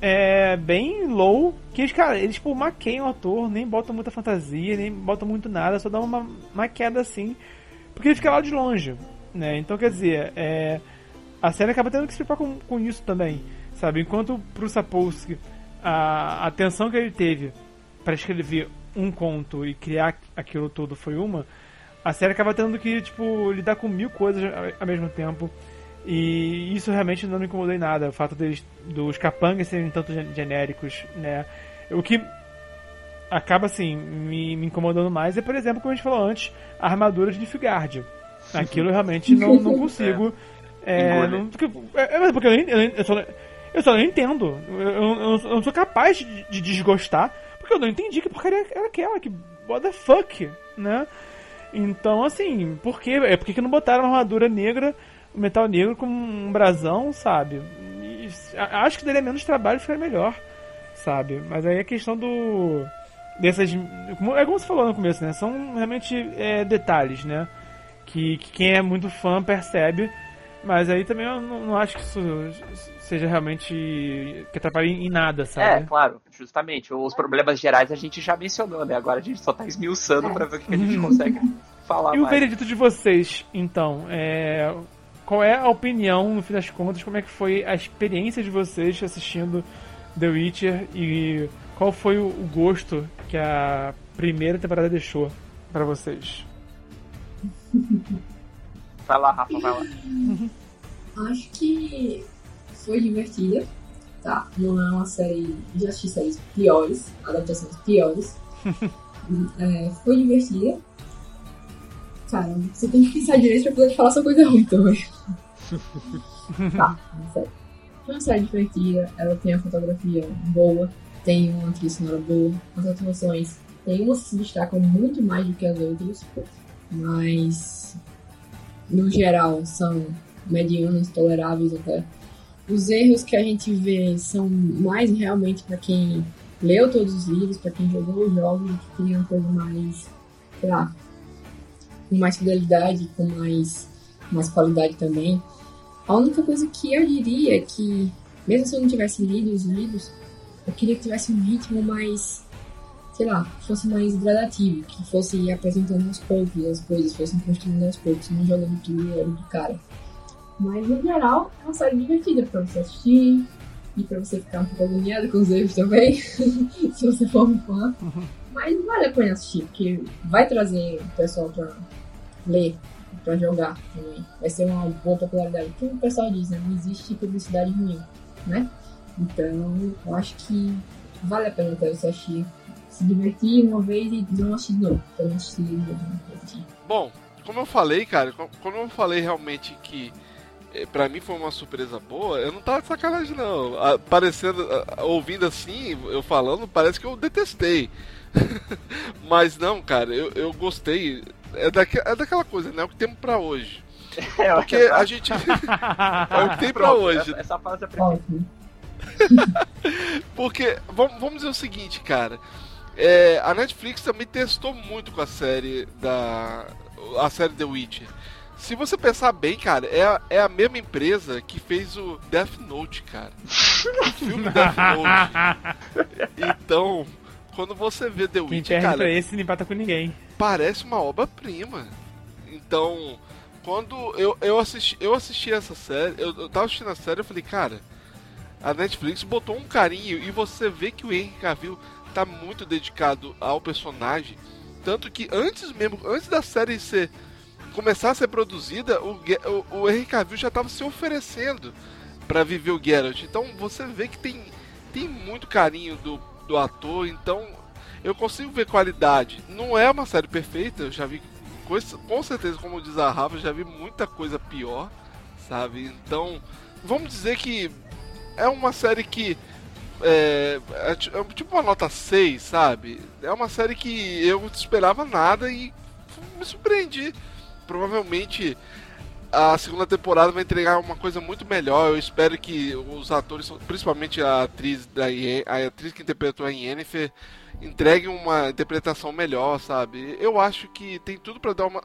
é, bem low, que eles, cara, eles tipo maqueiam o ator, nem botam muita fantasia, nem botam muito nada, só dá uma maquiada assim, porque ele fica lá de longe, né? Então quer dizer, é, a série acaba tendo que se preocupar com, com isso também, sabe? Enquanto pro Sapolsky a atenção que ele teve para escrever um conto e criar aquilo tudo foi uma, a série acaba tendo que, tipo, lidar com mil coisas ao mesmo tempo. E isso realmente não me incomodou em nada. O fato deles, dos capangas serem tanto genéricos, né? O que acaba, assim, me, me, incomodando mais é, por exemplo, como a gente falou antes, a armadura de Nilfgaard. Aquilo realmente não, não [laughs] consigo. É, é não, porque, é, é, porque eu, eu, eu, só, eu só não entendo. Eu, eu, eu não sou capaz de, de, desgostar, porque eu não entendi que porcaria era aquela. Que what the fuck, né? Então, assim, por quê? É porque que não botaram uma armadura negra Metal Negro com um brasão, sabe? E acho que daria menos trabalho e ficaria melhor, sabe? Mas aí a questão do. dessas. É como você falou no começo, né? São realmente é, detalhes, né? Que, que, quem é muito fã percebe. Mas aí também eu não, não acho que isso seja realmente. que atrapalhe em nada, sabe? É, claro, justamente. Os problemas gerais a gente já mencionou, né? Agora a gente só tá esmiuçando pra ver o que a gente [laughs] consegue falar. E mais. o veredito de vocês, então? É, qual é a opinião, no fim das contas, como é que foi a experiência de vocês assistindo The Witcher e qual foi o gosto que a primeira temporada deixou para vocês? [laughs] Vai lá, Rafa, vai lá. [laughs] Acho que foi divertida, tá? Não é uma série. Já assisti séries piores, adaptações piores. [laughs] é, foi divertida cara. Você tem que pensar direito pra poder falar essa coisa ruim também. [laughs] tá, sério. Foi uma série divertida, ela tem a fotografia boa, tem uma trilha sonora boa, as atuações tem umas que se destacam muito mais do que as outras, mas no geral são medianas, toleráveis até. Os erros que a gente vê são mais realmente para quem leu todos os livros, para quem jogou os jogos, que queria uma coisa mais, sei lá, com mais fidelidade, com mais, mais qualidade também. A única coisa que eu diria é que, mesmo se eu não tivesse lido os livros, eu queria que tivesse um ritmo mais, sei lá, fosse mais gradativo, que fosse apresentando aos poucos as coisas, fossem construindo aos poucos, não jogando tudo logo de cara. Mas, no geral, é uma série divertida pra você assistir e pra você ficar um pouco agoniado com os erros também, [laughs] se você for um fã. Mas vale a pena assistir, porque vai trazer o pessoal pra ler, pra jogar também. Vai ser uma boa popularidade. Como o pessoal diz, né? Não existe publicidade ruim, né? Então, eu acho que vale a pena até você assistir. Se divertir uma vez e não assistir de novo. Pra não assistir de novo. Bom, como eu falei, cara, quando eu falei realmente que eh, pra mim foi uma surpresa boa, eu não tava de sacanagem não. Parecendo, ouvindo assim, eu falando, parece que eu detestei. [laughs] Mas não, cara, eu, eu gostei. É, daque, é daquela coisa, né? O que temos pra hoje. [laughs] É, Porque a gente. [laughs] é o que tem pra hoje. Essa, essa frase é pra Porque, vamos, vamos dizer o seguinte, cara. É, a Netflix também testou muito com a série da. A série The Witcher. Se você pensar bem, cara, é a, é a mesma empresa que fez o Death Note, cara. O filme Death Note. [laughs] Então, quando você vê The Quem perde cara, pra esse não empata com ninguém. parece uma obra-prima. Então, quando eu, eu, assisti, eu assisti essa série, eu, eu tava assistindo a série eu falei, cara, a Netflix botou um carinho e você vê que o Henry Cavill tá muito dedicado ao personagem. Tanto que antes mesmo, antes da série ser, começar a ser produzida, o, o, o Henry Cavill já tava se oferecendo para viver o Geralt. Então você vê que tem, tem muito carinho do, do ator, então eu consigo ver qualidade. Não é uma série perfeita, eu já vi coisa, com certeza, como diz a Rafa, já vi muita coisa pior, sabe? Então, vamos dizer que é uma série que é, é é tipo uma nota 6, sabe? É uma série que eu não esperava nada e me surpreendi. Provavelmente a segunda temporada vai entregar uma coisa muito melhor. Eu espero que os atores, principalmente a atriz da a atriz que interpretou a Yennefer, entreguem uma interpretação melhor, sabe? Eu acho que tem tudo pra dar uma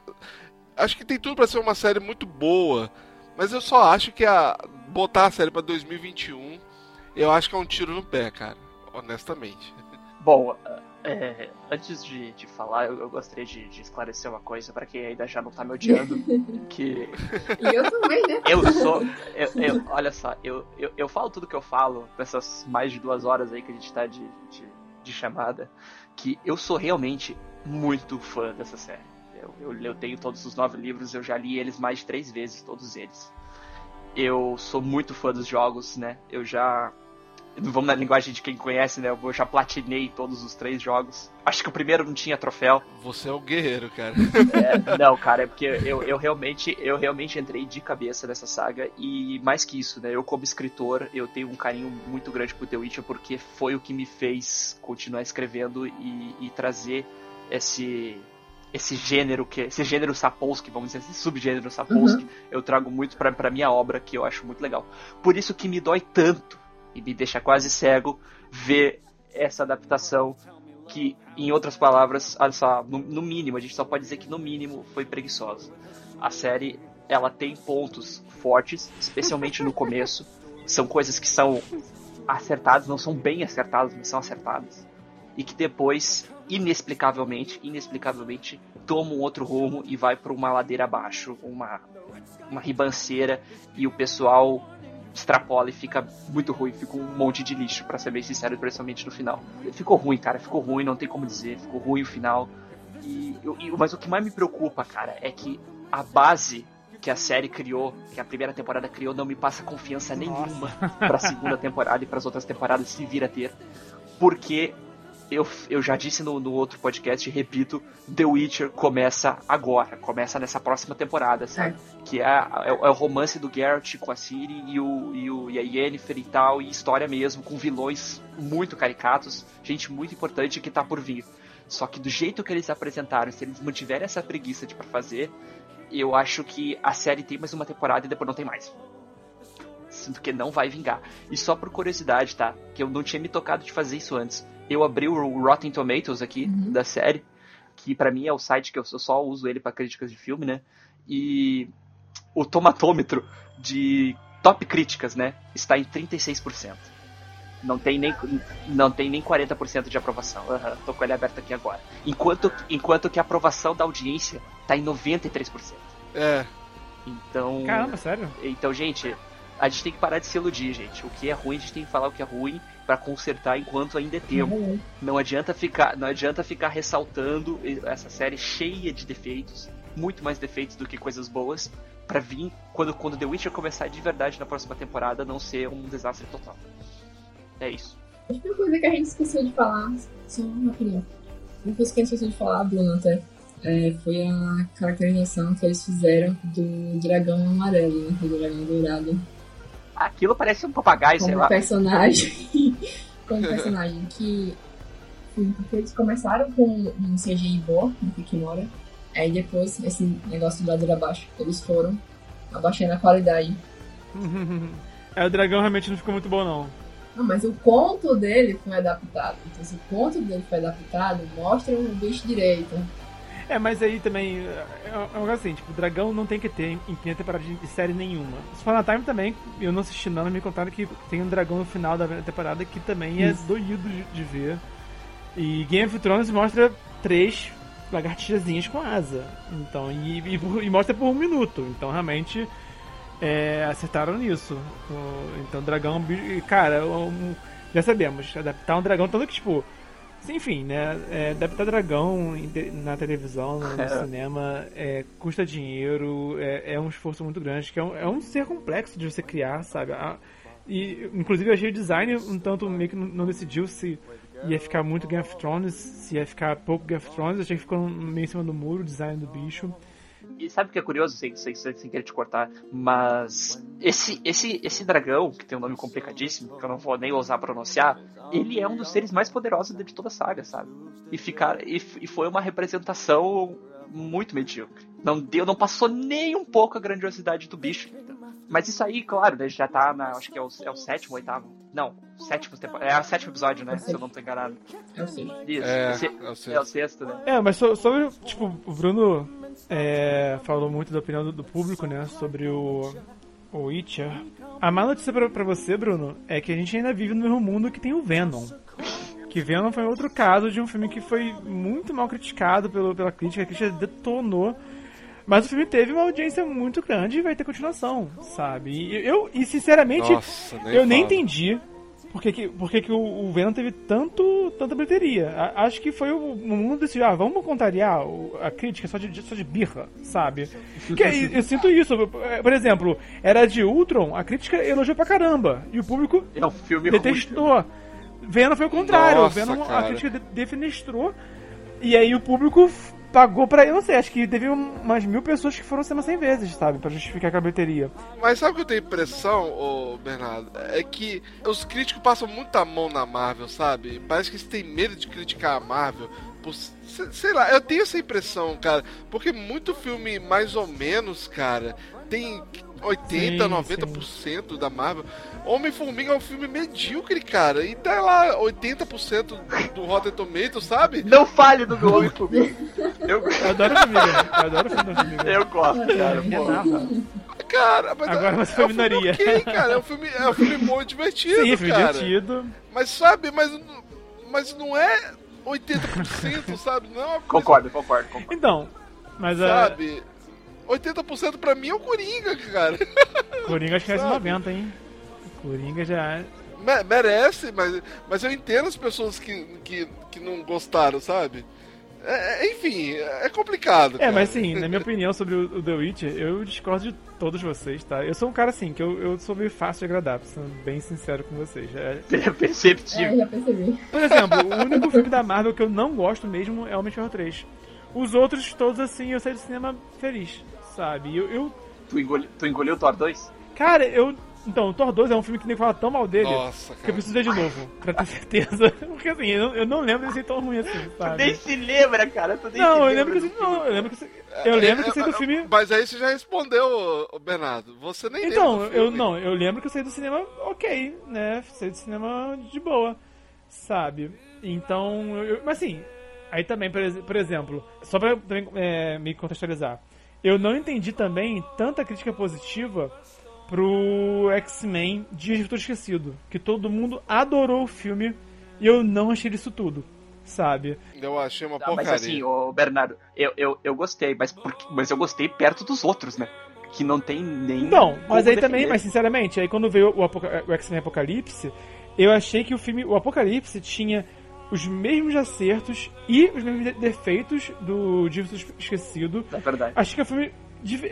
acho que tem tudo pra ser uma série muito boa, mas eu só acho que a botar a série pra 2021, eu acho que é um tiro no pé, cara, honestamente. Bom, é, antes de, de falar, eu, eu gostaria de, de esclarecer uma coisa pra quem ainda já não tá me odiando. [laughs] que E eu também, né? eu sou. Eu, eu- olha só, eu, eu, eu falo tudo que eu falo nessas mais de duas horas aí que a gente tá de, de, de chamada. Que eu sou realmente muito fã dessa série. Eu, eu, eu tenho todos os nove livros, eu já li eles mais de três vezes, todos eles. Eu sou muito fã dos jogos, né? Eu já. Vamos na linguagem de quem conhece, né? Eu já platinei todos os três jogos. Acho que o primeiro não tinha troféu. Você é o guerreiro, cara. É, não, cara, é porque eu, eu realmente eu realmente entrei de cabeça nessa saga e mais que isso, né? Eu como escritor, eu tenho um carinho muito grande por The Witcher porque foi o que me fez continuar escrevendo e, e trazer esse esse gênero que esse gênero Sapolsky, vamos dizer, esse subgênero Sapolsky, eu trago muito pra minha obra que eu acho muito legal. Por isso que me dói tanto e me deixa quase cego ver essa adaptação que, em outras palavras, no mínimo, a gente só pode dizer que no mínimo foi preguiçosa. A série, ela tem pontos fortes, especialmente no começo. São coisas que são acertadas, não são bem acertadas, mas são acertadas. E que depois, inexplicavelmente, inexplicavelmente, toma um outro rumo e vai para uma ladeira abaixo, uma, uma ribanceira, e o pessoal extrapola e fica muito ruim, fica um monte de lixo, pra ser bem sincero, principalmente no final. Ficou ruim, cara, ficou ruim, não tem como dizer, ficou ruim o final. E, eu- mas o que mais me preocupa, cara, é que a base que a série criou, que a primeira temporada criou, não me passa confiança nenhuma pra segunda temporada e pras outras temporadas se vir a ter. Porque eu, eu já disse no, no outro podcast e repito, The Witcher começa agora, começa nessa próxima temporada, sabe? Que é, é, o- é o romance do Geralt com a Ciri e, o, e, o, e a Yennefer e tal, e história mesmo, com vilões muito caricatos, gente muito importante que tá por vir. Só que do jeito que eles apresentaram, se eles mantiverem essa preguiça de pra fazer, eu acho que a série tem mais uma temporada e depois não tem mais. Sinto que não vai vingar. E só por curiosidade, tá? Que eu não tinha me tocado de fazer isso antes. Eu abri o Rotten Tomatoes aqui Uhum. da série, que pra mim é o site que eu só uso ele pra críticas de filme, né? E o tomatômetro de top críticas, né, está em 36%. Não tem nem, não tem nem 40% de aprovação. Aham, tô com ele aberto aqui agora. Enquanto, enquanto que a aprovação da audiência tá em 93%. É, Então, Caramba, sério? então, gente, a gente tem que parar de se iludir, gente. O que é ruim, a gente tem que falar o que é ruim pra consertar enquanto ainda é tempo. Uhum. Não adianta ficar, não adianta ficar ressaltando essa série cheia de defeitos, muito mais defeitos do que coisas boas, pra vir quando quando The Witcher começar de verdade na próxima temporada não ser um desastre total. É isso. A única coisa que a gente esqueceu de falar, só rapidinho. Uma coisa que a gente esqueceu de falar, Bruno, até, é, foi a caracterização que eles fizeram do dragão amarelo, né? Do dragão dourado. Aquilo parece um papagaio, sei Como lá. personagem. Como personagem. Que. Sim, porque eles começaram com um CGI bom, no Kikimora. Aí depois, esse negócio do lado abaixo, eles foram abaixando a qualidade. [laughs] É, o dragão realmente não ficou muito bom, não. Não, mas o conto dele foi adaptado. Então, se o conto dele foi adaptado, mostra o bicho direito. É, mas aí também é é um negócio assim, tipo, o dragão não tem que ter em primeira temporada de série nenhuma. Spana Time também, eu não assisti não, mas me contaram que tem um dragão no final da temporada que também é Isso. doído de, de ver. E Game of Thrones mostra três lagartixazinhas com asa. Então, e, e e mostra por um minuto. Então realmente é, acertaram nisso. O- Então dragão, é cara, um- já sabemos, adaptar um dragão, tanto que tipo. Enfim, né? É, adaptar dragão em te- na televisão, no, no [laughs] cinema, é, custa dinheiro, é, é um esforço muito grande, que é um, é um ser complexo de você criar, sabe? A- e, inclusive, eu achei o design um tanto meio que não, não decidiu se ia ficar muito Game of Thrones, se ia ficar pouco Game of Thrones, achei que ficou meio em cima do muro o design do bicho. E sabe o que é curioso, sem, sem, sem, sem querer te cortar, mas esse, esse, esse dragão, que tem um nome complicadíssimo, que eu não vou nem ousar pronunciar, ele é um dos seres mais poderosos de toda a saga, sabe? E, ficar, e, e foi uma representação muito medíocre. Não deu, não passou nem um pouco a grandiosidade do bicho. Mas isso aí, claro, né, já tá na. Acho que é o, é o sétimo, oitavo. Não, sétimo. É o sétimo episódio, né? Se eu não tô enganado. É o sim. Isso. É, é o sexto. é o sexto, né? É, mas sobre, tipo, o Bruno é, falou muito da opinião do, do público, né, sobre o, o Witcher. A má notícia pra, pra você, Bruno, é que a gente ainda vive no mesmo mundo que tem o Venom. Que Venom foi outro caso de um filme que foi muito mal criticado pelo, pela crítica, a crítica detonou. Mas o filme teve uma audiência muito grande e vai ter continuação, sabe? E eu, e sinceramente, Nossa, nem eu nem entendi por que, que, por que, que o, o Venom teve tanto, tanta bilheteria. A- acho que foi o, o mundo decidiu, ah, vamos contrariar a crítica só de, só de birra, sabe? Porque eu, eu sinto isso. Por exemplo, era de Ultron, a crítica elogiou pra caramba. E o público É um filme ruim. detestou. Venom foi o contrário. Nossa, Venom, a cara. crítica de- defenestrou. E aí o público pagou pra. Eu não sei, acho que teve um- umas mil pessoas que foram cinema 100 vezes, sabe? Pra justificar a bilheteria. Mas sabe o que eu tenho impressão, ô Bernardo? É que os críticos passam muita mão na Marvel, sabe? Parece que eles têm medo de criticar a Marvel. Por, se- sei lá, eu tenho essa impressão, cara. Porque muito filme, mais ou menos, cara, tem 80, Sim, 90% da Marvel. Homem-Formiga é um filme medíocre, cara. E tá lá 80% do Rotten Tomatoes, sabe? Não fale do meu homem comigo. Eu, Eu adoro Formiga. Eu adoro a Formiga. eu gosto, cara. pô. Cara, mas Agora é, você foi é um filme minoria. ok, cara. É um filme, é um filme bom e divertido, Sim, foi cara. divertido. Mas sabe, mas, não- mas não é 80%, sabe? Não é coisa, Concordo, concordo, concordo. Então, mas a sabe? 80% pra mim é o Coringa, cara. Coringa acho que é Sabe? 90, hein? Coringa já. Me- merece, mas, mas eu entendo as pessoas que, que, que não gostaram, sabe? É, é, enfim, é complicado. É, cara. mas assim, na minha [laughs] opinião sobre o, o The Witcher, eu discordo de todos vocês, tá? Eu sou um cara assim, que eu, eu sou meio fácil de agradar, sendo bem sincero com vocês. É, [laughs] É perceptível. É, já percebi. Por exemplo, o único filme da Marvel que eu não gosto mesmo é Homem de Ferro 3. Os outros, todos assim, eu saí do cinema feliz, sabe? Eu, eu- Tu, engoli, tu engoliu o Thor 2? Cara, eu. Então, o Thor 2 é um filme que nem fala tão mal dele Nossa, que eu preciso ver de novo, pra ter [laughs] certeza. Porque assim, eu, não- eu não lembro de ser tão ruim assim, Tu sabe? nem se lembra, cara. Tu nem Não, se eu lembra. lembro que não, eu lembro que eu lembro que eu saí do filme. Mas aí você já respondeu, Bernardo. Você nem Então, lembra do eu não, eu lembro que eu saí do cinema ok, né? Saí do cinema de boa, sabe? Então, eu, mas assim, aí também, por exemplo, só pra também, é, me contextualizar, eu não entendi também tanta crítica positiva pro X-Men Dias de Futuro Esquecido, que todo mundo adorou o filme e eu não achei isso tudo, sabe? Eu achei uma Ah, porcaria. mas assim, ô Bernardo, eu, eu, eu gostei, mas, porque, mas eu gostei perto dos outros, né? Que não tem nem. Não, mas aí também, defender. mas sinceramente, aí quando veio o, Apoca- o X-Men Apocalipse, eu achei que o filme, o Apocalipse tinha os mesmos acertos e os mesmos de- defeitos do Dívidos Esquecido. É verdade. Achei que filme,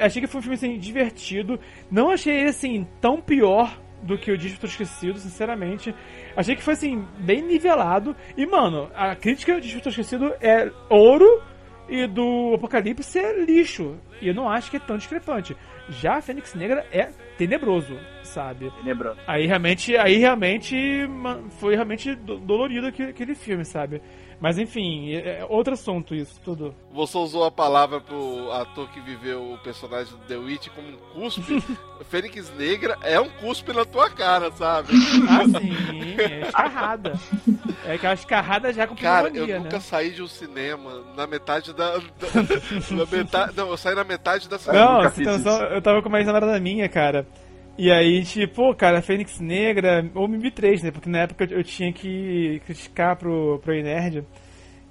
achei que foi um filme assim divertido. Não achei ele assim tão pior do que o Dívidos Esquecido, sinceramente. Achei que foi assim bem nivelado. E mano, a crítica de Dívidos Esquecido é ouro e do Apocalipse é lixo. E eu não acho que é tão discrepante. Já a Fênix Negra é tenebroso, sabe? Tenebroso. Aí realmente, aí realmente foi realmente dolorido aquele filme, sabe? Mas enfim, é, é outro assunto isso tudo. Você usou a palavra pro ator que viveu o personagem do The Witch como um cuspe. [laughs] Fênix Negra é um cuspe na tua cara, sabe? Ah, sim, é escarrada. É aquela escarrada já com Cara, eu nunca né? saí de um cinema na metade da. da [laughs] na metade, não, eu saí na metade da Não, então, eu tava com uma ex-namorada minha, cara. E aí, tipo, cara, Fênix Negra, ou MIB3, né? Porque na época eu, tinha que criticar pro, pro Nerd.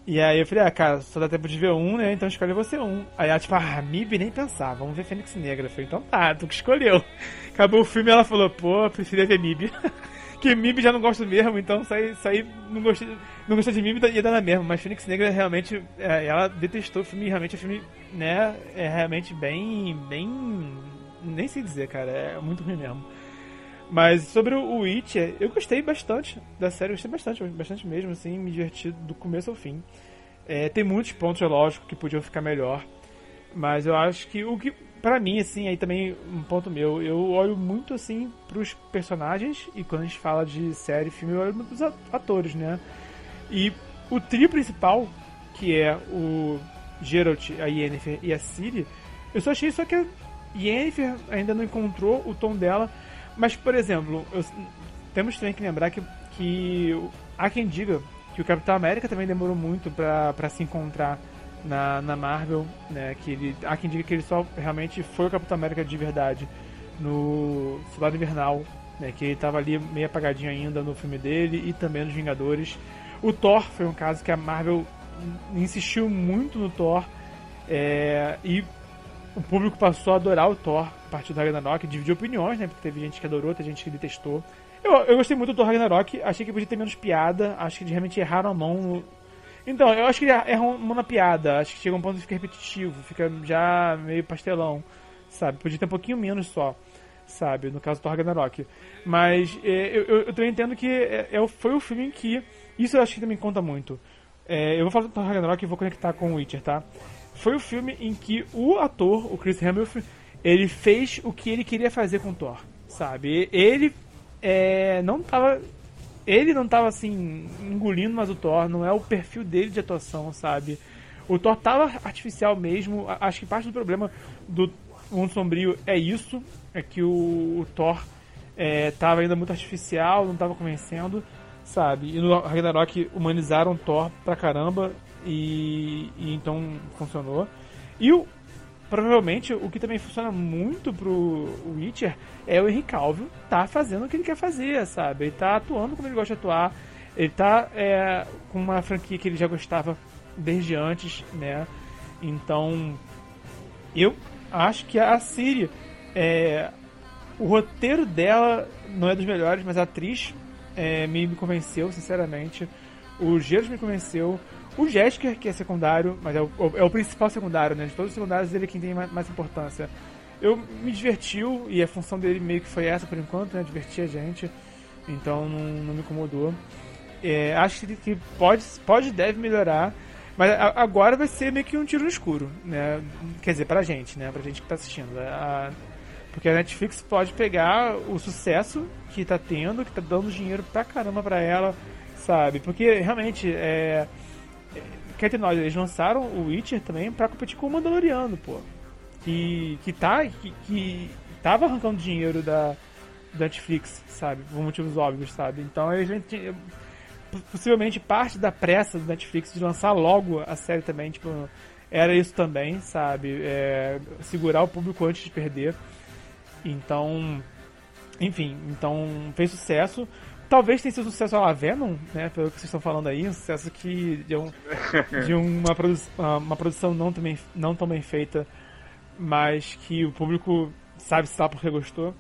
E aí eu falei, ah, cara, só dá tempo de ver um, né? Então escolhe você um. Aí ela, tipo, ah, MIB nem pensar, vamos ver Fênix Negra. Eu falei, então tá, tu que escolheu. Acabou o filme ela falou, pô, preferia ver MIB. [laughs] que MIB já não gosto mesmo, então sair, sair não gostei, não gostei de MIB ia dar na mesma. Mas Fênix Negra realmente, é, ela detestou o filme, realmente o filme, né, é realmente bem, bem nem sei dizer, cara. É muito ruim mesmo. Mas sobre o Witcher, eu gostei bastante da série, gostei bastante, bastante mesmo, assim, me diverti do começo ao fim. É, tem muitos pontos, é lógico, que podiam ficar melhor. Mas eu acho que o que, para mim, assim, aí também um ponto meu, eu olho muito, assim, pros personagens, e quando a gente fala de série, filme, eu olho pros atores, né? E o trio principal, que é o Geralt, a Yennefer e a Ciri, eu só achei só que Yennefer ainda não encontrou o tom dela, mas, por exemplo, eu, temos também que lembrar que, que há quem diga que o Capitão América também demorou muito para se encontrar na, na Marvel, né? Que ele, há quem diga que ele só realmente foi o Capitão América de verdade no Soldado Invernal, né? Que ele estava ali meio apagadinho ainda no filme dele e também nos Vingadores. O Thor foi um caso que a Marvel insistiu muito no Thor é, e o público passou a adorar o Thor a partir do Ragnarok, dividiu opiniões, né? Porque teve gente que adorou, teve gente que detestou. Eu, eu gostei muito do Thor Ragnarok, achei que podia ter menos piada, acho que realmente erraram a mão. Então, eu acho que erram a mão na piada, acho que chega um ponto que fica repetitivo, fica já meio pastelão, sabe? Podia ter um pouquinho menos só, sabe? No caso do Thor Ragnarok. Mas é, eu, eu, eu, também entendo que é, é, foi o filme em que. Isso eu acho que também conta muito. É, eu vou falar do Thor Ragnarok e vou conectar com o Witcher, tá? Foi o filme em que o ator, o Chris Hemsworth, ele fez o que ele queria fazer com Thor, sabe? Ele é, não tava ele não tava assim engolindo mais o Thor, não é o perfil dele de atuação, sabe? O Thor tava artificial mesmo. Acho que parte do problema do Mundo Sombrio é isso, é que o, o Thor é, tava ainda muito artificial, não tava convencendo, sabe? E no Ragnarok humanizaram Thor pra caramba, e, e então funcionou. E o, provavelmente o que também funciona muito pro Witcher é o Henry Calvin tá fazendo o que ele quer fazer, sabe? Ele tá atuando como ele gosta de atuar, ele tá é, com uma franquia que ele já gostava desde antes, né? Então, eu acho que a Siri, é, o roteiro dela não é dos melhores, mas a atriz é, me, me convenceu, sinceramente. O Geiros me convenceu. O Jesker, que é secundário, mas é o, é o principal secundário, né? De todos os secundários, ele é quem tem mais, importância. Eu me divertiu, e a função dele meio que foi essa por enquanto, né? Divertir a gente. Então não, não me incomodou. É, acho que pode, pode deve melhorar. Mas agora vai ser meio que um tiro no escuro, né? Quer dizer, pra gente, né? Pra gente que tá assistindo. A, porque a Netflix pode pegar o sucesso que tá tendo, que tá dando dinheiro pra caramba pra ela, sabe? Porque realmente é quer ter nós, eles lançaram o Witcher também pra competir com o Mandaloriano, pô. Que, que, tá, que, que tava arrancando dinheiro da, da Netflix, sabe? Por motivos óbvios, sabe? Então eles possivelmente parte da pressa do Netflix de lançar logo a série também, tipo, era isso também, sabe? É, segurar o público antes de perder. Então, enfim, então fez sucesso. Talvez tenha sido sucesso a Venom, né? Pelo que vocês estão falando aí, um sucesso que de, um, [laughs] de uma, produ uma produção não, também, não tão bem feita, mas que o público sabe se porque gostou.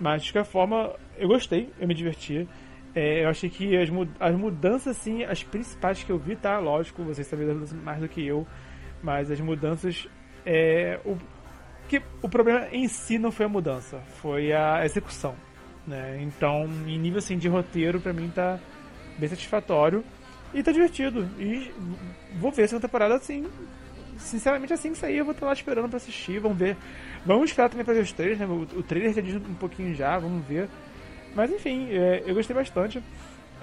Mas de qualquer forma, eu gostei, eu me diverti. É, eu achei que as, as mudanças, assim, as principais que eu vi, tá? Lógico, vocês sabem mais do que eu, mas as mudanças. É, o, que, o problema em si não foi a mudança, foi a execução né? Então, em nível assim, de roteiro, pra mim tá bem satisfatório e tá divertido. E vou ver essa temporada assim, sinceramente, assim que sair, eu vou estar lá esperando pra assistir. Vamos ver. Vamos esperar também pra ver os trailers, né? O, o trailer já diz um pouquinho já, vamos ver. Mas enfim, é, eu gostei bastante.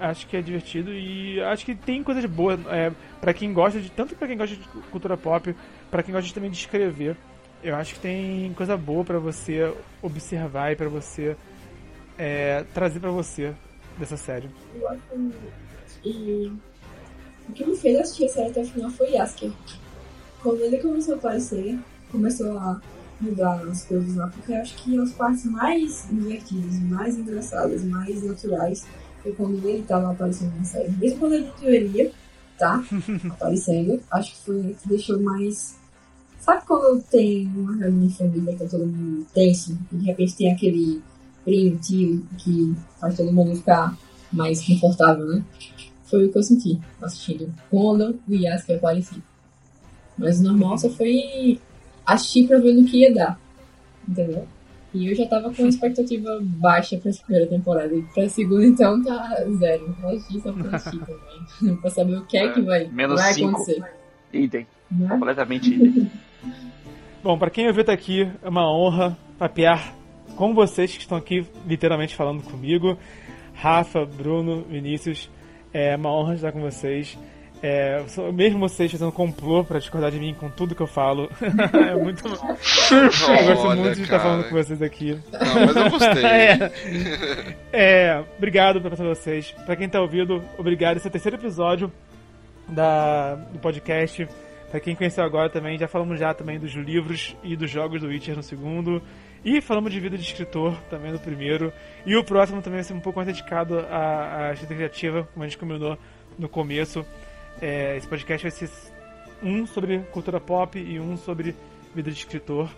Acho que é divertido e acho que tem coisas boas é, para quem gosta de. Tanto para quem gosta de cultura pop, para quem gosta também de escrever. Eu acho que tem coisa boa para você observar e para você é, trazer para você dessa série. Eu acho e o que me fez assistir a série até o final foi Yasker. Quando ele começou a aparecer, começou a mudar as coisas lá, porque eu acho que as partes mais divertidas, mais engraçadas, mais naturais foi quando ele estava aparecendo na série. Mesmo quando ele não deveria tá [laughs] aparecendo, acho que foi que deixou mais. Sabe quando tem uma reunião de família que é todo mundo tenso e de repente tem aquele primo, tio que faz todo mundo ficar mais confortável, né? Foi o que eu senti assistindo quando o Yasuke apareceu. Mas o normal só foi assistir pra ver no que ia dar. Entendeu? E eu já tava com uma expectativa baixa pra primeira temporada. E pra segunda, então, tá zero. Eu assisti só pra assistir também. [laughs] pra saber o que é, que vai, Menos vai cinco. acontecer. Idem. Né? Completamente idem. Bom, pra quem ouviu tá aqui, é uma honra papear com vocês que estão aqui literalmente falando comigo. Rafa, Bruno, Vinícius, é uma honra estar com vocês. É, mesmo vocês fazendo complô pra discordar de mim com tudo que eu falo. [laughs] é muito. Eu gosto Olha, muito de estar cara. falando com vocês aqui. Não, mas eu gostei. [laughs] é. É, obrigado pra vocês. Pra quem tá ouvindo, obrigado. Esse é o terceiro episódio da, do podcast. Pra quem conheceu agora também, já falamos já também dos livros e dos jogos do Witcher no segundo. E falamos de vida de escritor também no primeiro. E o próximo também vai ser um pouco mais dedicado à, à escrita criativa, como a gente combinou no começo. É, esse podcast vai ser um sobre cultura pop e um sobre vida de escritor.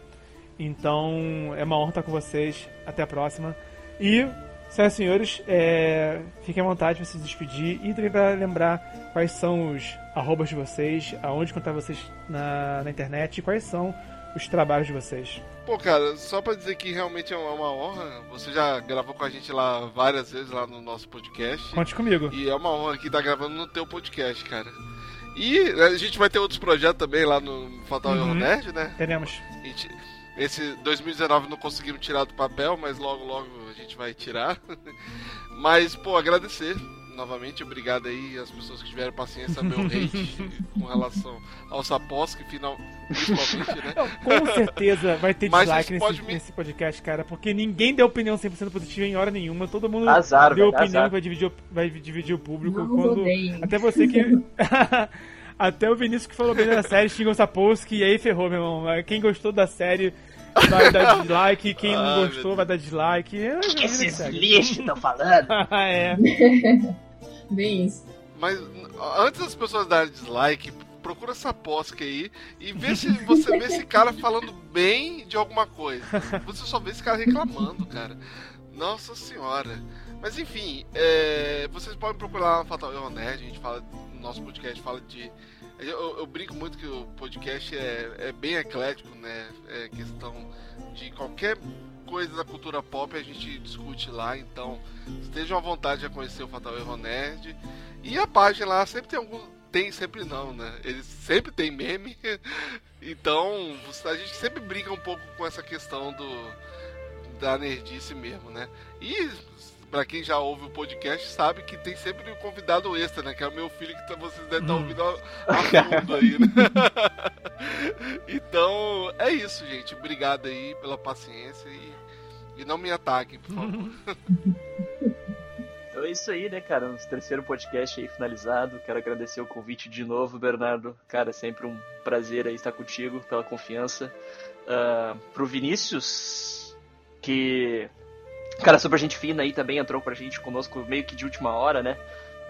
Então é uma honra estar com vocês. Até a próxima. E, senhoras e senhores, é, fiquem à vontade para se despedir e também para lembrar quais são os arrobas de vocês, aonde encontrar vocês na, na internet e quais são os trabalhos de vocês. Pô, cara, só pra dizer que realmente é uma uma honra. Você já gravou com a gente lá várias vezes lá no nosso podcast. Conte comigo. E é uma honra aqui estar gravando no teu podcast, cara. E né, a gente vai ter outros projetos também lá no Fatal Uhum. Nerd, né? Teremos. Gente- esse 2019 não conseguimos tirar do papel, mas logo, logo a gente vai tirar. [laughs] Mas, pô, agradecer novamente, obrigado aí às pessoas que tiveram paciência meu hate [laughs] com relação ao Sapos, que final, principalmente, né? Não, com certeza vai ter dislike nesse, me- nesse podcast, cara, porque ninguém deu opinião 100% positiva em hora nenhuma. Todo mundo Azar, deu velho, opinião azar. que vai dividir, o- vai dividir o público. Não quando... Até você que. [laughs] Até o Vinícius que falou bem da série xingou Sapolsky e aí ferrou, meu irmão. Quem gostou da série vai dar [laughs] dislike, quem não Ai, meu gostou vai dar dislike. Que segue. lixos estão falando? é. Bem isso. Mas antes das pessoas darem dislike, procura essa posca aí e vê se você vê esse cara falando bem de alguma coisa. Você só vê esse cara reclamando, cara. Nossa senhora. Mas enfim, é, vocês podem procurar lá no Fatal Error Nerd, a gente fala, no nosso podcast fala de. Eu, eu brinco muito que o podcast é, é bem eclético, né? É questão de qualquer coisa da cultura pop a gente discute lá, então estejam à vontade de conhecer o Fatal Error Nerd. E a página lá sempre tem algum. Tem, sempre não, né? Eles sempre tem meme. [laughs] Então, a gente sempre brinca um pouco com essa questão do. Da nerdice mesmo, né? E pra quem já ouve o podcast sabe que tem sempre um convidado extra, né? Que é o meu filho que tá- vocês devem estar Hum. ouvindo a, a fundo aí, né? [laughs] então, é isso, gente. Obrigado aí pela paciência e, e não me ataquem, por favor. [laughs] Então é isso aí, né, cara? Nosso terceiro podcast aí finalizado. Quero agradecer o convite de novo, Bernardo. Cara, é sempre um prazer aí estar contigo, pela confiança. Ah, pro Vinícius, que. Cara, super gente fina aí também entrou pra gente conosco meio que de última hora, né?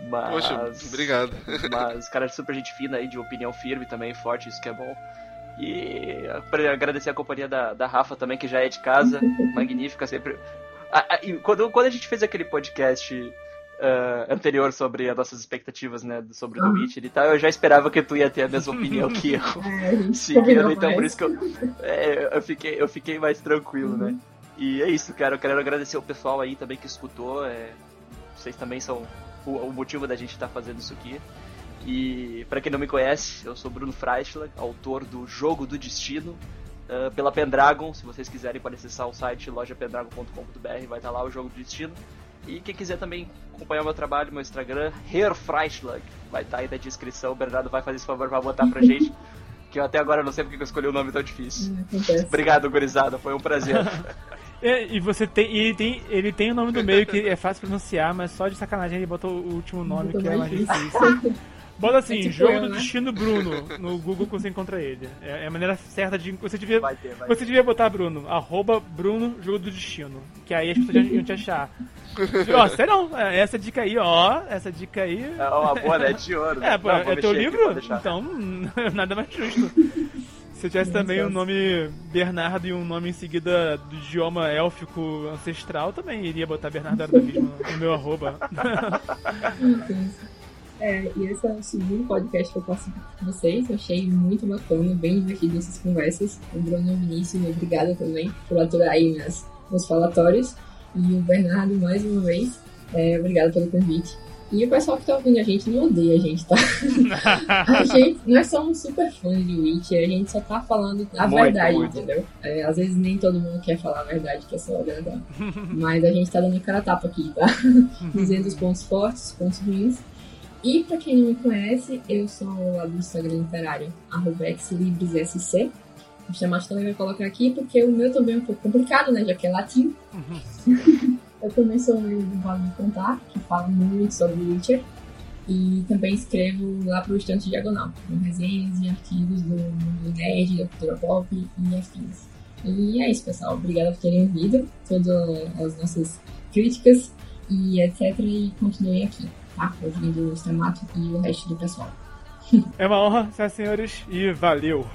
Mas. Poxa, obrigado. Mas, cara, super gente fina aí, de opinião firme também, forte, isso que é bom. E pra agradecer a companhia da, da Rafa também, que já é de casa, [laughs] magnífica, sempre. Ah, e quando, quando a gente fez aquele podcast ah, anterior sobre as nossas expectativas, né, sobre o Ah. Witcher e tal, eu já esperava que tu ia ter a mesma opinião que eu. [laughs] É, a Seguindo, então por isso que eu, é, eu, fiquei, eu fiquei mais tranquilo, né? E é isso, cara. Eu quero agradecer o pessoal aí também que escutou. é, vocês também são o, o motivo da gente estar fazendo isso aqui. E para quem não me conhece, eu sou Bruno Freitlag, autor do Jogo do Destino, uh, pela Pendragon. Se vocês quiserem, pode acessar o site lojapendragon.com.br, vai estar lá o Jogo do Destino. E quem quiser também acompanhar o meu trabalho, meu Instagram, Herr Freitlag, vai estar aí na descrição. O Bernardo vai fazer esse favor para botar pra gente. [laughs] que eu até agora não sei porque eu escolhi um nome tão difícil. Obrigado, gurizada, foi um prazer. [laughs] É, e você tem ele, tem. ele tem o nome do meio que é fácil pronunciar, mas só de sacanagem ele botou o último nome que é mais difícil. [laughs] Bota assim, é tipo jogo eu, do né? destino Bruno no Google que você encontra ele. É, é a maneira certa de. Você devia, vai ter, vai você ter. devia botar Bruno, arroba Bruno Jogo do Destino. Que aí as pessoas iam te achar. [laughs] ó, sei não, é, essa dica aí, ó, essa dica aí. É uma boa, né? De ouro. É, pô, é teu livro? Aqui, então, [laughs] nada mais justo. Se eu tivesse também o um nome Bernardo e um nome em seguida do idioma élfico ancestral, também iria botar Bernardo Ardavismo no meu arroba. [laughs] É, e esse é o segundo podcast que eu posso com vocês. Eu achei muito bacana, bem divertido essas conversas. O Bruno e o Vinícius, obrigada também por aturar aí meus, meus falatórios. E o Bernardo, mais uma vez, é, obrigado pelo convite. E o pessoal que tá ouvindo a gente não odeia a gente, tá? [laughs] a gente, nós somos super fãs de Witcher, a gente só tá falando a muito, verdade, muito. entendeu? É, às vezes nem todo mundo quer falar a verdade, que é só agradar. Mas a gente tá dando cara tapa aqui, tá? [laughs] Dizendo os pontos fortes, os pontos ruins. E para quem não me conhece, eu sou lá do Instagram literário, xlibressc. O chamado também vai colocar aqui, porque o meu também é um pouco complicado, né? Já que é latim. Uhum. eu também sou o do Vale de Contar, que fala muito sobre Witcher. E também escrevo lá pro Estante Diagonal, com resenhas e artigos do mundo nerd, da cultura pop e afins. E é isso, pessoal. Obrigada por terem ouvido todas as nossas críticas e etc. E continuem aqui tá? Ouvindo o Stamato e o resto do pessoal. É uma honra, senhoras e senhores, e valeu!